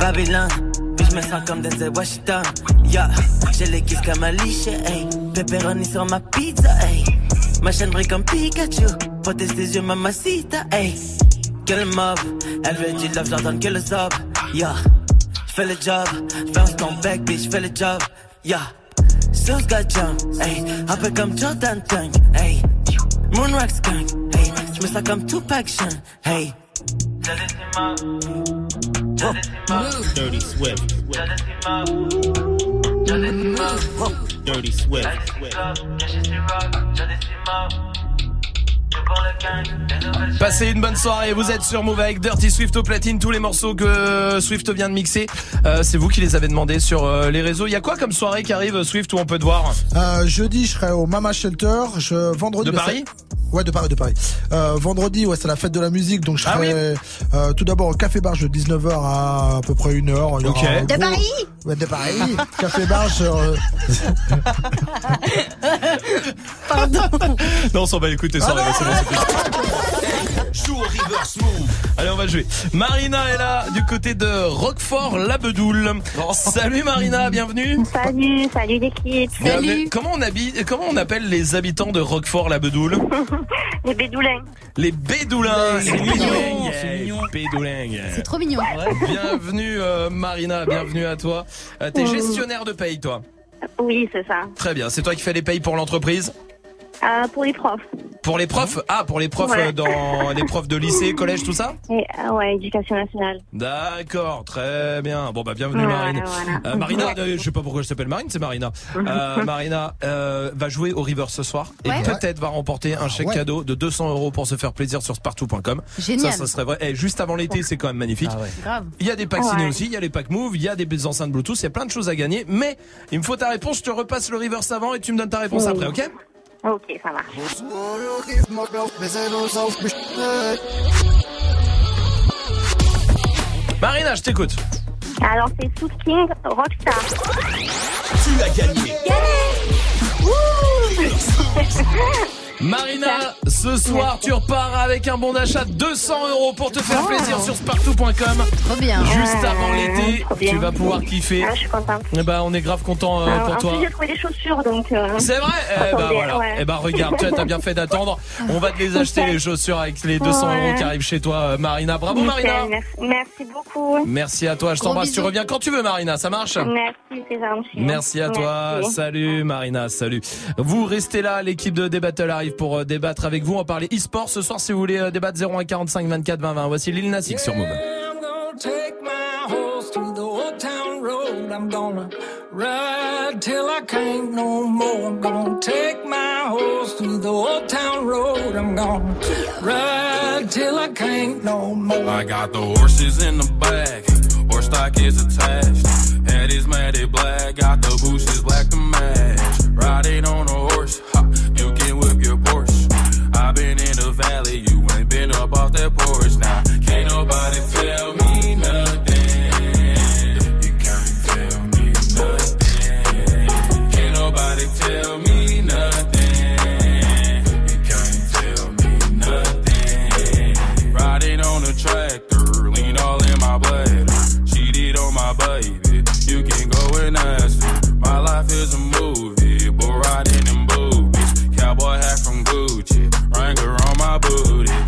Babylone. Bitch, je me sens comme Denzel Washington. Yeah, j'ai les kisses comme Alicia, hey. Pepperoni sur ma pizza, hey. Ma chaîne brille comme Pikachu. Protège tes yeux, mamacita, eh? hey. Que le mob, elle veut du love, j'entends que le sob. Yeah, j'fais le job. Bounce ton bec, bitch, j'fais le job. Yeah, Sous got jump, hey. Un peu comme Jordan Tank, hey. Moonrock skunk, hey. J'me sens comme Tupac Shawn, hey. Dirty Swift. Dirty Swift. Passez une bonne soirée, vous êtes sur Move avec Dirty Swift au platine, tous les morceaux que Swift vient de mixer, euh, c'est vous qui les avez demandés sur euh, les réseaux. Il y a quoi comme soirée qui arrive Swift où on peut te voir Euh, jeudi, je serai au Mama Shelter. Je, vendredi, De bah, Paris Ouais, de Paris, de Paris. Euh, vendredi, ouais, c'est la fête de la musique, donc je Ah serai euh, tout d'abord au Café Barge de 19h à à peu près 1h. Il y aura Ok. un De gros- Paris Ouais, de Paris. <laughs> Café Barge. euh, Pardon. <laughs> Non, on s'en va écouter Ah Allez, on va jouer. Marina est là, du côté de Roquefort, la Bedoule. Salut Marina, bienvenue. Salut, salut l'équipe. Bienvenue. Comment on habite, comment on appelle les habitants de Roquefort, la Bedoule? <laughs> Les bédoulins. Les Bédoulins. C'est mignon. c'est mignon. Bédoulins. C'est trop mignon. Bienvenue euh, Marina, bienvenue à toi. Euh, T'es Mm. gestionnaire de paye, toi? Oui, c'est ça. Très bien. C'est toi qui fais les payes pour l'entreprise? Euh, pour les profs. Pour les profs? Ah, pour les profs Ouais. euh, dans <laughs> les profs de lycée, collège, tout ça? Et, euh, ouais, éducation nationale. D'accord, très bien. Bon bah bienvenue Ouais, Marine. voilà. Euh, Marina, Ouais. euh, je sais pas pourquoi je t'appelle Marine, c'est Marina. <laughs> Euh, Marina euh, va jouer au River ce soir et Ouais. peut-être va remporter un chèque ouais. cadeau de 200 euros pour se faire plaisir sur spartou.com. Génial. Ça, ça serait vrai. Et juste avant l'été, c'est quand même magnifique. Grave. Il y a des packs ciné aussi, il y a les packs Move, il y a des enceintes Bluetooth, il y a plein de choses à gagner. Mais il me faut ta réponse, je te repasse le River avant et tu me donnes ta réponse Oui. après, ok? Ok, ça marche. Marina, je t'écoute. Alors, c'est Sous King Rockstar. Tu as gagné. <laughs> Marina, ce soir, tu repars avec un bon d'achat de 200 euros pour te faire plaisir sur spartou.com. Trop bien. Juste avant l'été, tu vas pouvoir kiffer. Ah, je suis contente. Eh ben, on est grave content euh, pour en toi. plus, j'ai trouvé des chaussures, donc... euh, C'est vrai Eh ben Attendez, voilà. ouais. Eh ben regarde, tu as bien fait d'attendre. On va te les acheter les chaussures avec les 200 Ouais. euros qui arrivent chez toi, euh, Marina. Bravo nickel, Marina. Merci, beaucoup. Merci à toi. Je Gros t'embrasse. Tu reviens quand tu veux, Marina. Ça marche? Merci, c'est gentil. Merci à toi. Merci. Salut Marina, salut. Vous restez là, l'équipe de Débattle arrive pour euh, débattre avec vous. On va parler e-sport ce soir si vous voulez euh, débattre 01 45 24 20 20. Voici Lil Nas X sur Move. I'm gonna take my horse to the old town road. I'm gonna ride till I can't no more. I'm gonna take my horse to the old town road. I'm gonna ride till I can't no more. I got the horses in the back, horse stock is attached. Head is matted black, got the bushes black to match. Riding on a horse, ha, you can whip your Porsche. i been in the valley, you ain't been up off that porch. Now, can't nobody tell me nothing. You can't tell me nothing. Can't nobody tell me nothing. You can't tell me nothing. Riding on a tractor, lean all in my. Cheated on my baby, you can go and ask. My life is a Cowboy hat from Gucci, Wrangler on my booty.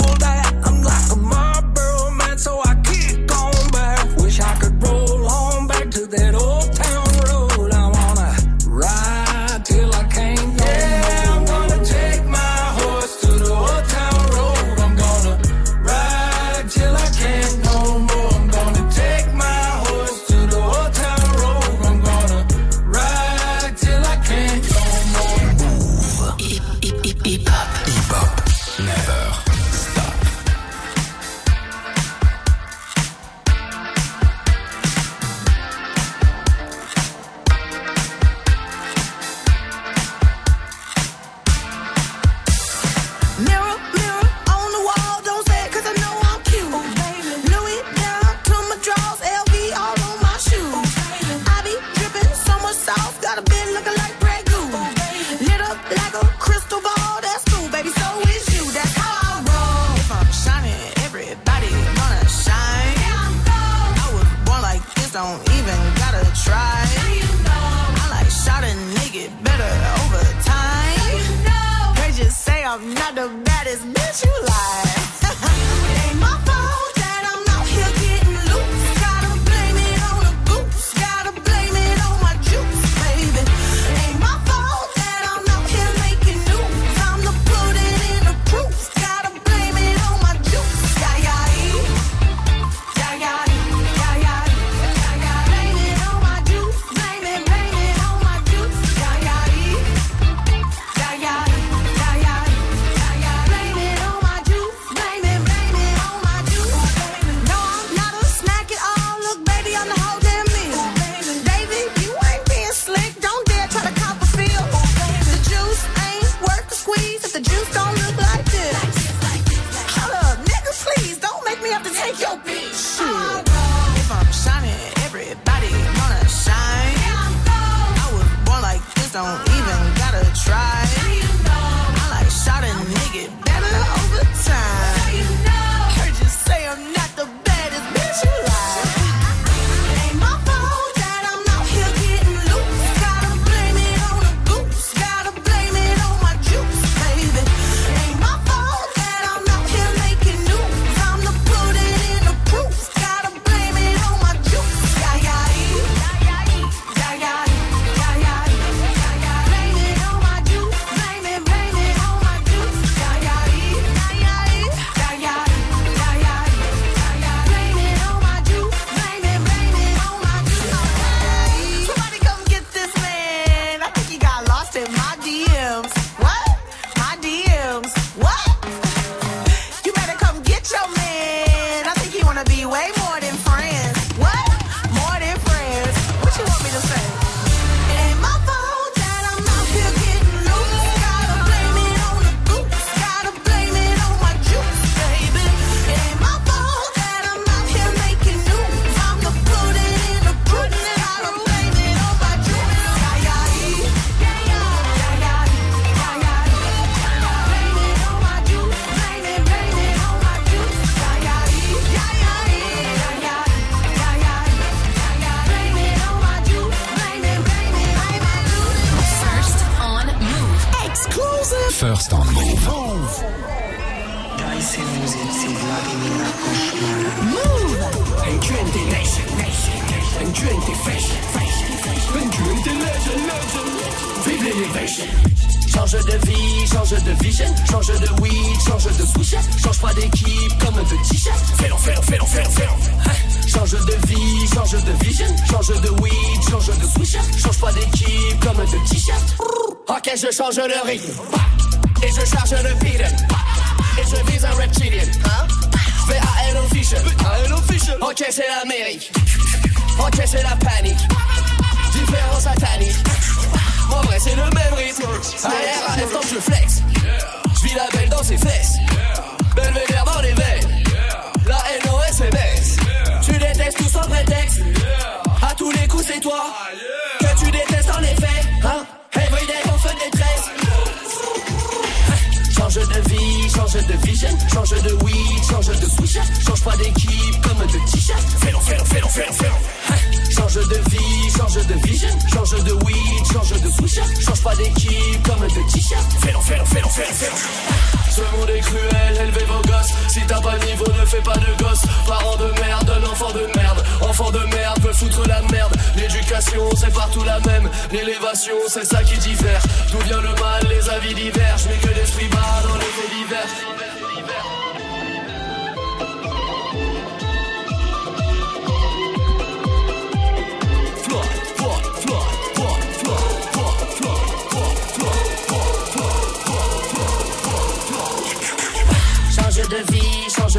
Thank you.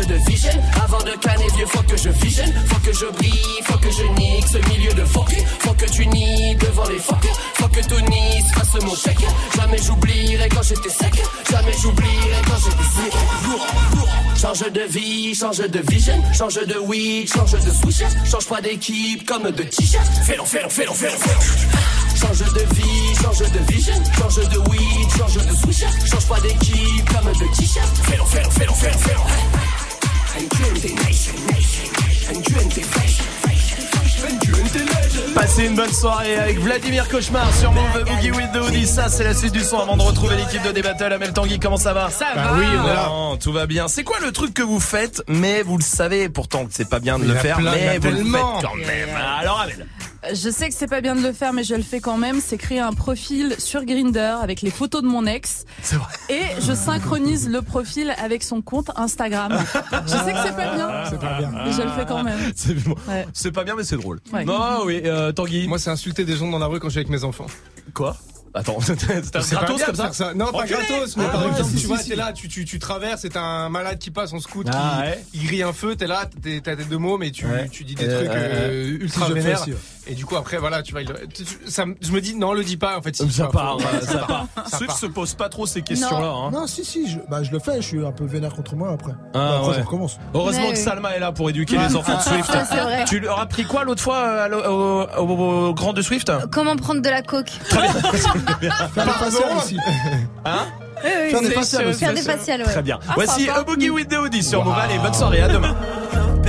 De vision. Avant de canner vieux, faut que je visionne. Faut que je brille, faut que je nique ce milieu de fuck. Faut que tu nies devant les fuck. Faut que Tony se fasse mon chèque. Jamais j'oublierai quand j'étais sec. Jamais j'oublierai quand j'étais sec. Change de vie, change de vision. Change de weed, change de switch. Change pas d'équipe comme de t-shirt. Fais-le, fais-le, fais-le. Change de vie, change de vision, change de weed, change de switch, change pas d'équipe comme de t-shirt. Fais-le, fais-le, fais-le. Passez une bonne soirée avec Vladimir Cauchemar sur Move Boogie with the Hoodie. Ça, c'est la suite du son avant de retrouver l'équipe de D-Battle. Amel Tanguy, comment ça va? Ça Bah va. oui, on est là. Non, tout va bien. C'est quoi le truc que vous faites, mais vous le savez pourtant que c'est pas bien de le faire, plein, mais vous le faites quand même. Alors Amel. Je sais que c'est pas bien de le faire, mais je le fais quand même. C'est créer un profil sur Grinder avec les photos de mon ex. C'est vrai. Et je synchronise le profil avec son compte Instagram. Je sais que c'est pas bien. C'est pas bien. Mais je le fais quand même. C'est Ouais. c'est pas bien, mais c'est drôle. Ouais. Non, oui, euh, Tanguy. Moi, c'est insulter des gens dans la rue quand je suis avec mes enfants. Quoi? Attends, <laughs> C'est pas gratos bien comme ça, faire Non, pas Enculé gratos, mais Ah, par ouais, exemple, si, tu si, vois, si. t'es là, tu, tu, tu traverses, c'est un malade qui passe en scout, Ah, qui, ouais. il grille un feu, t'es là, t'es- t'as tes deux mots, mais tu, Ouais. tu dis des Euh, trucs euh, euh, ultra si, vénères. Et du coup, après, voilà, tu vois, il- tu- tu- ça, me- je me dis, non, le dis pas, en fait. si, Ça vois, part, faut- euh, <laughs> ça part. Ça Swift part. se pose pas trop ces questions-là. hein. Non, si, si, je, bah, je le fais, je suis un peu vénère contre moi après. Ah, après, ouais. je recommence. Heureusement Mais que. Salma est là pour éduquer les enfants de Swift. <laughs> Ça, c'est vrai. Tu leur as pris quoi l'autre fois euh, à l'o- au, au- au grand de Swift? Comment prendre de la coke Faire des faciales ici. Hein? Faire des faciales aussi. Faire des faciales, ouais. Très bien. Ah, Voici. A Boogie with the Hoodie sur Move. Allez, bonne soirée, à demain.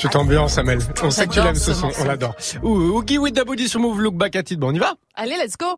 Tu t'ambiances, Amel. On sait que tu l'aimes ce son, on l'adore. Oogie with the booty sur Move, look back at it. Bon, on y va? Allez, let's go.